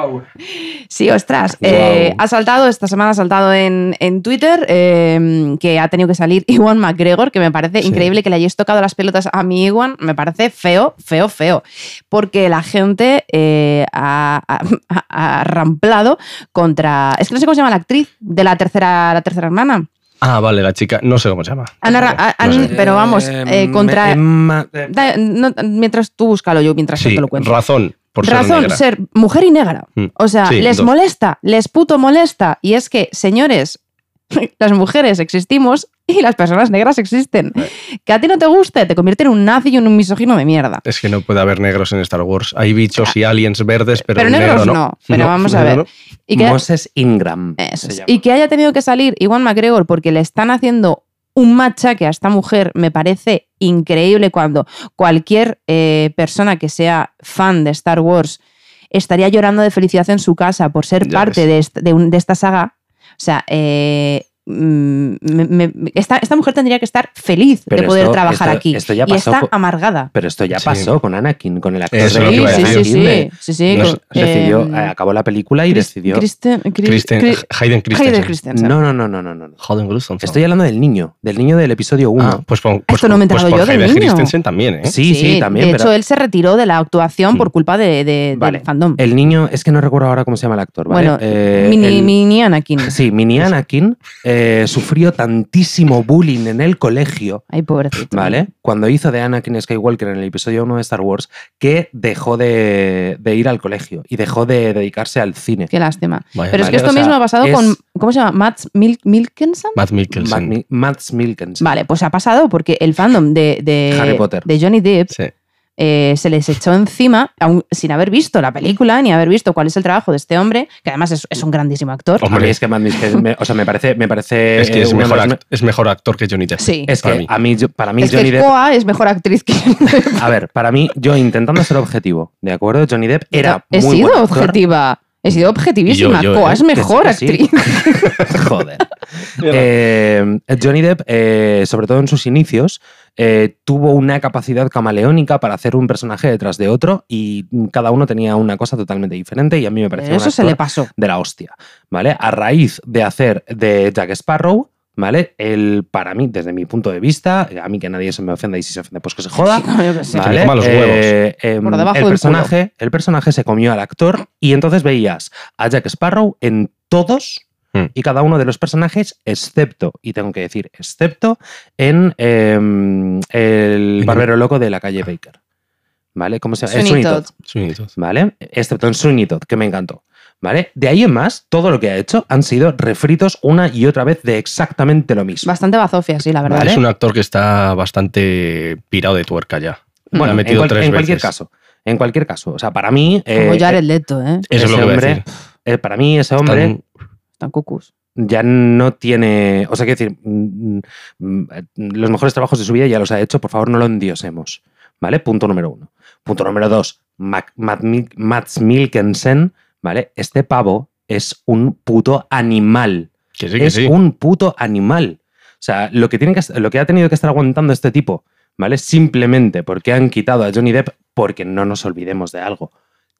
Speaker 1: sí, ostras. Eh, ha saltado, esta semana ha saltado en, en Twitter eh, que ha tenido que salir Iwan McGregor, que me parece
Speaker 2: Sí.
Speaker 1: increíble que le hayáis tocado las pelotas a mi Iwan. Me parece feo, feo, feo. Porque la gente eh, ha, ha- ha ramplado contra. Es que no sé cómo se llama la actriz de la tercera, la tercera hermana.
Speaker 2: Ah, vale, la chica, no sé cómo se llama. No sé.
Speaker 1: pero vamos, eh, contra.
Speaker 3: Emma- eh,
Speaker 1: Da- no, mientras tú búscalo yo, mientras yo
Speaker 2: Sí,
Speaker 1: te lo cuento.
Speaker 2: razón, por ser
Speaker 1: Razón,
Speaker 2: negra.
Speaker 1: ser mujer y negra.
Speaker 2: Mm.
Speaker 1: O sea,
Speaker 2: Sí,
Speaker 1: les
Speaker 2: dos.
Speaker 1: molesta, les puto molesta. Y es que, señores, las mujeres existimos y las personas negras existen.
Speaker 2: Eh.
Speaker 1: Que a ti no te guste, te convierte en un nazi y en un misógino de mierda.
Speaker 2: Es que no puede haber negros en Star Wars. Hay bichos y aliens verdes, pero,
Speaker 1: Pero
Speaker 2: negro
Speaker 1: negros
Speaker 2: no.
Speaker 1: no, pero vamos a
Speaker 2: negro
Speaker 1: ver. Y que,
Speaker 3: Moses Ingram.
Speaker 1: eso es. y que haya tenido que salir Iwan McGregor porque le están haciendo un matcha que a esta mujer me parece increíble cuando cualquier eh, persona que sea fan de Star Wars estaría llorando de felicidad en su casa por ser
Speaker 2: Ya
Speaker 1: parte de, est- de un- de esta saga. O sea, eh, me- me- esta, esta mujer tendría que estar feliz
Speaker 3: Pero
Speaker 1: de poder
Speaker 3: esto-
Speaker 1: trabajar
Speaker 3: esto-
Speaker 1: aquí.
Speaker 3: esto ya
Speaker 1: y
Speaker 3: pasó
Speaker 1: está
Speaker 3: con-
Speaker 1: amargada.
Speaker 3: Pero esto ya
Speaker 2: Sí.
Speaker 3: pasó con Anakin, con el actor
Speaker 2: Eso
Speaker 3: de
Speaker 1: Sí, sí, sí,
Speaker 3: Anakin
Speaker 1: sí, sí, sí,
Speaker 2: No
Speaker 1: con-
Speaker 2: sé,
Speaker 3: decidió,
Speaker 1: em,
Speaker 3: eh, acabó la película y
Speaker 1: Chris-
Speaker 3: decidió.
Speaker 1: Kristen- Chris-
Speaker 2: Kristen,
Speaker 1: Chris-
Speaker 2: Hayden Christensen.
Speaker 1: Hayden Christensen.
Speaker 3: No, no, no, no, no, no. no.
Speaker 2: Hayden Christensen.
Speaker 3: Estoy hablando del niño, del niño del episodio 1.
Speaker 2: Ah, pues, pues,
Speaker 1: Esto no me he
Speaker 2: pues
Speaker 1: enterado
Speaker 2: por
Speaker 1: yo del
Speaker 2: Hayden
Speaker 1: niño.
Speaker 2: Christensen también, ¿eh?
Speaker 3: sí, sí, también.
Speaker 1: De
Speaker 3: pero
Speaker 1: hecho, él se retiró de la actuación
Speaker 2: Mm.
Speaker 1: por culpa de, de-
Speaker 3: Vale.
Speaker 1: del fandom.
Speaker 3: El niño, es que no recuerdo ahora cómo se llama el actor, ¿vale?
Speaker 1: bueno,
Speaker 3: Eh,
Speaker 1: mini,
Speaker 3: el-
Speaker 1: mini Anakin.
Speaker 3: Sí, Mini Anakin eh, sufrió tantísimo bullying en el colegio,
Speaker 1: Ay, pobrecito.
Speaker 3: ¿vale? Cuando hizo de Anakin Skywalker en el episodio 1 de Star Wars, que dejó de, de ir al colegio y dejó de dedicarse al cine.
Speaker 1: Qué lástima.
Speaker 2: Vaya,
Speaker 1: Pero es
Speaker 3: vale,
Speaker 1: que esto
Speaker 3: o sea,
Speaker 1: mismo ha pasado
Speaker 3: es-
Speaker 1: con. ¿Cómo se llama? Matt Mil Milkenson.
Speaker 2: Matt Mikkelsen.
Speaker 3: Matt Mi- Mads Mikkelsen.
Speaker 1: Vale, pues ha pasado porque el fandom de, de,
Speaker 3: Harry Potter.
Speaker 1: de Johnny Depp
Speaker 2: Sí.
Speaker 1: Eh, se les echó encima, aun sin haber visto la película ni haber visto cuál es el trabajo de este hombre, que además es, es un grandísimo actor.
Speaker 3: A mí
Speaker 2: Hombre.
Speaker 3: es que me- o sea, me parece, me parece
Speaker 2: Es que es mejor,
Speaker 3: los me-
Speaker 2: act- es mejor actor que Johnny Depp.
Speaker 1: Sí.
Speaker 3: Es
Speaker 2: para
Speaker 3: que
Speaker 2: mí.
Speaker 3: a mí, yo- para mí
Speaker 1: es
Speaker 3: Johnny
Speaker 1: que
Speaker 3: Depp
Speaker 1: es mejor actriz que.
Speaker 3: A ver, para mí, yo intentando ser objetivo, ¿de acuerdo? Johnny Depp era
Speaker 1: He
Speaker 3: muy
Speaker 1: sido
Speaker 3: buen actor.
Speaker 1: objetiva. He sido objetivísima.
Speaker 2: Y yo- yo,
Speaker 1: Koa
Speaker 2: ¿eh?
Speaker 1: es mejor actriz.
Speaker 3: sí. Joder. Eh, Johnny Depp, eh, sobre todo en sus inicios, eh, tuvo una capacidad camaleónica para hacer un personaje detrás de otro y cada uno tenía una cosa totalmente diferente y a mí me parecía un
Speaker 1: Eso se le pasó.
Speaker 3: de la hostia, ¿vale? A raíz de hacer de Jack Sparrow, ¿vale? El, para mí, desde mi punto de vista, a mí que nadie se me ofenda y si se ofende, pues que se joda.
Speaker 1: Sí, yo qué sé.
Speaker 2: Que le coma los huevos.
Speaker 3: Eh, em,
Speaker 1: Por debajo
Speaker 3: el,
Speaker 1: del
Speaker 3: personaje, el personaje se comió al actor y entonces veías a Jack Sparrow en todos
Speaker 2: Hmm.
Speaker 3: y cada uno de los personajes, excepto, y tengo que decir, excepto en em, el barbero loco de la calle Baker. ¿Vale? ¿Cómo se llama?
Speaker 1: Todd.
Speaker 2: Sweeney Todd.
Speaker 3: ¿Vale? Excepto en Sweeney Todd, que me encantó. ¿Vale? De ahí en más, todo lo que ha hecho han sido refritos una y otra vez de exactamente lo mismo.
Speaker 1: Bastante bazofia, sí, la verdad.
Speaker 3: Vale.
Speaker 2: Es un actor que está bastante pirado de tuerca ya. Ha
Speaker 3: en,
Speaker 2: metido
Speaker 3: cual-
Speaker 2: tres
Speaker 3: en cualquier
Speaker 2: veces.
Speaker 3: caso. En cualquier caso. O sea, para mí.
Speaker 1: Como
Speaker 3: eh,
Speaker 1: Jared Leto, ¿eh?
Speaker 2: Eso es
Speaker 3: ese
Speaker 2: lo que voy a
Speaker 3: hombre,
Speaker 2: decir.
Speaker 3: eh, para mí, ese hombre
Speaker 2: Están-
Speaker 1: Están cucus.
Speaker 3: ya no tiene. O sea, quiero decir, mm, mm, los mejores trabajos de su vida ya los ha hecho, por favor, no lo endiosemos. ¿Vale? Punto número uno. Punto número dos, Mac- Matt Mil- Mads Mikkelsen, ¿vale? Este pavo es un puto animal.
Speaker 2: que sí, que
Speaker 3: es
Speaker 2: sí.
Speaker 3: un puto animal. O sea, lo que, tiene que, lo que ha tenido que estar aguantando este tipo, ¿vale? Simplemente porque han quitado a Johnny Depp, porque no nos olvidemos de algo.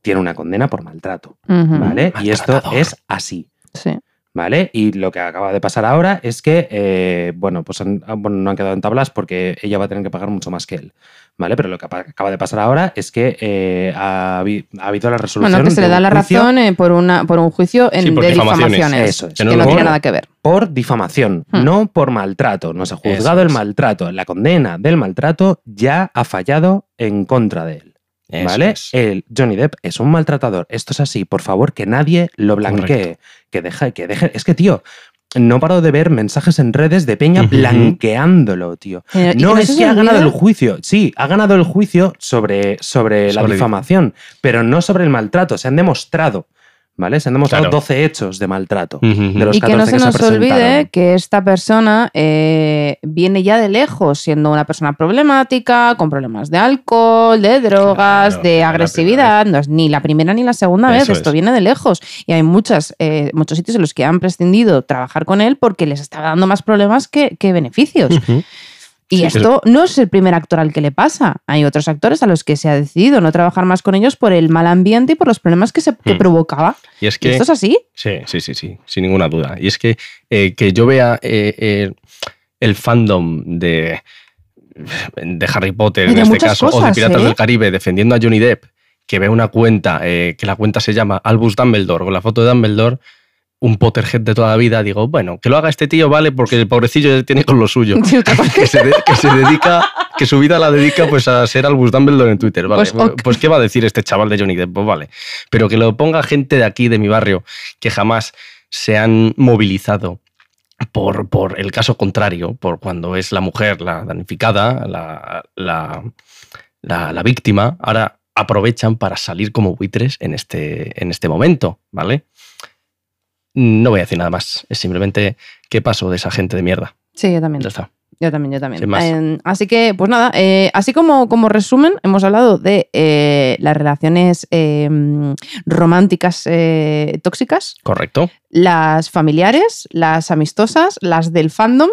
Speaker 3: Tiene una condena por maltrato. ¿vale? Y esto es así.
Speaker 1: Sí.
Speaker 3: ¿Vale? Y lo que acaba de pasar ahora es que, eh, bueno, pues han- ah, bueno, no han quedado en tablas porque ella va a tener que pagar mucho más que él. ¿Vale? Pero lo que acaba de pasar ahora es que eh, ha, habi- ha habido la resolución.
Speaker 1: Bueno, que se le da la
Speaker 3: juicio
Speaker 1: razón eh, por, una, por un juicio en,
Speaker 2: Sí, por
Speaker 1: de
Speaker 2: difamaciones.
Speaker 1: difamaciones.
Speaker 3: Eso es.
Speaker 1: Que
Speaker 2: Que
Speaker 1: no,
Speaker 2: no lo-
Speaker 1: tiene nada que ver.
Speaker 3: por difamación,
Speaker 1: Hmm.
Speaker 3: no por maltrato. No se ha
Speaker 2: Eso
Speaker 3: juzgado el maltrato. La condena del maltrato ya ha fallado en contra de él.
Speaker 2: Eso
Speaker 3: ¿Vale?
Speaker 2: es.
Speaker 3: El Johnny Depp es un maltratador. Esto es así. Por favor, que nadie lo blanquee.
Speaker 2: Correcto.
Speaker 3: Que deje, que deje. Es que, tío, no paro de ver mensajes en redes de Peña blanqueándolo, tío.
Speaker 1: Eh,
Speaker 3: No es que ha ganado el juicio. Sí, ha ganado el juicio sobre, sobre la difamación, pero no sobre el maltrato. Se han demostrado, ¿vale? Se han demostrado
Speaker 2: Claro.
Speaker 3: 12 hechos de maltrato.
Speaker 2: Ujú, ujú.
Speaker 3: de los
Speaker 1: Y que no
Speaker 3: 14
Speaker 1: se
Speaker 3: que se
Speaker 1: nos olvide que esta persona eh, viene ya de lejos, siendo una persona problemática, con problemas de alcohol, de drogas,
Speaker 2: Claro,
Speaker 1: de agresividad. No es ni la primera ni la segunda vez, esto
Speaker 2: es.
Speaker 1: viene de lejos. Y hay muchas, eh, muchos sitios en los que han prescindido trabajar con él porque les estaba dando más problemas que, que beneficios.
Speaker 2: Ujú.
Speaker 1: Y
Speaker 2: Sí,
Speaker 1: esto no es el primer actor al que le pasa. Hay otros actores a los que se ha decidido no trabajar más con ellos por el mal ambiente y por los problemas que, se, que
Speaker 2: Hmm.
Speaker 1: provocaba.
Speaker 2: Y es
Speaker 1: ¿Y
Speaker 2: que.
Speaker 1: esto es así?
Speaker 2: Sí, sí, sí, sí, sin ninguna duda. Y es que eh, que yo vea eh, eh, el fandom de, de Harry Potter, en este caso, o de Piratas
Speaker 1: ¿eh?
Speaker 2: del Caribe, defendiendo a Johnny Depp, que vea una cuenta, eh, que la cuenta se llama Albus Dumbledore, con la foto de Dumbledore, un Potterhead de toda la vida, digo, bueno, que lo haga este tío, vale, porque el pobrecillo ya tiene con lo suyo. Que, se de- que se dedica, que su vida la dedica pues a ser Albus Dumbledore en Twitter, ¿vale?
Speaker 1: Pues,
Speaker 2: Pues,
Speaker 1: ok.
Speaker 2: ¿qué va a decir este chaval de Johnny Depp? Pues vale. Pero que lo ponga gente de aquí, de mi barrio, que jamás se han movilizado por, por el caso contrario, por cuando es la mujer la danificada, la, la, la- la víctima, ahora aprovechan para salir como buitres en este, en este momento, ¿vale? No voy a decir nada más, es simplemente qué pasó de esa gente de mierda.
Speaker 1: Sí, yo también.
Speaker 2: Ya está.
Speaker 1: Yo también, yo también.
Speaker 2: Sin más.
Speaker 1: Eh, así que, pues nada, eh, así como, como resumen, hemos hablado de eh, las relaciones eh, románticas eh, tóxicas,
Speaker 2: Correcto.
Speaker 1: las familiares, las amistosas, las del fandom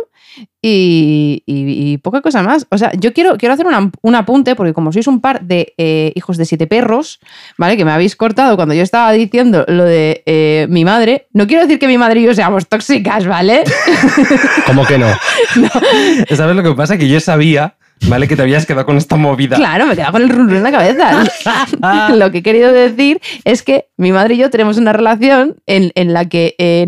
Speaker 1: y, y- y poca cosa más. O sea, yo quiero, quiero hacer una- un apunte, porque como sois un par de eh, hijos de siete perros, ¿vale? Que me habéis cortado cuando yo estaba diciendo lo de eh, mi madre, no quiero decir que mi madre y yo seamos tóxicas, ¿vale?
Speaker 2: ¿Cómo que no?
Speaker 3: ¿Sabes lo que pasa? Que yo sabía, ¿vale? Que te habías quedado con esta movida.
Speaker 1: Claro, me quedaba con el run run en la cabeza. Lo que he querido decir es que mi madre y yo tenemos una relación en, en la que eh,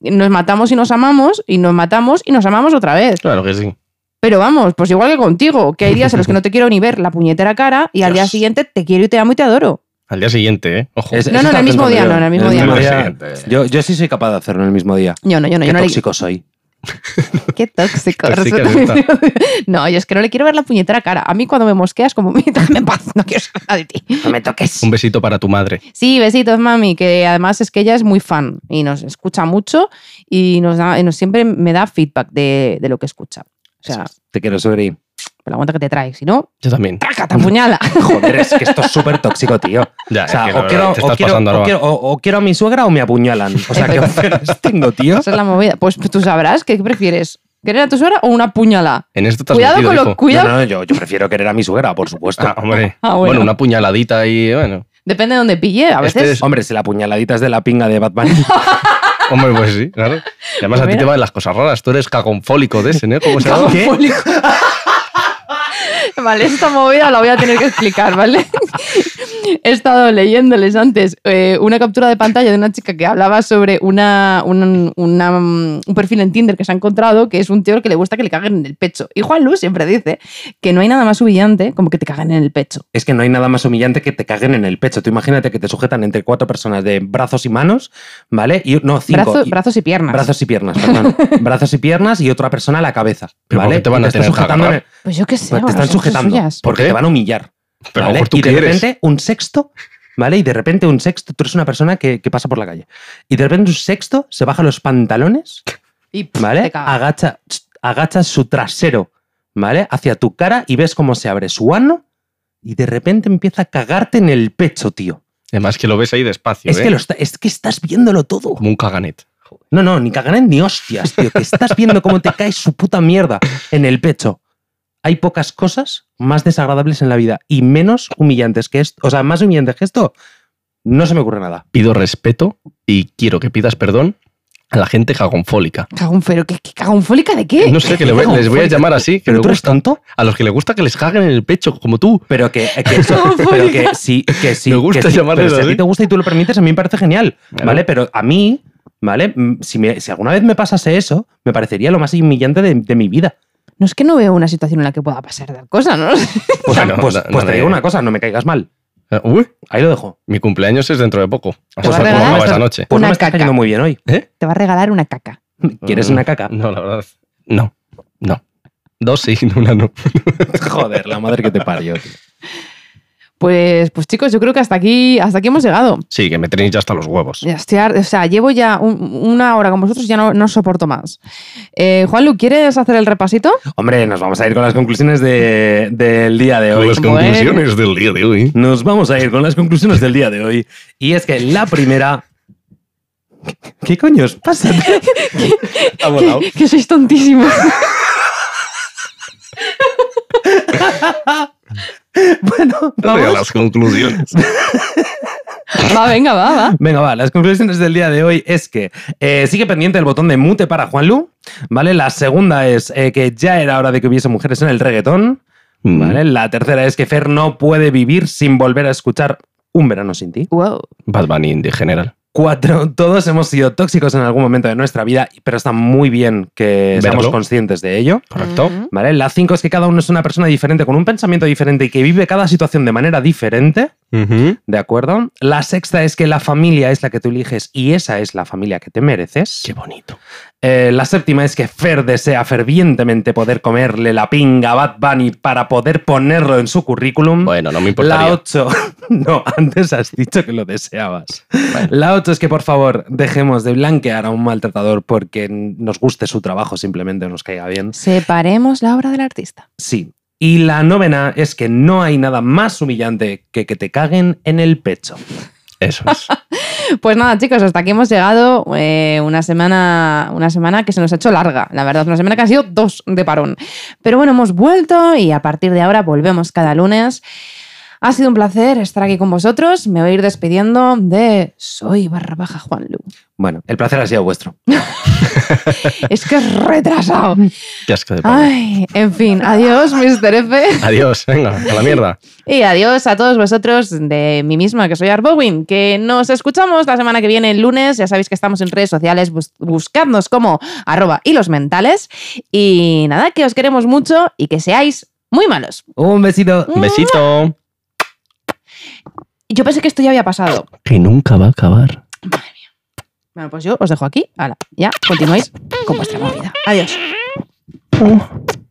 Speaker 1: nos matamos y nos amamos, y nos matamos y nos amamos otra vez.
Speaker 2: Claro que sí.
Speaker 1: Pero vamos, pues igual que contigo, que hay días en los que no te quiero ni ver la puñetera cara y al día siguiente te quiero y te amo y te adoro.
Speaker 2: Al día siguiente, ¿eh? Ojo.
Speaker 3: Es-
Speaker 1: No, no, en el mismo día,
Speaker 3: yo.
Speaker 1: no, en el mismo día.
Speaker 3: Yo, yo sí soy capaz de hacerlo en el mismo día.
Speaker 1: Yo no, yo no,
Speaker 3: Qué
Speaker 1: yo no le
Speaker 3: tóxico soy.
Speaker 1: Qué tóxico. No, yo es que no le quiero ver la puñetera cara. A mí cuando me mosqueas como, déjame en paz, no quiero saber nada de ti.
Speaker 3: No me toques.
Speaker 2: Un besito para tu madre.
Speaker 1: Sí, besitos, mami, que además es que ella es muy fan y nos escucha mucho y nos da, y nos siempre me da feedback de, de lo que escucha. O sea,
Speaker 3: Te quiero, Sugri.
Speaker 1: Pero aguanta que te trae, si no,
Speaker 2: Yo también.
Speaker 1: ¡traca, te apuñala!
Speaker 3: Joder, es que esto es súper tóxico, tío.
Speaker 2: Ya,
Speaker 3: O sea,
Speaker 2: es que
Speaker 3: o
Speaker 2: no,
Speaker 3: quiero,
Speaker 2: te
Speaker 3: o,
Speaker 2: estás
Speaker 3: quiero,
Speaker 2: pasando,
Speaker 3: o
Speaker 2: Alba.
Speaker 3: quiero- o- o quiero a mi suegra o me apuñalan. O sea, ¿qué opciones tengo, tío?
Speaker 1: Esa es la movida. Pues tú sabrás, ¿qué prefieres? ¿Querer a tu suegra o una puñala?
Speaker 2: En esto te has
Speaker 1: Cuidado
Speaker 2: metido,
Speaker 1: con lo... Cuidado,
Speaker 3: No, no, yo, yo prefiero querer a mi suegra, por supuesto.
Speaker 2: Ah, hombre.
Speaker 1: Ah,
Speaker 2: bueno.
Speaker 1: bueno.
Speaker 2: una puñaladita y bueno.
Speaker 1: depende de dónde pille. A
Speaker 2: Este
Speaker 1: veces...
Speaker 2: es-
Speaker 3: Hombre, si la puñaladita es de la pinga de Batman.
Speaker 2: Hombre, pues sí, claro. Y además a ti
Speaker 1: Mira.
Speaker 2: te van las cosas raras. Tú eres cagonfólico de ese, ¿no? ¿Cómo se llama?
Speaker 1: Vale, esta movida la voy a tener que explicar, ¿vale? He estado leyéndoles antes eh, una captura de pantalla de una chica que hablaba sobre una, un- una, mm, un perfil en Tinder que se ha encontrado, que es un tío que le gusta que le caguen en el pecho. Y Juan Lu siempre dice que no hay nada más humillante como que te caguen en el pecho.
Speaker 3: Es que no hay nada más humillante que te caguen en el pecho. Tú imagínate que te sujetan entre cuatro personas de brazos y manos, ¿vale? Y, no, cinco.
Speaker 1: Brazo-
Speaker 3: y-
Speaker 1: brazos y piernas.
Speaker 3: brazos y piernas, perdón. brazos y piernas y otra persona a la cabeza.
Speaker 2: ¿Pero por
Speaker 3: ¿vale?
Speaker 2: qué te van a
Speaker 3: están
Speaker 2: tener
Speaker 3: sujetando en
Speaker 2: agarrar?
Speaker 3: el-
Speaker 1: Pues yo qué sé.
Speaker 3: pues te están sujetando
Speaker 1: suyas.
Speaker 2: ¿Por
Speaker 3: porque
Speaker 2: qué?
Speaker 3: te van a humillar.
Speaker 2: Pero a lo
Speaker 3: ¿vale?
Speaker 2: mejor tú
Speaker 3: y de
Speaker 2: quieres.
Speaker 3: repente un sexto, ¿vale? Y de repente un sexto, tú eres una persona que, que pasa por la calle. Y de repente un sexto se baja los pantalones,
Speaker 1: Y pff,
Speaker 3: ¿vale? Agacha, agacha su trasero, ¿vale? Hacia tu cara y ves cómo se abre su ano y de repente empieza a cagarte en el pecho, tío.
Speaker 2: Además que lo ves ahí despacio,
Speaker 3: Es
Speaker 2: ¿eh?
Speaker 3: que, lo está- es que estás viéndolo todo.
Speaker 2: Como un caganet.
Speaker 3: No, no, ni caganen ni hostias, tío. Que estás viendo cómo te cae su puta mierda en el pecho. Hay pocas cosas más desagradables en la vida y menos humillantes que esto. O sea, más humillantes que esto, no se me ocurre nada.
Speaker 2: Pido respeto y quiero que pidas perdón a la gente cagonfólica.
Speaker 1: Cagón, pero ¿qué, qué cagónfólica de qué?
Speaker 2: No sé, que le voy- les voy a llamar así. Que
Speaker 3: ¿Pero tú eres
Speaker 2: gusta,
Speaker 3: tonto?
Speaker 2: a los que les gusta que les caguen en el pecho, como tú.
Speaker 3: Pero que, que eso, pero que sí, que sí.
Speaker 2: Me gusta
Speaker 3: que sí,
Speaker 2: llamarles
Speaker 3: pero si a
Speaker 2: así.
Speaker 3: ti te gusta y tú lo permites, a mí me parece genial.
Speaker 2: Claro.
Speaker 3: ¿Vale? Pero a mí, ¿vale? Mm, Si, me- si alguna vez me pasase eso, me parecería lo más humillante de, de mi vida.
Speaker 1: No es que no veo una situación en la que pueda pasar tal cosa, ¿no?
Speaker 3: Pues,
Speaker 2: Bueno,
Speaker 3: pues,
Speaker 2: no-
Speaker 3: pues
Speaker 2: no
Speaker 3: te digo una cosa, no me caigas mal.
Speaker 2: Eh, Uy,
Speaker 3: Ahí lo dejo.
Speaker 2: mi cumpleaños es dentro de poco.
Speaker 1: Te
Speaker 2: Así
Speaker 1: va a regalar
Speaker 3: esta-
Speaker 2: noche.
Speaker 3: Pues no
Speaker 1: Una
Speaker 3: me está
Speaker 1: caca.
Speaker 3: cayendo muy bien hoy.
Speaker 2: ¿Eh?
Speaker 1: Te va a regalar una caca.
Speaker 3: ¿Quieres
Speaker 2: Mm,
Speaker 3: una caca?
Speaker 2: No, la verdad. No, no. Dos sí, una no.
Speaker 3: Joder, la madre que te parió. tío.
Speaker 1: Pues, pues chicos, yo creo que hasta aquí, hasta aquí hemos llegado.
Speaker 2: Sí, que me tenéis ya hasta los huevos.
Speaker 1: Ya estoy o sea, llevo ya un- una hora con vosotros y ya no, no soporto más. Eh, Juanlu, ¿quieres hacer el repasito?
Speaker 3: Hombre, nos vamos a ir con las conclusiones de- del día de
Speaker 2: Con
Speaker 3: hoy.
Speaker 2: las conclusiones del día de hoy.
Speaker 3: Nos vamos a ir con las conclusiones del día de hoy. Y es que la primera. ¿Qué coño os pasa?
Speaker 2: Ha volado.
Speaker 1: Que, que sois tontísimos.
Speaker 3: bueno, vamos.
Speaker 2: las conclusiones.
Speaker 1: va, venga, va, va.
Speaker 3: Venga, va, las conclusiones del día de hoy es que eh, sigue pendiente el botón de mute para Juanlu, ¿vale? La segunda es eh, que ya era hora de que hubiese mujeres en el reggaetón,
Speaker 2: Mm.
Speaker 3: ¿vale? La tercera es que Fer no puede vivir sin volver a escuchar Un verano sin ti.
Speaker 1: Wow.
Speaker 2: Bad Bunny en general.
Speaker 3: Cuatro, todos hemos sido tóxicos en algún momento de nuestra vida, pero está muy bien que seamos conscientes de ello.
Speaker 2: ¿Correcto?
Speaker 3: ¿Vale? La cinco es que cada uno es una persona diferente, con un pensamiento diferente y que vive cada situación de manera diferente. ¿De acuerdo? La sexta es que la familia es la que tú eliges y esa es la familia que te mereces.
Speaker 2: Qué bonito.
Speaker 3: Eh, la séptima es que Fer desea fervientemente poder comerle la pinga a Bad Bunny para poder ponerlo en su currículum.
Speaker 2: Bueno, no me
Speaker 3: La
Speaker 2: importaría.
Speaker 3: 8. No, antes has dicho que lo deseabas.
Speaker 2: Bueno.
Speaker 3: La 8 es que por favor dejemos de blanquear a un maltratador porque nos guste su trabajo, simplemente nos caiga bien.
Speaker 1: Separemos la obra del artista.
Speaker 3: Sí. Y la novena es que no hay nada más humillante que que te caguen en el pecho.
Speaker 2: Eso es.
Speaker 1: Pues nada, chicos, hasta aquí hemos llegado. eh, una, semana, una semana que se nos ha hecho larga, la verdad. Una semana que ha sido dos de parón. Pero bueno, hemos vuelto y a partir de ahora volvemos cada lunes. Ha sido un placer estar aquí con vosotros. Me voy a ir despidiendo de Soy barra baja Juanlu.
Speaker 3: Bueno, el placer ha sido vuestro.
Speaker 1: Es que es retrasado.
Speaker 2: Qué asco de.
Speaker 1: Ay, en fin, adiós, Mr. F.
Speaker 2: Adiós, venga, a la mierda.
Speaker 1: Y adiós a todos vosotros de mí misma, que soy Arbowin, que nos escuchamos la semana que viene, el lunes. Ya sabéis que estamos en redes sociales, bus- buscadnos como arroba hilos mentales. Y nada, que os queremos mucho y que seáis muy malos.
Speaker 3: Un besito.
Speaker 2: Un besito.
Speaker 1: Yo pensé que esto ya había pasado.
Speaker 2: Que nunca va a acabar.
Speaker 1: Bueno, pues yo os dejo aquí. Hala, ya, continuáis con vuestra movida. Adiós.
Speaker 2: Oh.